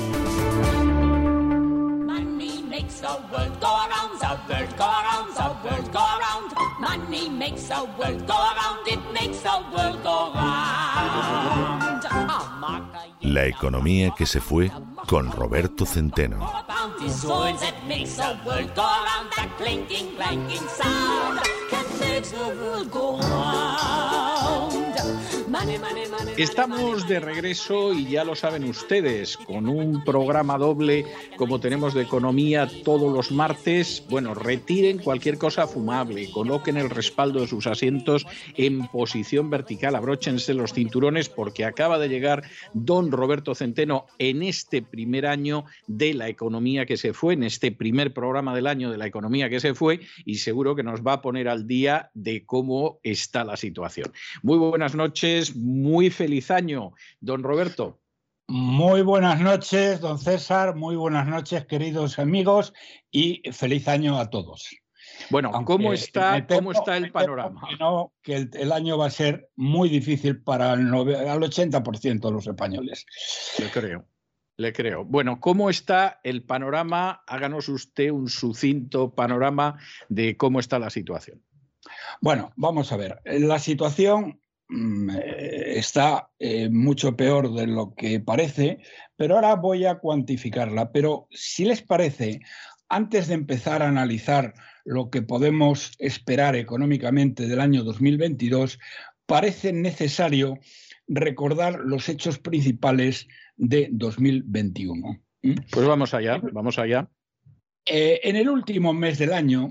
La economía que se fue con Roberto Centeno. money, money. Estamos de regreso y ya lo saben ustedes, con un programa doble como tenemos de economía todos los martes. Bueno, retiren cualquier cosa fumable, coloquen el respaldo de sus asientos en posición vertical, abróchense los cinturones porque acaba de llegar don Roberto Centeno en este primer año de la economía que se fue, en este primer programa del año de la economía que se fue y seguro que nos va a poner al día de cómo está la situación. Muy buenas noches, muy feliz feliz año, don Roberto. Muy buenas noches, don César. Muy buenas noches, queridos amigos, y feliz año a todos. Bueno, ¿cómo está, ¿cómo está el panorama? Que, que el, año va a ser muy difícil para el, al 80% de los españoles. Le creo, le creo. Bueno, ¿cómo está el panorama? Háganos usted un sucinto panorama de cómo está la situación. Bueno, vamos a ver. La situación está eh, mucho peor de lo que parece, pero ahora voy a cuantificarla. Pero si les parece, antes de empezar a analizar lo que podemos esperar económicamente del año 2022, parece necesario recordar los hechos principales de 2021. Pues vamos allá, vamos allá. Eh, en el último mes del año,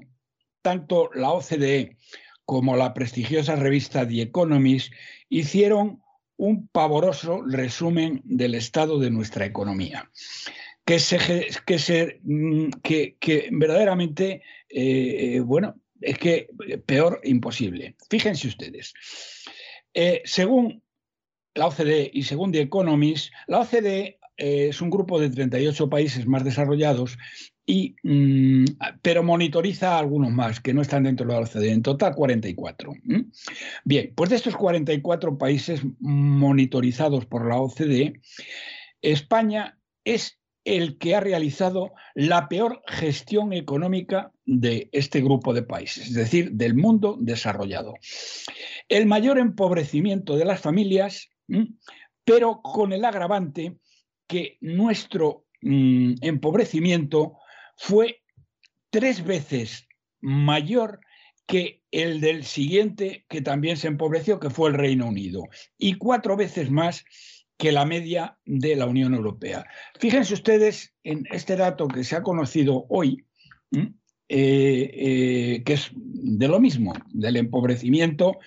tanto la OCDE como la prestigiosa revista The Economist hicieron un pavoroso resumen del estado de nuestra economía, que, que, mm, que, verdaderamente, eh, bueno, es que peor imposible. Fíjense ustedes, eh, según la OCDE y según The Economist, la OCDE eh, es un grupo de 38 países más desarrollados, y, mm, pero monitoriza a algunos más que no están dentro de la OCDE. En total, 44. Bien, pues de estos 44 países monitorizados por la OCDE, España es el que ha realizado la peor gestión económica de este grupo de países, es decir, del mundo desarrollado. El mayor empobrecimiento de las familias, pero con el agravante que nuestro mm, empobrecimiento fue tres veces mayor que el del siguiente que también se empobreció, que fue el Reino Unido, y cuatro veces más que la media de la Unión Europea. Fíjense ustedes en este dato que se ha conocido hoy, eh, eh, que es de lo mismo, del empobrecimiento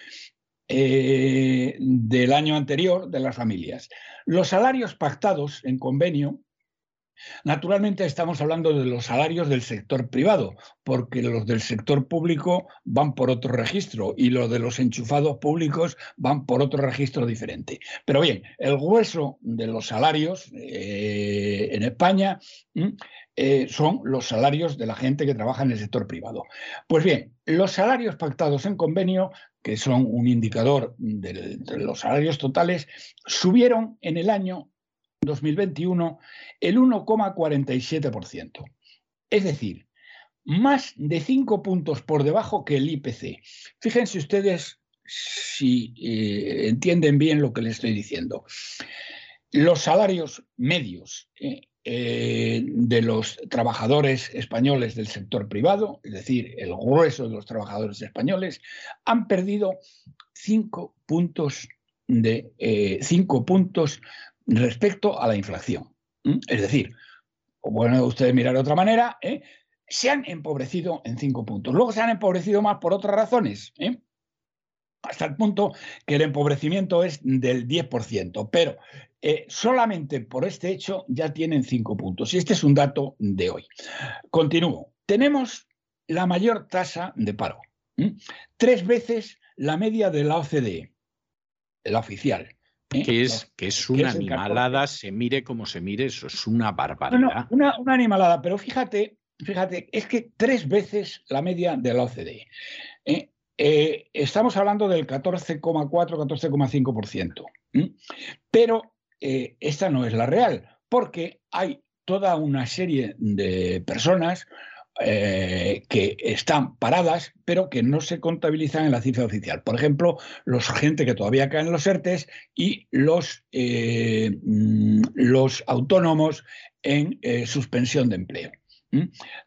eh, del año anterior de las familias. Los salarios pactados en convenio Naturalmente estamos hablando de los salarios del sector privado, porque los del sector público van por otro registro y los de los enchufados públicos van por otro registro diferente. Pero bien, el grueso de los salarios eh, en España eh, son los salarios de la gente que trabaja en el sector privado. Pues bien, los salarios pactados en convenio que son un indicador de, los salarios totales, subieron en el año 2021 el 1,47%. Es decir, más de 5 puntos por debajo que el IPC. Fíjense ustedes si eh, entienden bien lo que les estoy diciendo. Los salarios medios eh, eh, de los trabajadores españoles del sector privado, es decir, el grueso de los trabajadores españoles, han perdido 5 puntos de 5 puntos respecto a la inflación. Es decir, bueno, ustedes mirar de otra manera, ¿eh? se han empobrecido en cinco puntos. Luego se han empobrecido más por otras razones, ¿eh? hasta el punto que el empobrecimiento es del 10%, pero eh, solamente por este hecho ya tienen cinco puntos. Y este es un dato de hoy. Continúo. Tenemos la mayor tasa de paro, tres veces la media de la OCDE, la oficial. ¿Eh? Que es, que es una animalada, se mire como se mire, eso es una barbaridad. una, animalada, pero fíjate, fíjate, es que tres veces la media de la OCDE. ¿eh? Eh, estamos hablando del 14,4, 14,5%. Pero esta no es la real, porque hay toda una serie de personas eh, que están paradas, pero que no se contabilizan en la cifra oficial. Por ejemplo, los gente que todavía caen en los ERTES y los, eh, mm, los autónomos en eh, suspensión de empleo.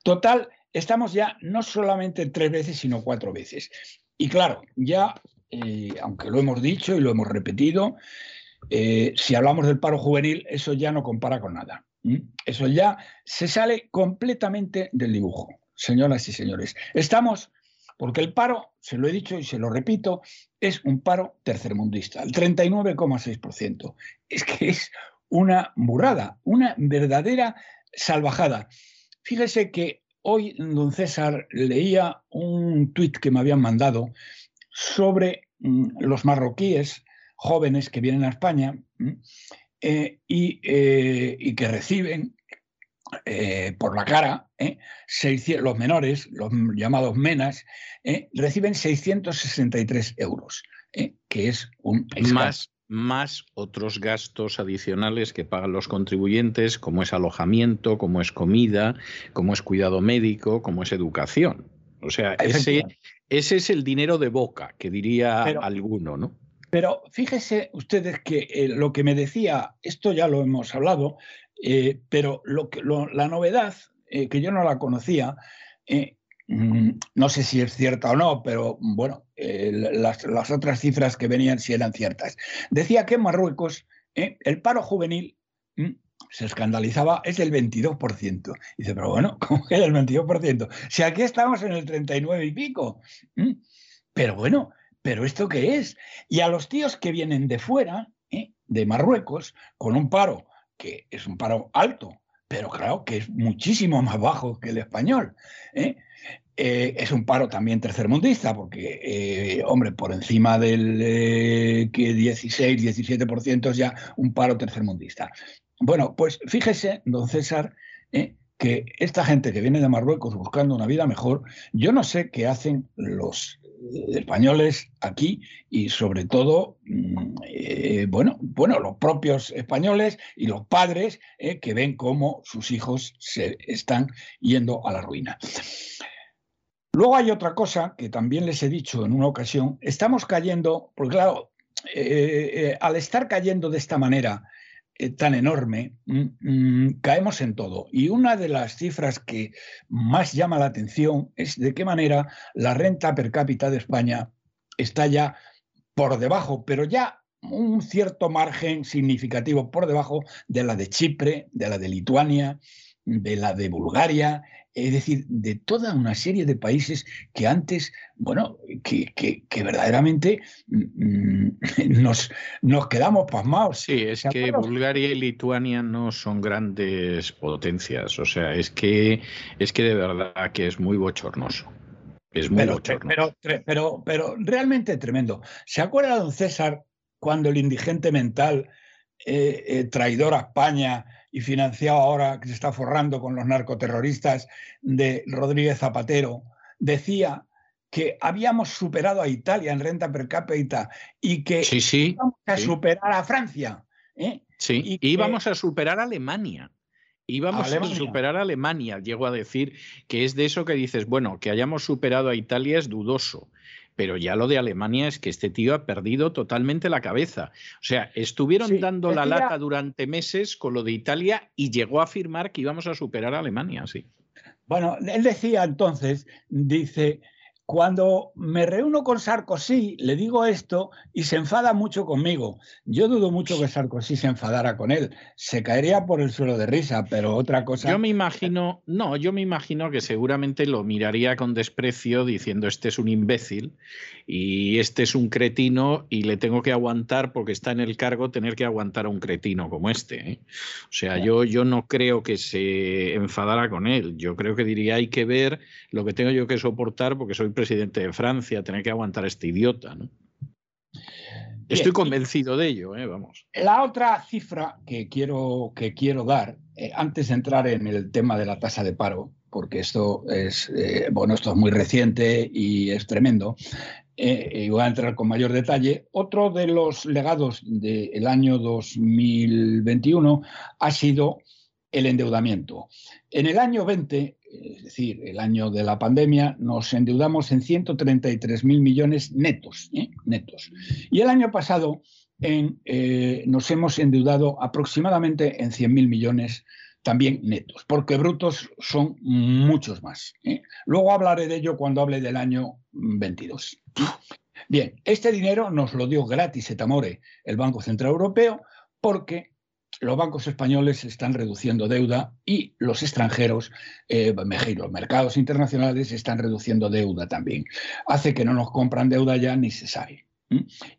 Total, estamos ya no solamente tres veces, sino cuatro veces. Y claro, ya, aunque lo hemos dicho y lo hemos repetido, si hablamos del paro juvenil, eso ya no compara con nada. ¿Mm? Eso ya se sale completamente del dibujo, señoras y señores. Estamos, porque el paro, se lo he dicho y se lo repito, es un paro tercermundista, el 39,6%. Es que es una burrada, una verdadera salvajada. Fíjese que hoy, don César, leía un tuit que me habían mandado sobre mm, los marroquíes jóvenes que vienen a España eh, eh, y, que reciben eh, por la cara, los menores, los llamados menas, reciben 663 euros, que es un... Más, más otros gastos adicionales que pagan los contribuyentes, como es alojamiento, como es comida, como es cuidado médico, como es educación. O sea, ese, ese es el dinero de boca, que diría alguno, ¿no? Pero fíjese ustedes que eh, lo que me decía, esto ya lo hemos hablado, eh, pero la novedad, eh, que yo no la conocía, mm, no sé si es cierta o no, pero bueno, las, otras cifras que venían sí eran ciertas. Decía que en Marruecos el paro juvenil mm, se escandalizaba, es del 22%. Dice, pero bueno, ¿cómo que el 22%? Si aquí estamos en el 39 y pico. Mm, pero bueno, ¿pero esto qué es? Y a los tíos que vienen de fuera, ¿eh? de Marruecos, con un paro, que es un paro alto, pero claro que es muchísimo más bajo que el español, ¿eh? eh, es un paro también tercermundista, porque, hombre, por encima del que 16, 17% es ya un paro tercermundista. Bueno, pues fíjese, don César, que esta gente que viene de Marruecos buscando una vida mejor, yo no sé qué hacen los españoles aquí y sobre todo, mm, bueno, bueno, los propios españoles y los padres que ven cómo sus hijos se están yendo a la ruina. Luego hay otra cosa que también les he dicho en una ocasión, estamos cayendo, porque claro, eh, eh, al estar cayendo de esta manera eh, tan enorme, mm, mm, caemos en todo. Y una de las cifras que más llama la atención es de qué manera la renta per cápita de España está ya por debajo, pero ya un cierto margen significativo por debajo de la de Chipre, de la de Lituania, de la de Bulgaria es decir, de toda una serie de países que antes, bueno, que, verdaderamente mm, nos, nos quedamos pasmados. Sí, es que Bulgaria y Lituania no son grandes potencias, o sea, es que, es que de verdad que es muy bochornoso. Es muy pero, bochornoso. Pero, pero, realmente tremendo. ¿Se acuerda, don César, cuando el indigente mental, eh, eh, traidor a España, y financiado ahora, que se está forrando con los narcoterroristas de Rodríguez Zapatero, decía que habíamos superado a Italia en renta per cápita y que íbamos a superar a Francia. ¿eh? Sí, y íbamos a superar a Alemania. Íbamos a superar a Alemania, llego a decir que es de eso que dices, bueno, que hayamos superado a Italia es dudoso, pero ya lo de Alemania es que este tío ha perdido totalmente la cabeza. O sea, estuvieron dando la lata durante meses con lo de Italia y llegó a afirmar que íbamos a superar a Alemania, sí. Bueno, él decía entonces, dice, cuando me reúno con Sarkozy, le digo esto y se enfada mucho conmigo. Yo dudo mucho que Sarkozy se enfadara con él. Se caería por el suelo de risa, pero otra cosa. Yo me imagino, no, yo me imagino que seguramente lo miraría con desprecio diciendo este es un imbécil y este es un cretino y le tengo que aguantar porque está en el cargo tener que aguantar a un cretino como este. ¿eh? O sea, yo, yo no creo que se enfadara con él. Yo creo que diría hay que ver lo que tengo yo que soportar porque soy presidente de Francia, tener que aguantar a este idiota, ¿no? Estoy convencido de ello, ¿eh? vamos. La otra cifra que quiero, que quiero dar, eh, antes de entrar en el tema de la tasa de paro, porque esto es, eh, bueno, esto es muy reciente y es tremendo, y voy a entrar con mayor detalle. Otro de los legados del año 2021 ha sido el endeudamiento. En el año 20 es decir, el año de la pandemia, nos endeudamos en 133 mil millones netos, ¿eh? netos. Y el año pasado eh, nos hemos endeudado aproximadamente en 100 mil millones también netos, porque brutos son muchos más. ¿eh? Luego hablaré de ello cuando hable del año 22. Bien, este dinero nos lo dio gratis Etamore, el Banco Central Europeo, porque los bancos españoles están reduciendo deuda y los extranjeros, eh, los mercados internacionales están reduciendo deuda también. Hace que no nos compran deuda ya ni se sabe.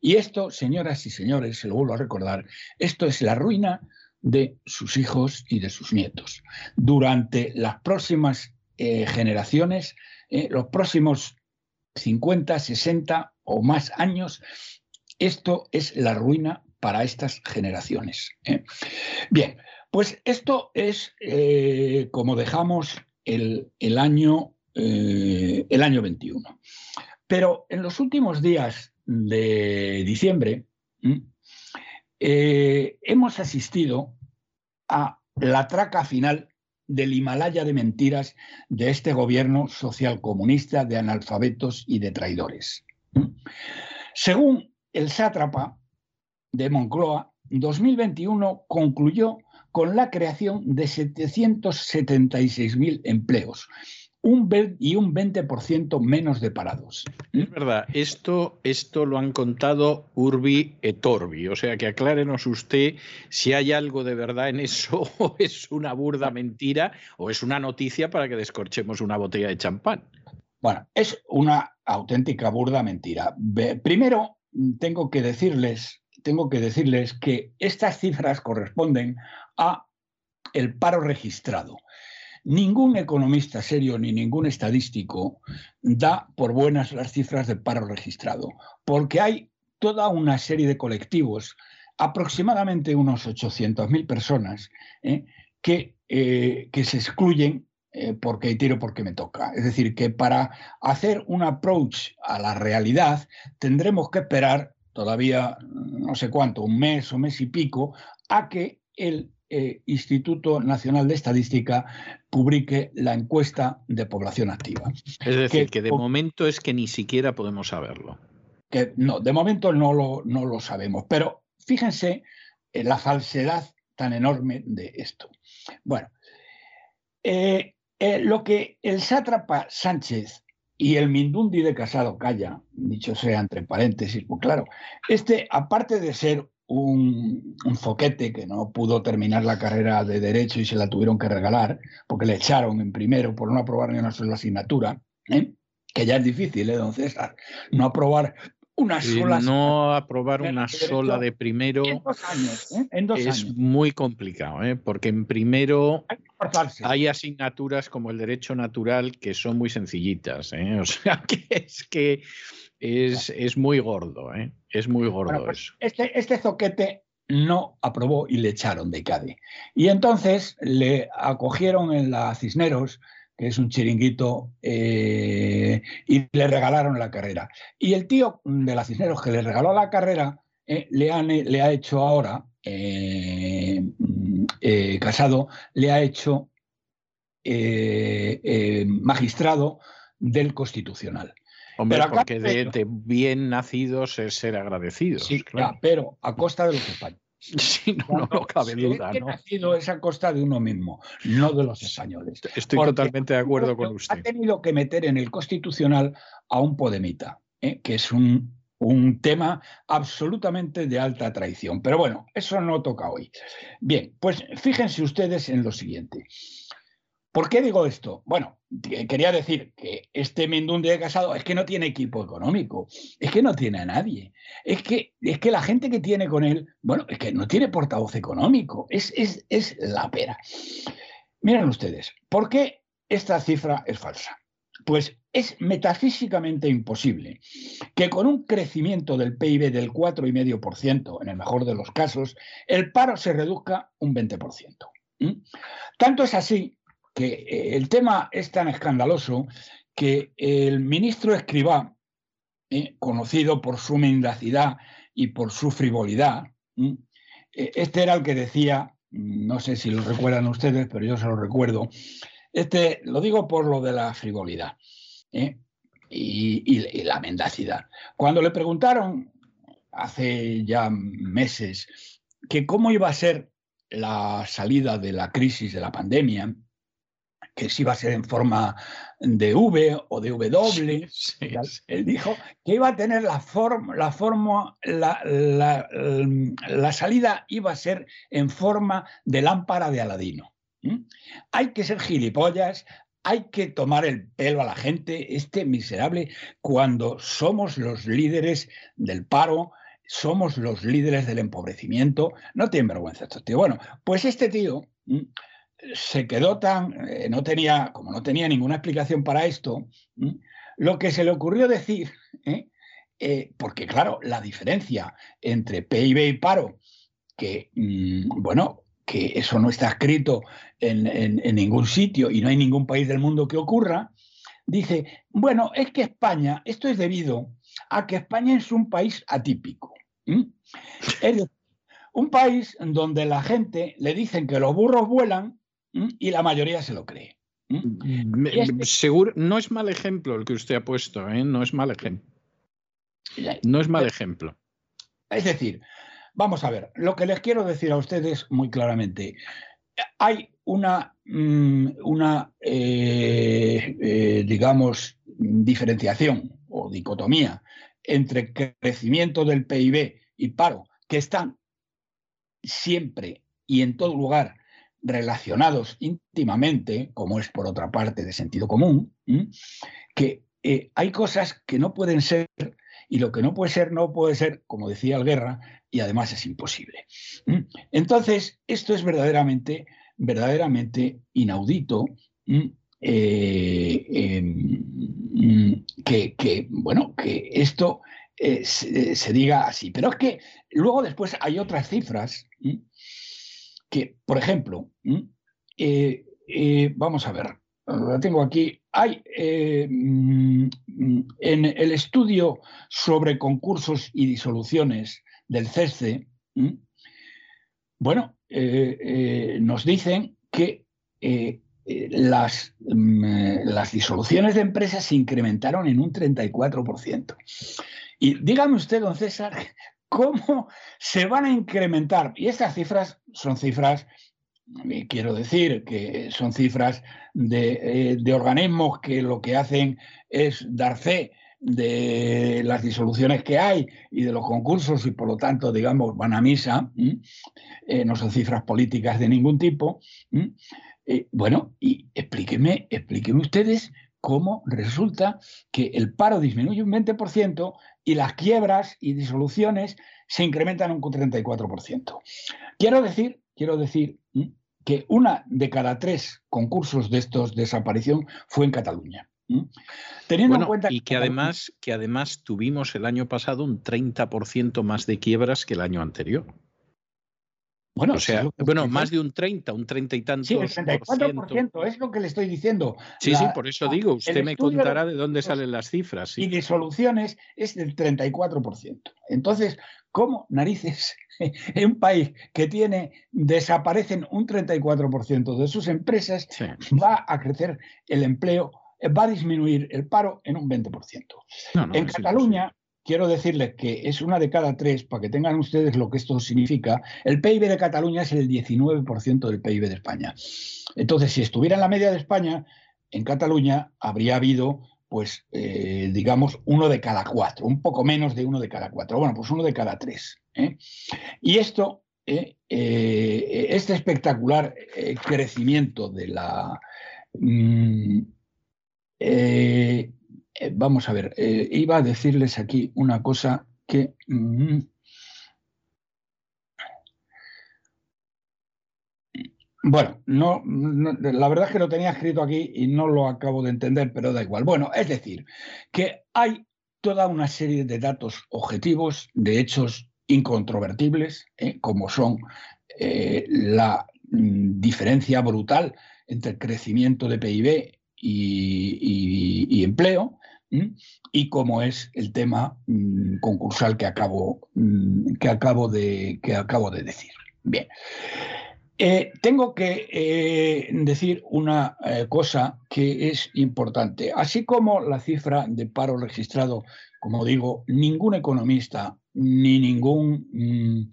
Y esto, señoras y señores, se lo vuelvo a recordar, esto es la ruina de sus hijos y de sus nietos. Durante las próximas eh, generaciones, eh, los próximos 50, 60 o más años, esto es la ruina para estas generaciones. ¿eh? Bien, pues esto es eh, como dejamos el, año, eh, el año 21. Pero en los últimos días de diciembre hemos asistido a la traca final del Himalaya de mentiras de este gobierno socialcomunista de analfabetos y de traidores. Según el sátrapa, de Moncloa, 2021 concluyó con la creación de 776.000 empleos un y un 20% menos de parados. Es verdad, esto, esto lo han contado Urbi et Orbi, o sea que aclárenos usted si hay algo de verdad en eso o es una burda mentira o es una noticia para que descorchemos una botella de champán. Bueno, es una auténtica burda mentira. Primero, tengo que decirles tengo que decirles que estas cifras corresponden a el paro registrado. ningún economista serio ni ningún estadístico da por buenas las cifras de paro registrado, porque hay toda una serie de colectivos, aproximadamente unos 800.000 personas, ¿eh? que, eh, que se excluyen eh, porque tiro porque me toca. Es decir, que para hacer un approach a la realidad tendremos que esperar todavía no sé cuánto, un mes o mes y pico, a que el eh, Instituto Nacional de Estadística publique la encuesta de población activa. Es decir, que, de momento es que ni siquiera podemos saberlo. Que no, de momento no lo, no lo sabemos, pero fíjense en la falsedad tan enorme de esto. Bueno, eh, eh, lo que el sátrapa Sánchez y el Mindundi de Casado Calla, dicho sea entre paréntesis, pues claro, este, aparte de ser un, foquete que no pudo terminar la carrera de Derecho y se la tuvieron que regalar, porque le echaron en primero por no aprobar ni una sola asignatura, ¿eh? que ya es difícil, ¿eh, don César? No aprobar una sola. No aprobar una sola de primero. En dos años. ¿eh? En dos es muy complicado, ¿eh? porque en primero hay, asignaturas como el derecho natural que son muy sencillitas. ¿eh? O sea que es que es, es muy gordo. ¿eh? Es muy gordo pues eso. Este, este zoquete no aprobó y le echaron de CADE. Y entonces le acogieron en la Cisneros que es un chiringuito, eh, y le regalaron la carrera. Y el tío de la Cisneros que le regaló la carrera eh, le, le, ha hecho ahora, eh, casado, le ha hecho magistrado del Constitucional. Hombre, porque de, bien nacidos es ser agradecidos. Sí, claro. pero a costa de los españoles. Sí, no, no, cabe duda. ¿no? Ha sido esa costa de uno mismo, no de los españoles. Estoy totalmente de acuerdo con usted. Ha tenido que meter en el constitucional a un podemita, ¿eh? que es un, un tema absolutamente de alta traición. Pero bueno, eso no toca hoy. Bien, pues fíjense ustedes en lo siguiente. ¿Por qué digo esto? Bueno, quería decir que este Mendundi de Casado es que no tiene equipo económico, es que no tiene a nadie, es que, es que la gente que tiene con él, bueno, es que no tiene portavoz económico, es, es, es la pera. Miren ustedes, ¿por qué esta cifra es falsa? Pues es metafísicamente imposible que con un crecimiento del PIB del 4,5%, en el mejor de los casos, el paro se reduzca un 20%. Tanto es así que eh, el tema es tan escandaloso que el ministro Escribá, eh, conocido por su mendacidad y por su frivolidad, eh, este era el que decía, no sé si lo recuerdan ustedes, pero yo se lo recuerdo, este, lo digo por lo de la frivolidad y, y la mendacidad. Cuando le preguntaron hace ya meses que cómo iba a ser la salida de la crisis de la pandemia, que si iba a ser en forma de V o de W. Él dijo que iba a tener la forma, la, forma la, la, salida iba a ser en forma de lámpara de Aladino. Hay que ser gilipollas, hay que tomar el pelo a la gente, este miserable, cuando somos los líderes del paro, somos los líderes del empobrecimiento. No tiene vergüenza estos tíos. Bueno, pues este tío se quedó tan, eh, no tenía, como no tenía ninguna explicación para esto, lo que se le ocurrió decir, ¿eh? Eh, porque claro, la diferencia entre PIB y paro, que, mm, bueno, que eso no está escrito en, en, ningún sitio y no hay ningún país del mundo que ocurra, dice, bueno, es que España, esto es debido a que España es un país atípico. Es un país donde la gente le dicen que los burros vuelan y la mayoría se lo cree. Este seguro, no es mal ejemplo el que usted ha puesto, ¿eh? no es mal ejemplo. No es mal ejemplo. Es decir, vamos a ver, lo que les quiero decir a ustedes muy claramente, hay una, mm, una eh, eh, digamos, diferenciación o dicotomía entre crecimiento del PIB y paro, que están siempre y en todo lugar relacionados íntimamente, como es por otra parte de sentido común, que eh, hay cosas que no pueden ser y lo que no puede ser no puede ser, como decía el Guerra, y además es imposible. Entonces, esto es verdaderamente, verdaderamente inaudito eh, em, que, bueno, que esto eh, se, diga así. Pero es que luego después hay otras cifras que, por ejemplo, vamos a ver, la tengo aquí. Hay en el estudio sobre concursos y disoluciones del CESCE, bueno, nos dicen que eh, las, mm, eh, las disoluciones de empresas se incrementaron en un 34%. Y dígame usted, don César, ¿cómo se van a incrementar? Y estas cifras son cifras, quiero decir, que son cifras de, eh, de organismos que lo que hacen es dar fe de las disoluciones que hay y de los concursos y por lo tanto, digamos, van a misa, no son cifras políticas de ningún tipo. Eh, bueno, y explíqueme, explíqueme ustedes cómo resulta que el paro disminuye un 20% y las quiebras y disoluciones se incrementan un 34%. Quiero decir, quiero decir que una de cada tres concursos de estos desaparición fue en Cataluña. Teniendo en cuenta y que además, que además tuvimos el año pasado un 30% más de quiebras que el año anterior. Bueno, o sea, bueno, más de un 30, un 30 y tantos. Sí, el 34% es lo que le estoy diciendo. Sí, sí, por eso digo, usted me contará de dónde salen las cifras. Y de soluciones es del 34%. Entonces, ¿cómo narices en un país que tiene, desaparecen un 34% de sus empresas, va a crecer el empleo, va a disminuir el paro en un 20%? en Cataluña, quiero decirles que es una de cada tres, para que tengan ustedes lo que esto significa, el PIB de Cataluña es el 19% del PIB de España. Entonces, si estuviera en la media de España, en Cataluña habría habido, pues, eh, digamos, uno de cada cuatro, un poco menos de uno de cada cuatro. Bueno, pues uno de cada tres. ¿eh? Y esto, eh, este espectacular crecimiento de la... Mm, eh, vamos a ver, eh, iba a decirles aquí una cosa que... Mm, bueno, no, la verdad es que lo tenía escrito aquí y no lo acabo de entender, pero da igual. Bueno, es decir, que hay toda una serie de datos objetivos, de hechos incontrovertibles, ¿eh? como son la mm, diferencia brutal entre el crecimiento de PIB y empleo, y cómo es el tema mm, concursal que acabo, mm, que, acabo de, que acabo de decir. Bien. Eh, tengo que eh, decir una eh, cosa que es importante. Así como la cifra de paro registrado, como digo, ningún economista ni ningún mm,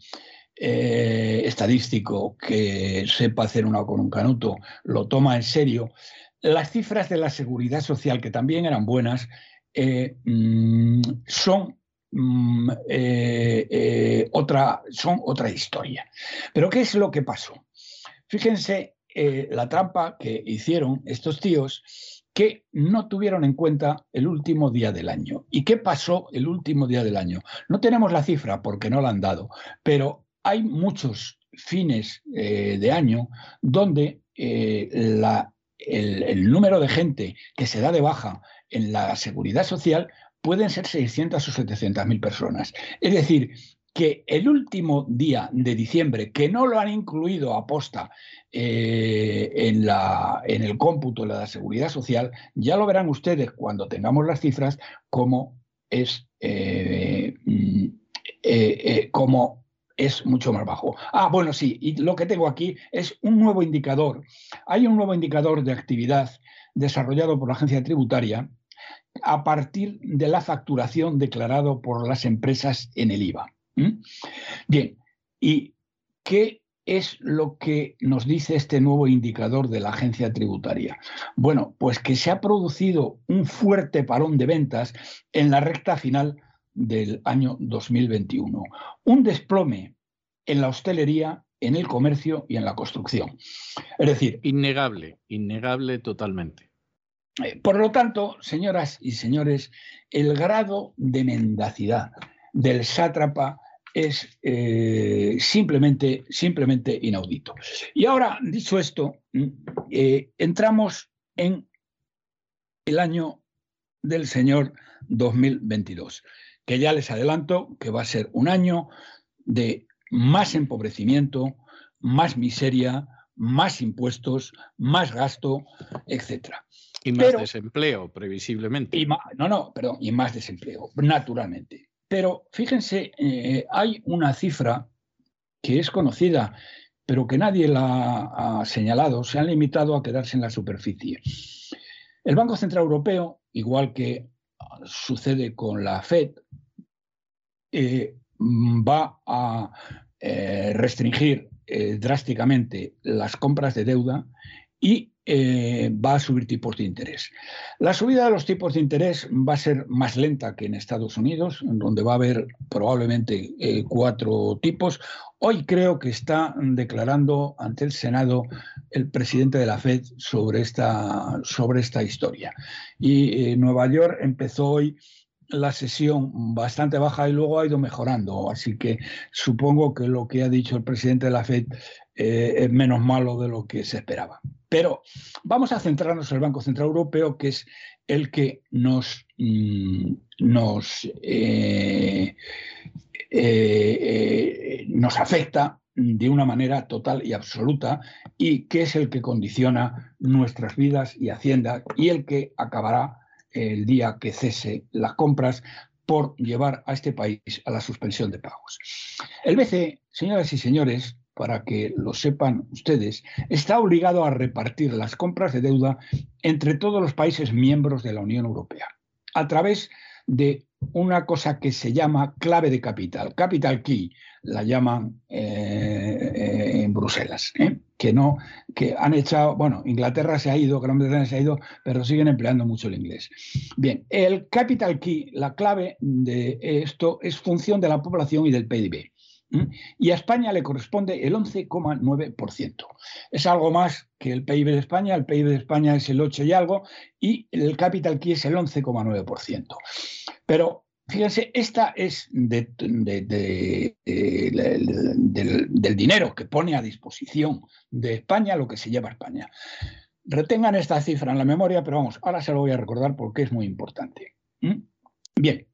estadístico que sepa hacer una con un canuto lo toma en serio, las cifras de la seguridad social, que también eran buenas, eh, mm, son, mm, eh, eh, otra, son otra historia. Pero ¿qué es lo que pasó? Fíjense la trampa que hicieron estos tíos que no tuvieron en cuenta el último día del año. ¿Y qué pasó el último día del año? No tenemos la cifra porque no la han dado, pero hay muchos fines de año donde la, el, número de gente que se da de baja en la seguridad social pueden ser 600 o 700 mil personas. Es decir, que el último día de diciembre, que no lo han incluido a posta eh, en, la, en, el cómputo de la seguridad social, ya lo verán ustedes cuando tengamos las cifras, cómo es, eh, mm, eh, cómo es mucho más bajo. Ah, bueno, sí, y lo que tengo aquí es un nuevo indicador. Hay un nuevo indicador de actividad desarrollado por la agencia tributaria a partir de la facturación declarado por las empresas en el IVA. Bien, ¿y qué es lo que nos dice este nuevo indicador de la agencia tributaria? Bueno, pues que se ha producido un fuerte parón de ventas en la recta final del año 2021. Un desplome en la hostelería, en el comercio y en la construcción. Es decir... Innegable, innegable totalmente. Eh, por lo tanto, señoras y señores, el grado de mendacidad del sátrapa es eh, simplemente, simplemente inaudito. Y ahora, dicho esto, mm, eh, entramos en el año del Señor 2022, que ya les adelanto que va a ser un año de más empobrecimiento, más miseria, más impuestos, más gasto, etc. Y más desempleo, previsiblemente. Y no, no, perdón, y más desempleo, naturalmente. Pero fíjense, eh, hay una cifra que es conocida, pero que nadie la ha señalado, se han limitado a quedarse en la superficie. El Banco Central Europeo, igual que sucede con la Fed, eh, va a eh, restringir eh, drásticamente las compras de deuda y va a subir tipos de interés. La subida de los tipos de interés va a ser más lenta que en Estados Unidos, donde va a haber probablemente cuatro tipos. Hoy creo que está declarando ante el Senado el presidente de la Fed sobre esta, sobre esta historia. Y Nueva York empezó hoy la sesión bastante baja y luego ha ido mejorando. Así que supongo que lo que ha dicho el presidente de la FED eh, es menos malo de lo que se esperaba. Pero vamos a centrarnos en el Banco Central Europeo, que es el que nos, mm, nos, eh, eh, nos afecta de una manera total y absoluta y que es el que condiciona nuestras vidas y Hacienda y el que acabará el día que cese las compras por llevar a este país a la suspensión de pagos. El BCE, señoras y señores, para que lo sepan ustedes, está obligado a repartir las compras de deuda entre todos los países miembros de la Unión Europea a través de una cosa que se llama clave de capital, capital key, la llaman eh, eh, en Bruselas, ¿eh? que no, que han echado, bueno, Inglaterra se ha ido, Gran Bretaña se ha ido, pero siguen empleando mucho el inglés. Bien, el capital key, la clave de esto es función de la población y del PIB. Y a España le corresponde el 11,9%. Es algo más que el PIB de España, el PIB de España es el 8 y algo, y el capital key es el 11,9%. Pero fíjense, esta es del, dinero que pone a disposición de España lo que se lleva a España. Retengan esta cifra en la memoria, pero vamos, ahora se lo voy a recordar porque es muy importante. Bien,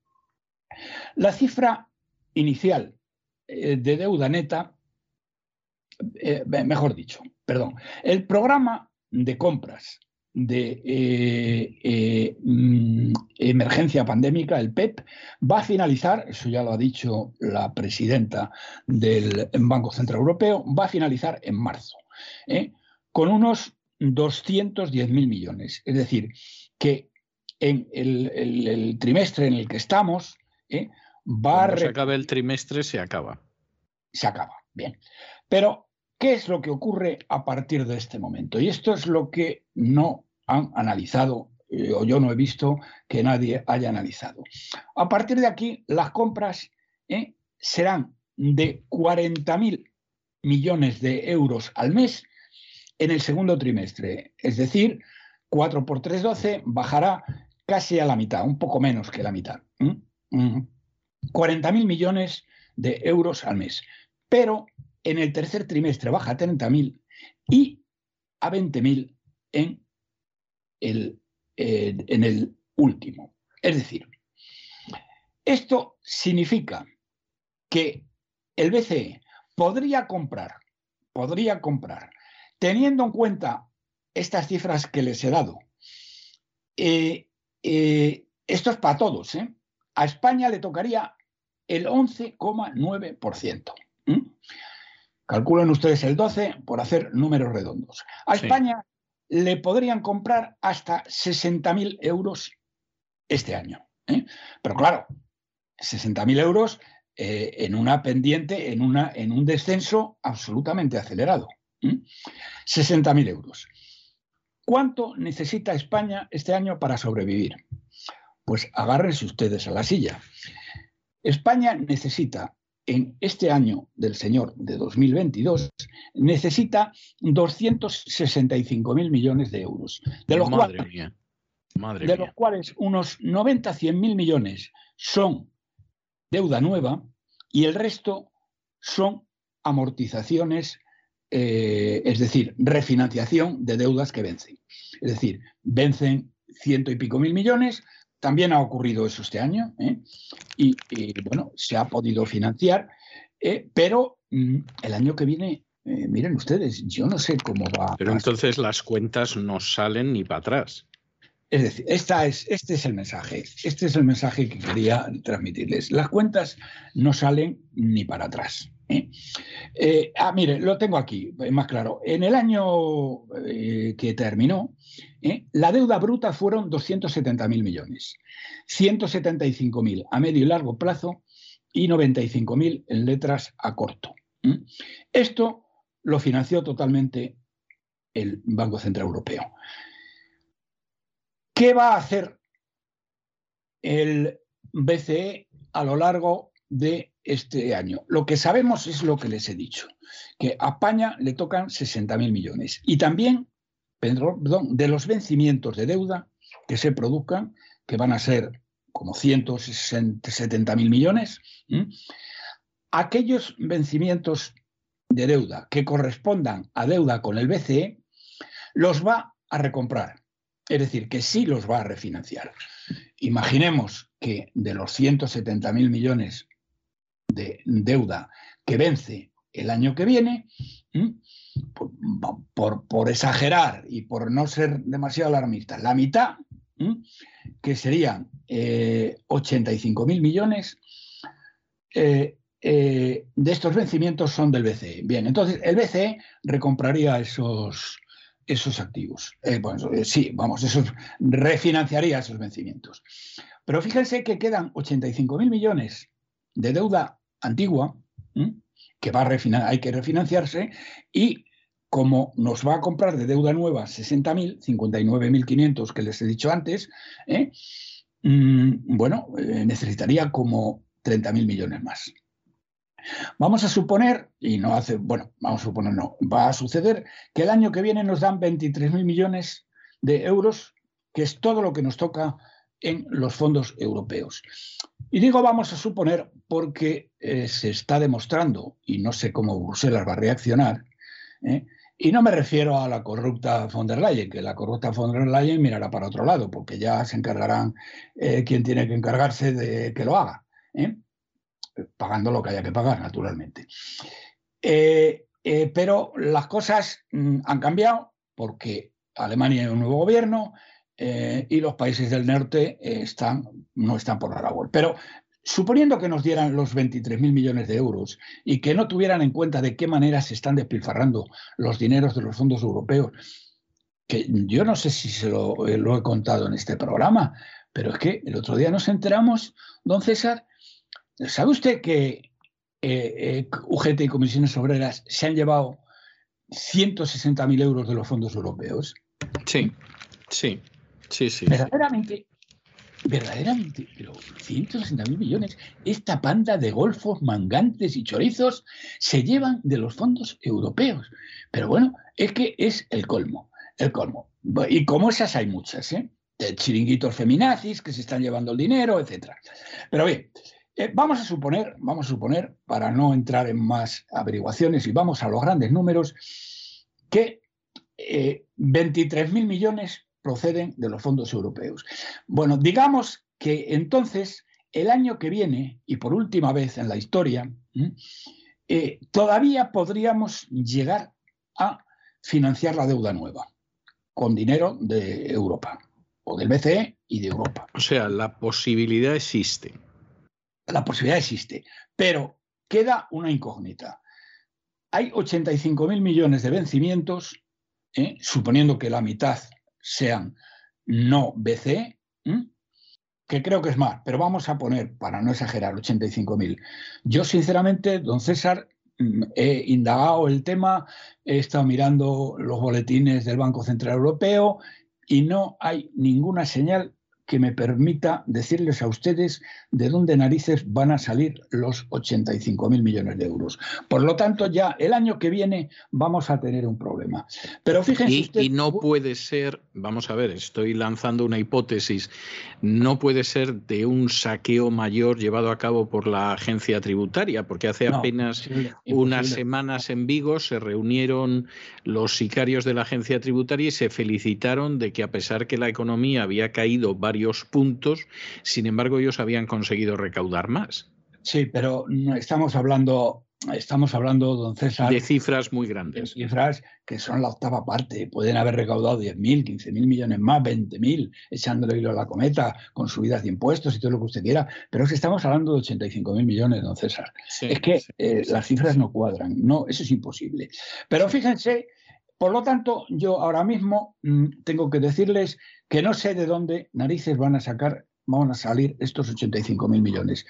la cifra inicial eh, de deuda neta, eh, mejor dicho, perdón, el programa de compras de eh, mm, emergencia pandémica, el PEP, va a finalizar, eso ya lo ha dicho la presidenta del Banco Central Europeo, va a finalizar en marzo, con unos 210.000 millones. Es decir, que en el, trimestre en el que estamos, Va Cuando se acabe el trimestre, se acaba. Se acaba, bien. Pero, ¿qué es lo que ocurre a partir de este momento? Y esto es lo que no han analizado, eh, o yo no he visto que nadie haya analizado. A partir de aquí, las compras eh, serán de 40.000 millones de euros al mes en el segundo trimestre. Es decir, 4 por 3, 12, bajará casi a la mitad, un poco menos que la mitad. 40.000 millones de euros al mes. Pero en el tercer trimestre baja a 30.000 y a 20.000 en el, último. Es decir, esto significa que el BCE podría comprar, podría comprar, teniendo en cuenta estas cifras que les he dado, eh, eh, esto es para todos, ¿eh? A España le tocaría el 11,9%. Calculen ustedes el 12 por hacer números redondos. A España le podrían comprar hasta 60.000 euros este año. ¿eh? Pero claro, 60.000 euros eh, en una pendiente, en, una, en, un descenso absolutamente acelerado. 60.000 euros. ¿Cuánto necesita España este año para sobrevivir? Pues agárrense ustedes a la silla. España necesita en este año del señor de 2022 necesita 265.000 millones de euros, de los, cuales, de los cuales unos 90 100 mil millones son deuda nueva y el resto son amortizaciones eh, es decir, refinanciación de deudas que vencen. Es decir, vencen ciento y pico mil millones, también ha ocurrido eso este año, ¿eh? y, bueno, se ha podido financiar, eh, pero mm, el año que viene, miren ustedes, yo no sé cómo va. Pero entonces las cuentas no salen ni para atrás. Es decir, esta es, este es el mensaje, este es el mensaje que quería transmitirles. Las cuentas no salen ni para atrás. ¿Eh? Eh, ah, mire, lo tengo aquí, más claro. En el año eh, que terminó, la deuda bruta fueron 270.000 millones, 175.000 a medio y largo plazo y 95.000 en letras a corto. Esto lo financió totalmente el Banco Central Europeo. ¿Qué va a hacer el BCE a lo largo de este año? Lo que sabemos es lo que les he dicho, que a España le tocan 60.000 millones y también, perdón, de los vencimientos de deuda que se produzcan, que van a ser como 170.000 millones, aquellos vencimientos de deuda que correspondan a deuda con el BCE, los va a recomprar es decir, que sí los va a refinanciar. Imaginemos que de los 170.000 millones de deuda que vence el año que viene, por, exagerar y por no ser demasiado alarmista, la mitad, que serían 85.000 eh, millones, eh, eh, de estos vencimientos son del BCE. Bien, entonces el BCE recompraría esos, esos activos. Eh, sí, vamos, eso refinanciaría esos vencimientos. Pero fíjense que quedan 85.000 millones de deuda antigua que va a hay que refinanciarse y como nos va a comprar de deuda nueva 60.000, 59.500 que les he dicho antes, ¿eh? mm, bueno, necesitaría como 30.000 millones más. Vamos a suponer, y no hace, bueno, vamos a suponer, no, va a suceder que el año que viene nos dan 23.000 millones de euros, que es todo lo que nos toca en los fondos europeos. Y digo vamos a suponer porque eh, se está demostrando, y no sé cómo Bruselas va a reaccionar, ¿eh? y no me refiero a la corrupta von der Leyen, que la corrupta von der Leyen mirará para otro lado, porque ya se encargarán eh, quien tiene que encargarse de que lo haga pagando lo que haya que pagar, naturalmente. Pero las cosas mm, han cambiado porque Alemania hay un nuevo gobierno eh, y los países del norte están, no están por la labor. Pero suponiendo que nos dieran los 23.000 millones de euros y que no tuvieran en cuenta de qué manera se están despilfarrando los dineros de los fondos europeos, que yo no sé si se lo, lo he contado en este programa, pero es que el otro día nos enteramos, don César, ¿Sabe usted que eh, eh, UGT y comisiones obreras se han llevado 160.000 euros de los fondos europeos? Sí, sí, sí, sí. Verdaderamente, verdaderamente, pero 160.000 millones, esta panda de golfos, mangantes y chorizos se llevan de los fondos europeos. Pero bueno, es que es el colmo, el colmo. Y como esas hay muchas, ¿eh? De chiringuitos feminazis que se están llevando el dinero, etc. Pero bien, eh, vamos a suponer, vamos a suponer, para no entrar en más averiguaciones y vamos a los grandes números, que 23.000 eh, millones proceden de los fondos europeos. Bueno, digamos que entonces el año que viene, y por última vez en la historia, eh, todavía podríamos llegar a financiar la deuda nueva con dinero de Europa, o del BCE y de Europa. O sea, la posibilidad existe la posibilidad existe, pero queda una incógnita. Hay 85.000 millones de vencimientos, ¿eh? suponiendo que la mitad sean no BCE, que creo que es más, pero vamos a poner, para no exagerar, 85.000. Yo, sinceramente, don César, mm, he indagado el tema, he estado mirando los boletines del Banco Central Europeo y no hay ninguna señal que me permita decirles a ustedes de dónde narices van a salir los 85.000 millones de euros. Por lo tanto, ya el año que viene vamos a tener un problema. Pero fíjense y, usted, y no puede ser, vamos a ver, estoy lanzando una hipótesis, no puede ser de un saqueo mayor llevado a cabo por la agencia tributaria, porque hace No, apenas unas semanas en Vigo se reunieron los sicarios de la agencia tributaria y se felicitaron de que a pesar que la economía había caído varios puntos, sin embargo ellos habían conseguido recaudar más, Sí, pero estamos hablando, estamos hablando, don César, de cifras muy de grandes. cifras que son la octava parte. Pueden haber recaudado 10.000, 15.000 millones más, 20.000, echándole hilo a la cometa, con subidas de impuestos y todo lo que usted quiera. Pero es que estamos hablando de 85.000 millones, don César. Sí, es que sí, eh, sí. las cifras no cuadran. No, eso es imposible. Pero fíjense, por lo tanto, yo ahora mismo mm, tengo que decirles que no sé de dónde narices van a sacar, van a salir estos 85.000 millones.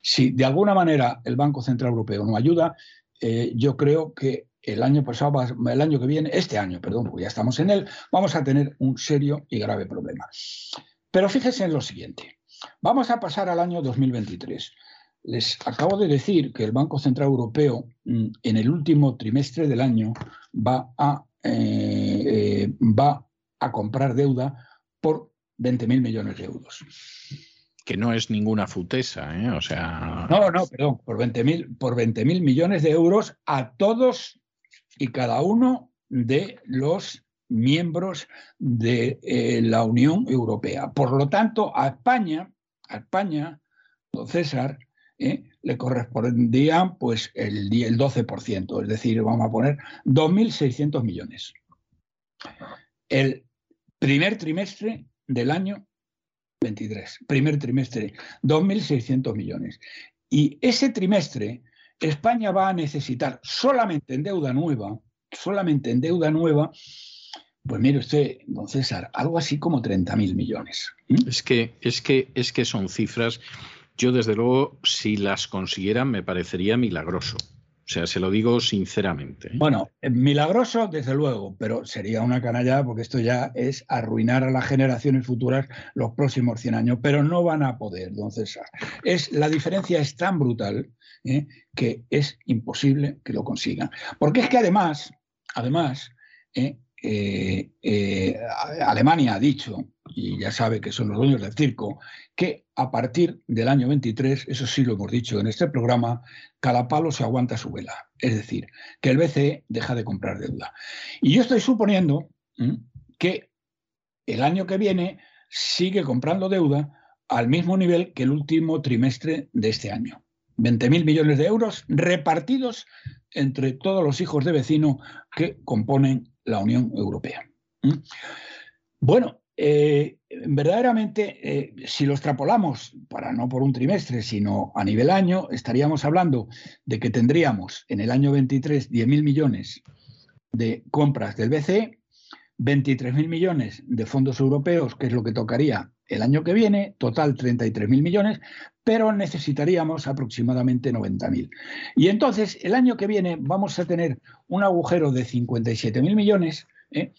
Si de alguna manera el Banco Central Europeo no ayuda, eh, yo creo que el año pasado, el año que viene, este año, perdón, porque ya estamos en él, vamos a tener un serio y grave problema. Pero fíjense en lo siguiente. Vamos a pasar al año 2023. Les acabo de decir que el Banco Central Europeo mm, en el último trimestre del año va a, eh, eh, va a comprar deuda por 20.000 millones de euros. Que no es ninguna futesa, ¿eh? O sea. No, no, perdón, por 20.000 por 20.000 millones de euros a todos y cada uno de los miembros de eh, la Unión Europea. Por lo tanto, a España, a España, don César, eh, le correspondía pues el, die- el 12%, es decir, vamos a poner 2.600 millones. El primer trimestre del año 23, primer trimestre, 2.600 millones. Y ese trimestre, España va a necesitar solamente en deuda nueva, solamente en deuda nueva, pues mire usted, don César, algo así como 30.000 millones. ¿Mm? Es que, es que, es que son cifras. Yo, desde luego, si las consiguieran, me parecería milagroso. O sea, se lo digo sinceramente. ¿eh? Bueno, eh, milagroso, desde luego, pero sería una canalla porque esto ya es arruinar a las generaciones futuras los próximos 100 años, pero no van a poder, don César. Es, la diferencia es tan brutal ¿eh? que es imposible que lo consigan. Porque es que además, además. Eh, eh, Alemania ha dicho, y ya sabe que son los dueños del circo, que a partir del año 23, eso sí lo hemos dicho en este programa, cada palo se aguanta su vela. Es decir, que el BCE deja de comprar deuda. Y yo estoy suponiendo que el año que viene sigue comprando deuda al mismo nivel que el último trimestre de este año. 20.000 millones de euros repartidos entre todos los hijos de vecino que componen la Unión Europea. ¿Mm? Bueno, eh, verdaderamente, eh, si lo extrapolamos, para no por un trimestre, sino a nivel año, estaríamos hablando de que tendríamos en el año 23 10.000 millones de compras del BCE, 23.000 millones de fondos europeos, que es lo que tocaría el año que viene, total 33.000 millones, pero necesitaríamos aproximadamente 90.000. Y entonces, el año que viene vamos a tener un agujero de 57.000 millones ¿eh?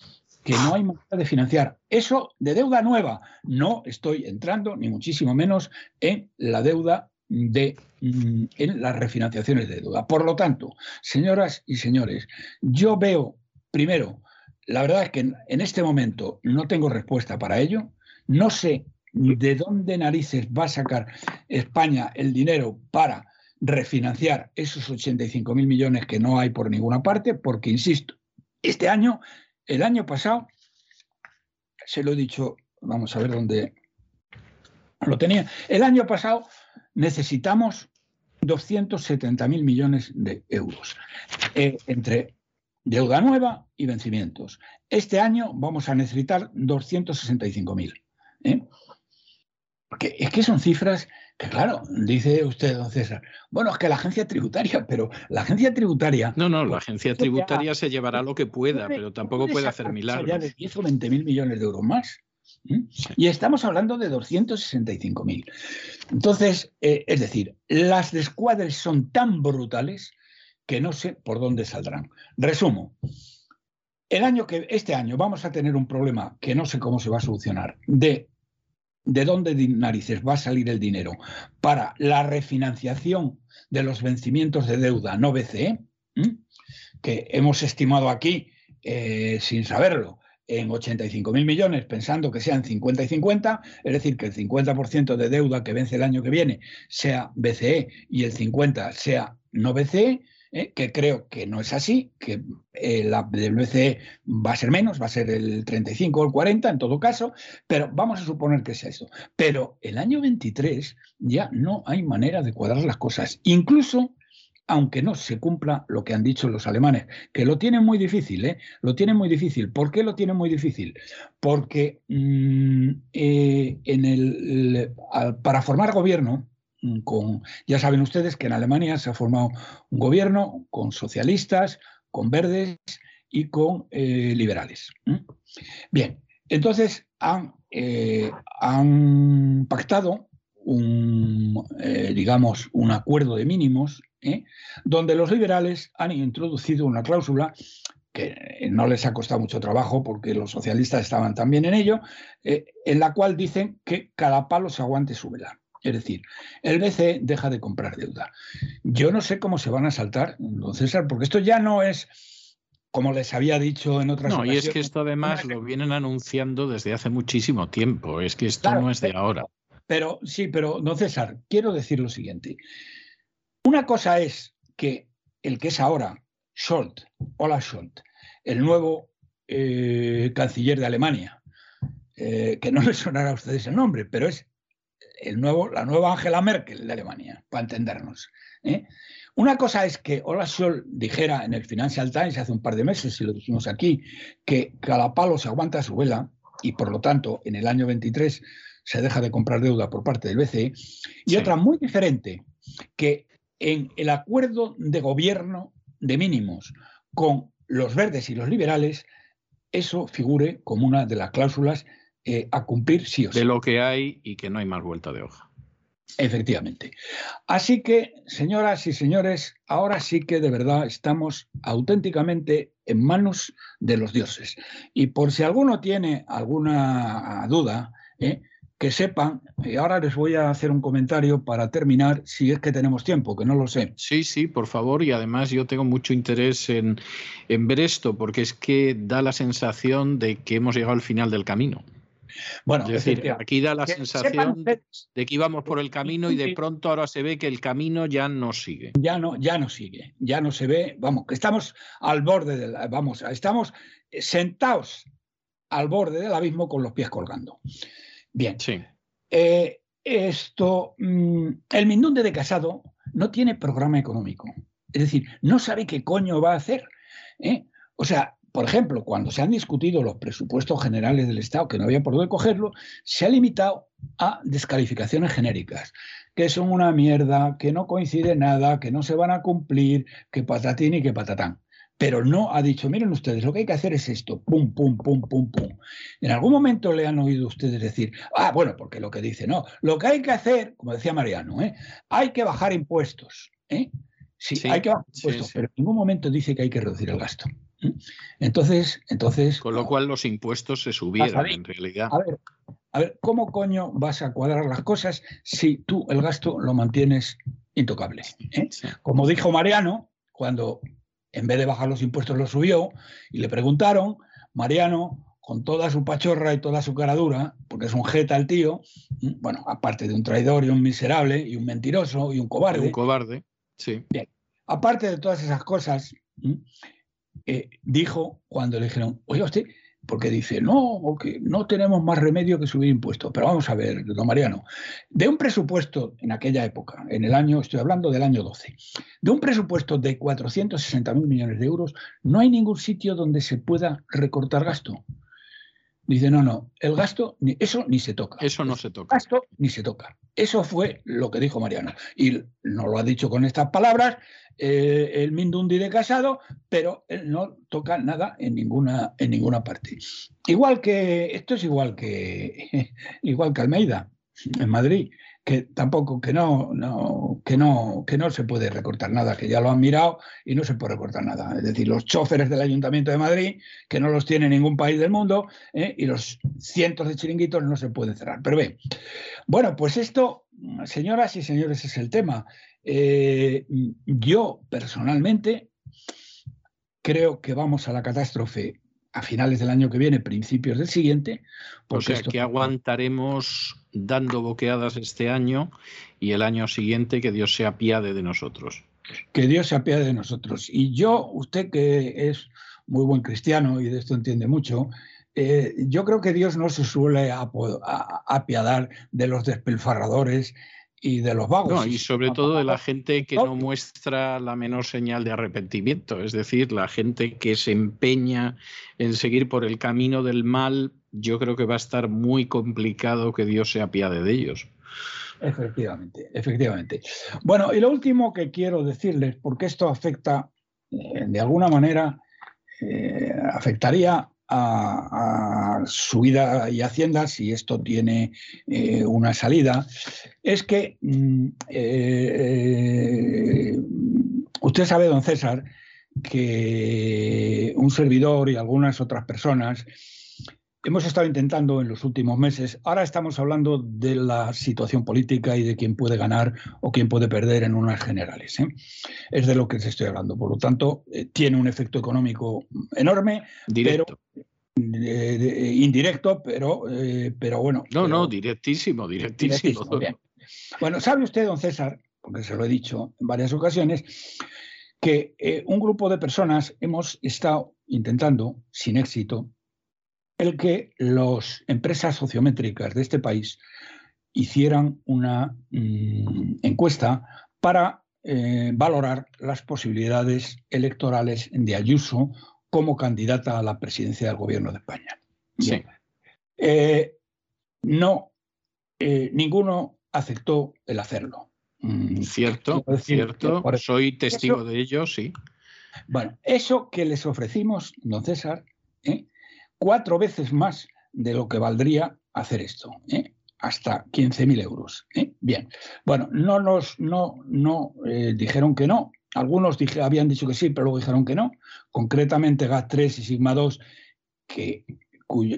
que no hay manera de financiar. Eso de deuda nueva. No estoy entrando, ni muchísimo menos, en la deuda de mm, en las refinanciaciones de deuda. Por lo tanto, señoras y señores, yo veo, primero, la verdad es que en, en este momento no tengo respuesta para ello. No sé de dónde narices va a sacar España el dinero para refinanciar esos 85 mil millones que no hay por ninguna parte, porque, insisto, este año, el año pasado, se lo he dicho, vamos a ver dónde lo tenía, el año pasado necesitamos 270 mil millones de euros eh, entre deuda nueva y vencimientos. Este año vamos a necesitar 265 mil. ¿eh? Porque es que son cifras que, claro, dice usted, don César, bueno, es que la agencia tributaria, pero la agencia tributaria... No, no, la pues, agencia tributaria se llevará lo que pueda, puede- pero tampoco puede hacer sacar milagros. Ya de 10 o 20 mil millones de euros más. Y estamos hablando de 265 mil. Entonces, eh, es decir, las descuadres son tan brutales que no sé por dónde saldrán. Resumo. El año que, este año vamos a tener un problema que no sé cómo se va a solucionar de de dónde narices va a salir el dinero para la refinanciación de los vencimientos de deuda no BCE, que hemos estimado aquí eh, sin saberlo en 85.000 millones, pensando que sean 50 y 50, es decir, que el 50% de deuda que vence el año que viene sea BCE y el 50% sea no BCE, ¿eh? que creo que no es así, que la del va a ser menos, va a ser el 35 o el 40 en todo caso, pero vamos a suponer que sea eso. Pero el año 23 ya no hay manera de cuadrar las cosas, incluso aunque no se cumpla lo que han dicho los alemanes, que lo tienen muy difícil, ¿eh? Lo tienen muy difícil. ¿Por qué lo tienen muy difícil? Porque mm, eh, en el, para formar gobierno, ya saben ustedes que en Alemania se ha formado un gobierno con socialistas, con verdes y con eh, liberales. Bien, entonces han, eh, pactado un, digamos, un acuerdo de mínimos ¿eh? donde los liberales han introducido una cláusula que no les ha costado mucho trabajo porque los socialistas estaban también en ello, eh, en la cual dicen que cada palo se aguante su vela. Es decir, el BCE deja de comprar deuda. Yo no sé cómo se van a saltar, don César, porque esto ya no es como les había dicho en otras No, y es que esto además lo vienen anunciando desde hace muchísimo tiempo. Es que esto no es de ahora. Pero sí, pero don César, quiero decir lo siguiente. Una cosa es que el que es ahora Scholz, Olaf Scholz, el nuevo eh, canciller de Alemania, eh, que no le sonará a ustedes el nombre, pero es el nuevo, la nueva Angela Merkel de Alemania, para entendernos. ¿eh? Una cosa es que Olaf Scholz dijera en el Financial Times hace un par de meses, y lo dijimos aquí, que cada palo se aguanta su vela y por lo tanto en el año 23 se deja de comprar deuda por parte del BCE. Y otra muy diferente, que en el acuerdo de gobierno de mínimos con los verdes y los liberales, eso figure como una de las cláusulas eh, a cumplir sí o sí. De lo que hay y que no hay más vuelta de hoja. Efectivamente. Así que, señoras y señores, ahora sí que de verdad estamos auténticamente en manos de los dioses. Y por si alguno tiene alguna duda, ¿eh? que sepan, y ahora les voy a hacer un comentario para terminar, si es que tenemos tiempo, que no lo sé. Sí, sí, por favor, y además yo tengo mucho interés en, ver esto, porque es que da la sensación de que hemos llegado al final del camino. Bueno, es decir, aquí da la sensación de que íbamos por el camino y de pronto ahora se ve que el camino ya no sigue. Ya no, ya no sigue, ya no se ve, vamos, que estamos al borde del, vamos, estamos sentados al borde del abismo con los pies colgando. Bien. Sí. Eh, esto, mm, el Mindunde de Casado no tiene programa económico. Es decir, no sabe qué coño va a hacer. ¿eh? O sea, por ejemplo, cuando se han discutido los presupuestos generales del Estado, que no había por dónde cogerlo, se ha limitado a descalificaciones genéricas, que son una mierda, que no coincide nada, que no se van a cumplir, que patatín y que patatán pero no ha dicho, miren ustedes, lo que hay que hacer es esto, pum, pum, pum, pum, pum. En algún momento le han oído ustedes decir, ah, bueno, porque lo que dice, no, lo que hay que hacer, como decía Mariano, ¿eh? hay que bajar impuestos. ¿eh? Sí, hay que bajar impuestos, pero en ningún momento dice que hay que reducir el gasto. Entonces, entonces... Con lo cual los impuestos se subieron en realidad. A ver, a ver, ¿cómo coño vas a cuadrar las cosas si tú el gasto lo mantienes intocable? ¿eh? Como dijo Mariano, cuando en vez de bajar los impuestos lo subió y le preguntaron, Mariano, con toda su pachorra y toda su caradura, porque es un jeta el tío, bueno, aparte de un traidor y un miserable y un mentiroso y un cobarde. un cobarde, sí. Bien, aparte de todas esas cosas, eh, dijo cuando le dijeron, oye usted, porque dice, no, porque no tenemos más remedio que subir impuestos. Pero vamos a ver, don Mariano, de un presupuesto en aquella época, en el año, estoy hablando del año 12, de un presupuesto de 460 mil millones de euros, no hay ningún sitio donde se pueda recortar gasto. Dice, no, no, el gasto, eso ni se toca. Eso no se toca. Gasto ni se toca. Eso fue lo que dijo Mariano. Y no lo ha dicho con estas palabras eh, el Mindundi de Casado, pero él no toca nada en ninguna, en ninguna parte. Igual que, esto es igual que, igual que Almeida, en Madrid, que tampoco, que no, no, que no, que no se puede recortar nada, que ya lo han mirado y no se puede recortar nada. Es decir, los choferes del Ayuntamiento de Madrid, que no los tiene ningún país del mundo, ¿eh? y los cientos de chiringuitos no se pueden cerrar. Pero ve, bueno, pues esto, señoras y señores, es el tema. Eh, yo personalmente creo que vamos a la catástrofe a finales del año que viene, principios del siguiente. Porque o sea, que aguantaremos dando boqueadas este año y el año siguiente que Dios se apiade de nosotros. Que Dios se apiade de nosotros. Y yo, usted que es muy buen cristiano y de esto entiende mucho, eh, yo creo que Dios no se suele apiadar de los despilfarradores y de los vagos. y sobre todo de la gente que no muestra la menor señal de arrepentimiento, es decir, la gente que se empeña en seguir por el camino del mal, yo creo que va a estar muy complicado que Dios se apiade de ellos. Efectivamente, efectivamente. Bueno, y lo último que quiero decirles, porque esto afecta, eh, de alguna manera, eh, afectaría a, su vida y Hacienda, si esto tiene eh, una salida, es que mm, usted sabe, don César, que un servidor y algunas otras personas hemos estado intentando en los últimos meses, ahora estamos hablando de la situación política y de quién puede ganar o quién puede perder en unas generales. ¿eh? Es de lo que se estoy hablando. Por lo tanto, eh, tiene un efecto económico enorme, Directo. pero eh, indirecto, pero, pero bueno. No, no, directísimo, directísimo. Bueno, sabe usted, don César, porque se lo he dicho en varias ocasiones, que un grupo de personas hemos estado intentando, sin éxito, el que las empresas sociométricas de este país hicieran una mm, encuesta para eh, valorar las posibilidades electorales de Ayuso como candidata a la presidencia del gobierno de España. Sí. Eh, no, eh, ninguno aceptó el hacerlo. Mm, cierto, cierto. Soy testigo de ello, sí. Bueno, eso que les ofrecimos, don César, cuatro veces más de lo que valdría hacer esto, ¿eh? hasta 15.000 euros. ¿eh? Bien, bueno, no nos no, no, eh, dijeron que no. Algunos habían dicho que sí, pero luego dijeron que no. Concretamente GAT3 y Sigma 2, que,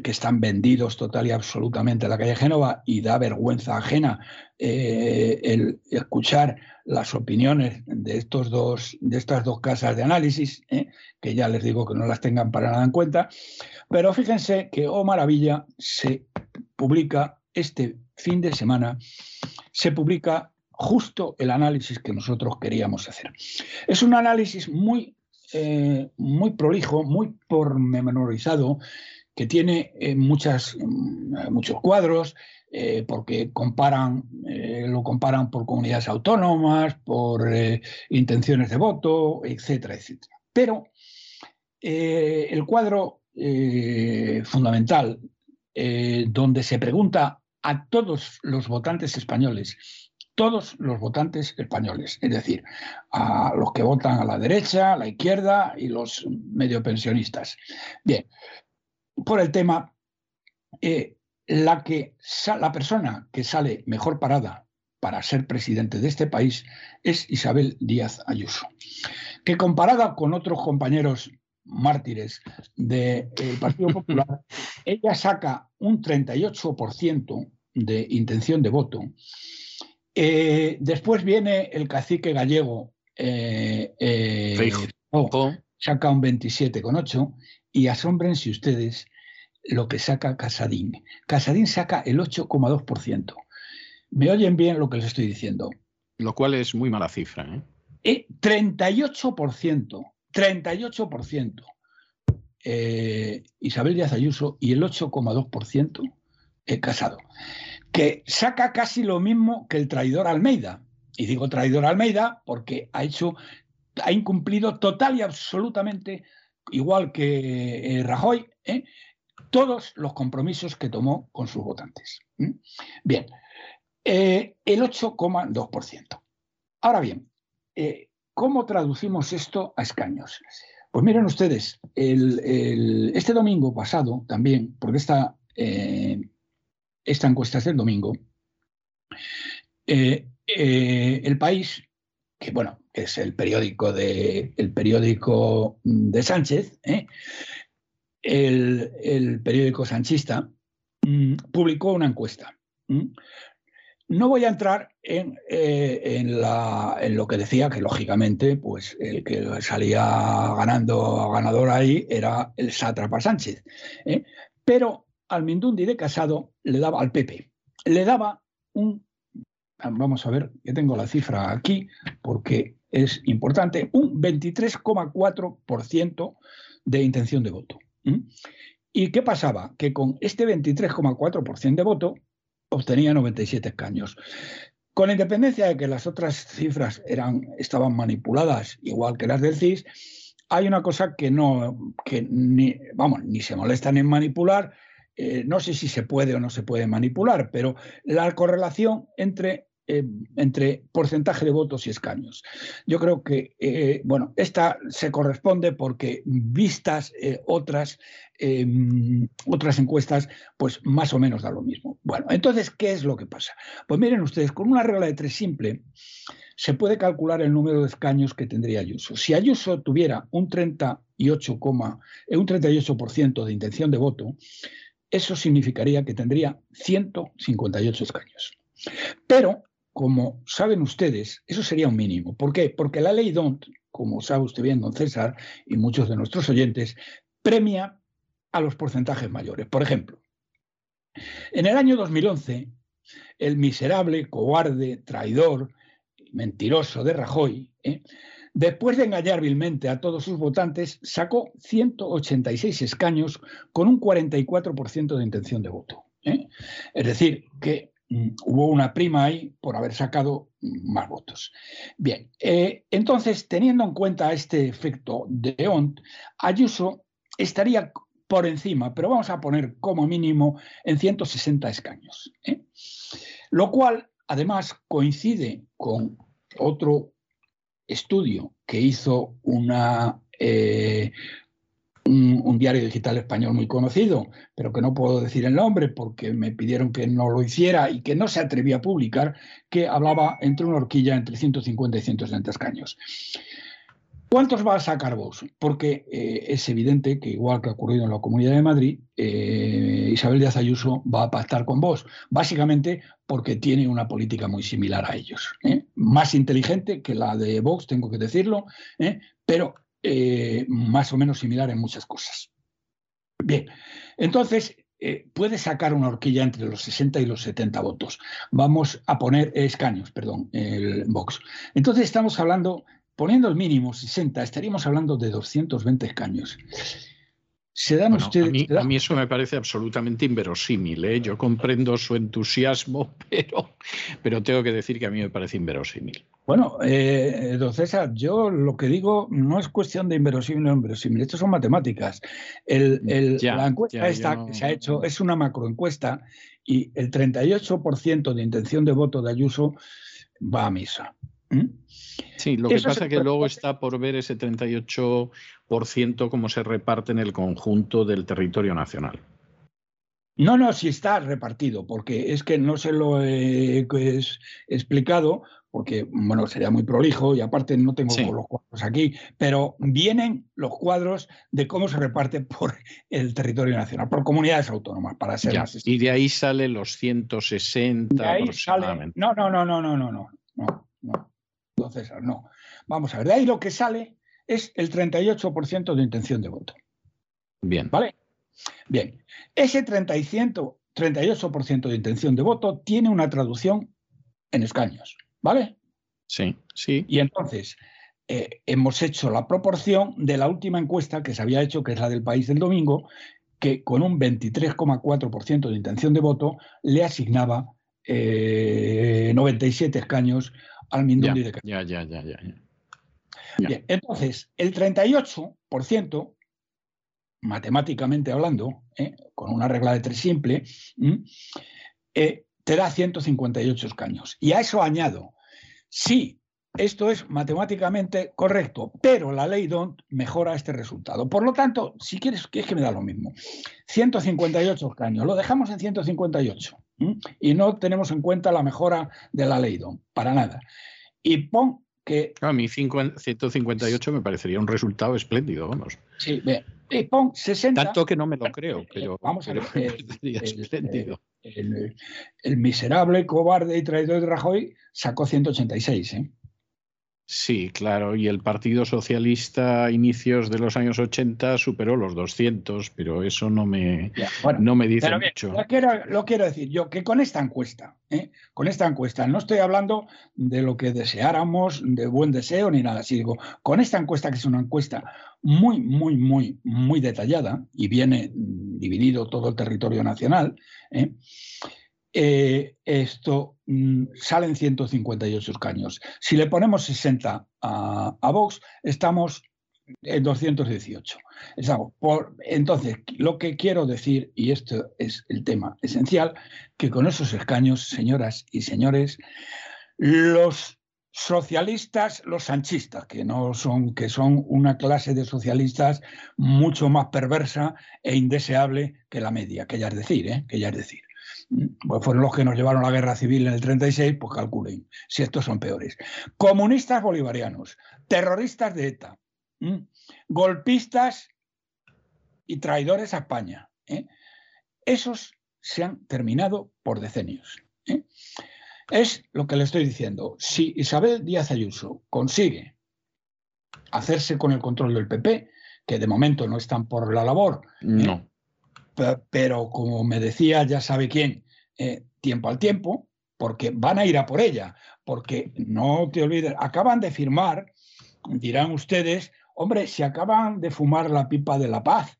que están vendidos total y absolutamente a la calle Génova y da vergüenza ajena el escuchar las opiniones de, estos dos, de estas dos casas de análisis, ¿eh? que ya les digo que no las tengan para nada en cuenta, pero fíjense que, oh maravilla, se publica este fin de semana, se publica justo el análisis que nosotros queríamos hacer. Es un análisis muy, eh, muy prolijo, muy pormenorizado, que tiene eh, mm, muchos cuadros, eh, porque comparan, eh, lo comparan por comunidades autónomas, por eh, intenciones de voto, etcétera, etcétera. Pero el cuadro fundamental, donde se pregunta a todos los votantes españoles, todos los votantes españoles, es decir, a los que votan a la derecha, a la izquierda y los medio pensionistas. Bien, por el tema, la, que, la persona que sale mejor parada para ser presidente de este país es Isabel Díaz Ayuso, que comparada con otros compañeros mártires del Partido Popular, ella saca un 38% de intención de voto. Eh, después viene el cacique gallego, eh, eh, saca un 27,8 y asómbrense ustedes lo que saca Casadín. Casadín saca el 8,2%. ¿Me oyen bien lo que les estoy diciendo? Lo cual es muy mala cifra. ¿eh? 38%, 38%. Eh, Isabel Díaz Ayuso y el 8,2% he Casado, que saca casi lo mismo que el traidor Almeida. Y digo traidor Almeida porque ha hecho, ha incumplido total y absolutamente, igual que eh, Rajoy, ¿eh? Todos los compromisos que tomó con sus votantes. Bien, eh, el 8,2%. Ahora bien, eh, ¿cómo traducimos esto a escaños? Pues miren ustedes, este domingo pasado también, porque esta, eh, esta encuesta es del domingo, el país, que bueno, es el periódico de, el periódico de Sánchez, ¿eh? el, periódico sanchista, mm, publicó una encuesta. No voy a entrar en, en, lo que decía, que lógicamente, pues el que salía ganando ganador ahí era el sátrapa Sánchez. Pero al Mindundi de Casado le daba al PP, le daba un, vamos a ver, que tengo la cifra aquí porque es importante, un 23,4% de intención de voto. ¿Y qué pasaba? Que con este 23,4% de voto obtenía 97 escaños. Con independencia de que las otras cifras eran, estaban manipuladas, igual que las del CIS, hay una cosa que no, que ni, vamos, ni se molestan en manipular, eh, no sé si se puede o no se puede manipular, pero la correlación entre, eh, entre porcentaje de votos y escaños. Yo creo que, eh, bueno, esta se corresponde porque vistas otras, em, otras encuestas, pues más o menos da lo mismo. Bueno, entonces, ¿qué es lo que pasa? Pues miren ustedes, con una regla de tres simple, se puede calcular el número de escaños que tendría Ayuso. Si Ayuso tuviera un 38, un 38% de intención de voto, eso significaría que tendría 158 escaños. Pero, como saben ustedes, eso sería un mínimo. ¿Por qué? Porque la ley DONT, como sabe usted bien, don César, y muchos de nuestros oyentes, premia a los porcentajes mayores. Por ejemplo, en el año 2011, el miserable, cobarde, traidor, mentiroso de Rajoy, ¿eh? Después de engañar vilmente a todos sus votantes, sacó 186 escaños con un 44% de intención de voto. ¿eh? Es decir, que hubo una prima ahí por haber sacado más votos. Bien, eh, entonces, teniendo en cuenta este efecto de ONT, Ayuso estaría por encima, pero vamos a poner como mínimo en 160 escaños. ¿eh? Lo cual, además, coincide con otro estudio que hizo una, eh, un, diario digital español muy conocido, pero que no puedo decir el nombre porque me pidieron que no lo hiciera y que no se atrevía a publicar, que hablaba entre una horquilla entre 150 y 160 escaños. ¿Cuántos va a sacar vos? Porque eh, es evidente que, igual que ha ocurrido en la Comunidad de Madrid, eh, Isabel Díaz Ayuso va a pactar con vos, básicamente porque tiene una política muy similar a ellos. ¿eh? Más inteligente que la de Vox, tengo que decirlo, pero más o menos similar en muchas cosas. Bien, entonces puede sacar una horquilla entre los 60 y los 70 votos. Vamos a poner escaños, perdón, el Vox. Entonces estamos hablando poniendo el mínimo 60, estaríamos hablando de 220 escaños. Se dan ustedes, a, mí, eso me parece absolutamente inverosímil. ¿eh? Yo comprendo su entusiasmo, pero, pero tengo que decir que a mí me parece inverosímil. Bueno, eh, don César, yo lo que digo no es cuestión de inverosímil o inverosímil, esto son matemáticas. la encuesta esta que se ha hecho es una macroencuesta y el 38% de intención de voto de Ayuso va a misa. ¿Mm? Sí, lo que pasa es que luego está por ver ese 38% cómo se reparte en el conjunto del territorio nacional. No, no, sí está repartido, porque es que no se lo he explicado, porque, bueno, sería muy prolijo y aparte no tengo los cuadros aquí, pero vienen los cuadros de cómo se reparte por el territorio nacional, por comunidades autónomas, para ser más Y de ahí salen los 160 ahí no, no, no, no, no, no, no, no. César, no. Vamos a ver, de ahí lo que sale es el 38% de intención de voto. Bien. ¿Vale? Bien. Ese 38% de intención de voto tiene una traducción en escaños. ¿Vale? Sí, sí. Y entonces, eh, hemos hecho la proporción de la última encuesta que se había hecho, que es la del país del domingo, que con un 23,4% de intención de voto le asignaba 97 eh, escaños al Mindundi de Ya, ya, ya, ya. Bien, entonces, el 38%, matemáticamente hablando, ¿eh? con una regla de tres simple, eh, te da 158 escaños. Y a eso añado, sí, esto es matemáticamente correcto, pero la ley DONT mejora este resultado. Por lo tanto, si quieres, es que me da lo mismo. 158 escaños, lo dejamos en 158. y no tenemos en cuenta la mejora de la ley DON, para nada. Y pon que... A mí 158 me parecería un resultado espléndido, vamos. Sí, bien. Y pon 60... Tanto que no me lo creo, pero, vamos a ver. El, el, miserable, cobarde y traidor de Rajoy sacó 186, ¿eh? Sí, claro, y el Partido Socialista a inicios de los años 80 superó los 200, pero eso no me, no me dice mucho. Lo quiero, lo quiero, decir yo, que con esta encuesta, ¿eh? con esta encuesta, no estoy hablando de lo que deseáramos, de buen deseo ni nada así, digo, con esta encuesta, que es una encuesta muy, muy, muy, muy detallada y viene dividido todo el territorio nacional, ¿eh? Eh, esto salen 158 escaños. Si le ponemos 60 a, Vox, estamos en 218. por, entonces, lo que quiero decir, y esto es el tema esencial, que con esos escaños, señoras y señores, los socialistas, los sanchistas, que no son, que son una clase de socialistas mucho más perversa e indeseable que la media, que ya es decir, ¿eh? que ya es decir pues fueron los que nos llevaron a la guerra civil en el 36, pues calculen si estos son peores. Comunistas bolivarianos, terroristas de ETA, golpistas y traidores a España. ¿eh? Esos se han terminado por decenios. ¿eh? Es lo que le estoy diciendo. Si Isabel Díaz Ayuso consigue hacerse con el control del PP, que de momento no están por la labor, ¿eh? Pero como me decía, ya sabe quién, eh, tiempo al tiempo, porque van a ir a por ella, porque no te olvides, acaban de firmar, dirán ustedes, hombre, si acaban de fumar la pipa de la paz.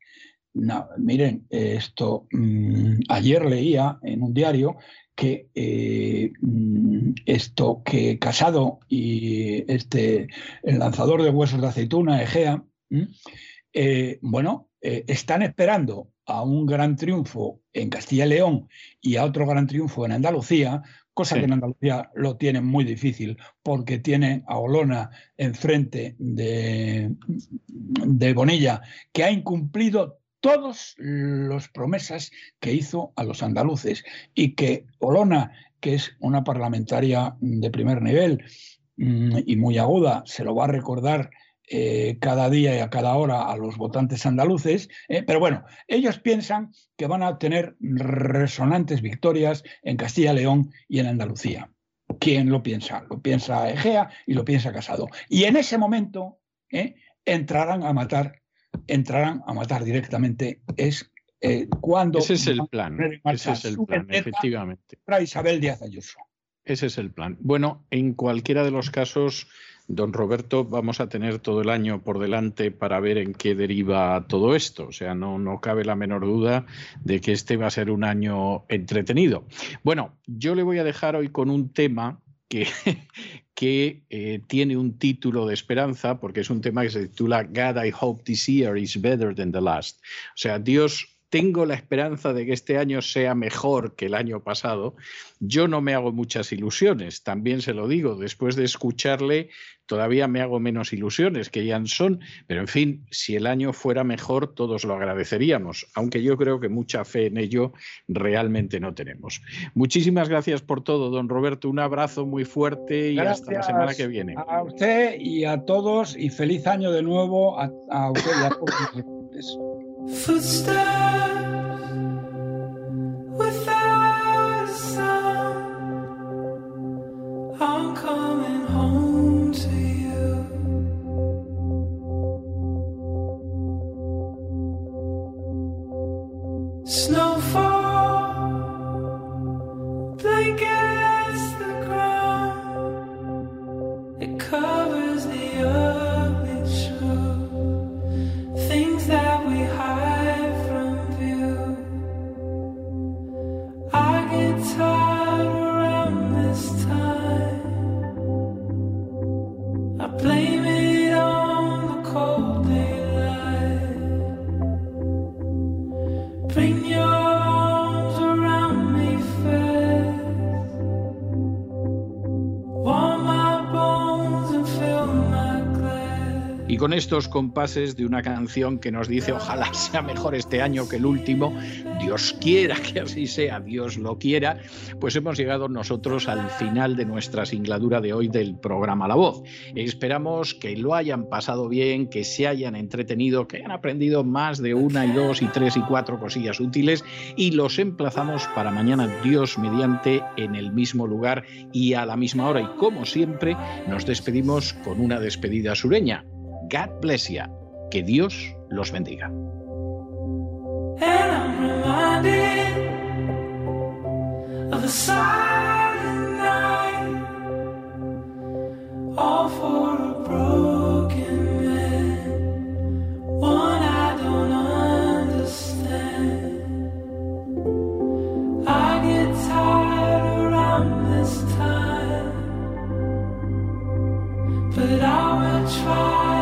No, miren, esto, mm, ayer leía en un diario que eh, mm, esto, que Casado y este, el lanzador de huesos de aceituna, Egea, eh, bueno, están esperando a un gran triunfo en Castilla y León y a otro gran triunfo en Andalucía, cosa que en Andalucía lo tienen muy difícil porque tiene a Olona enfrente de, de Bonilla, que ha incumplido todas las promesas que hizo a los andaluces y que Olona, que es una parlamentaria de primer nivel mm, y muy aguda, se lo va a recordar eh, cada día y a cada hora a los votantes andaluces, eh, pero bueno, ellos piensan que van a obtener resonantes victorias en Castilla y León y en Andalucía. ¿Quién lo piensa? Lo piensa Egea y lo piensa Casado. Y en ese momento eh, entrarán a matar, entrarán a matar directamente. Es cuando ese es el plan, ese es el plan, efectivamente. Para Isabel Díaz Ayuso. Ese es el plan. Bueno, en cualquiera de los casos Don Roberto, vamos a tener todo el año por delante para ver en qué deriva todo esto. O sea, no, no cabe la menor duda de que este va a ser un año entretenido. Bueno, yo le voy a dejar hoy con un tema que, que eh, tiene un título de esperanza, porque es un tema que se titula God, I hope this year is better than the last. O sea, Dios tengo la esperanza de que este año sea mejor que el año pasado. Yo no me hago muchas ilusiones, también se lo digo, después de escucharle todavía me hago menos ilusiones que ya son, pero en fin, si el año fuera mejor todos lo agradeceríamos, aunque yo creo que mucha fe en ello realmente no tenemos. Muchísimas gracias por todo, don Roberto, un abrazo muy fuerte y hasta la semana que viene. A usted y a todos y feliz año de nuevo a, usted y a todos. Footsteps without a sound. I'm coming estos compases de una canción que nos dice ojalá sea mejor este año que el último, Dios quiera que así sea, Dios lo quiera, pues hemos llegado nosotros al final de nuestra singladura de hoy del programa La Voz. Esperamos que lo hayan pasado bien, que se hayan entretenido, que hayan aprendido más de una y dos y tres y cuatro cosillas útiles y los emplazamos para mañana, Dios mediante, en el mismo lugar y a la misma hora. Y como siempre, nos despedimos con una despedida sureña. God bless you. Que Dios los bendiga. time, but I will try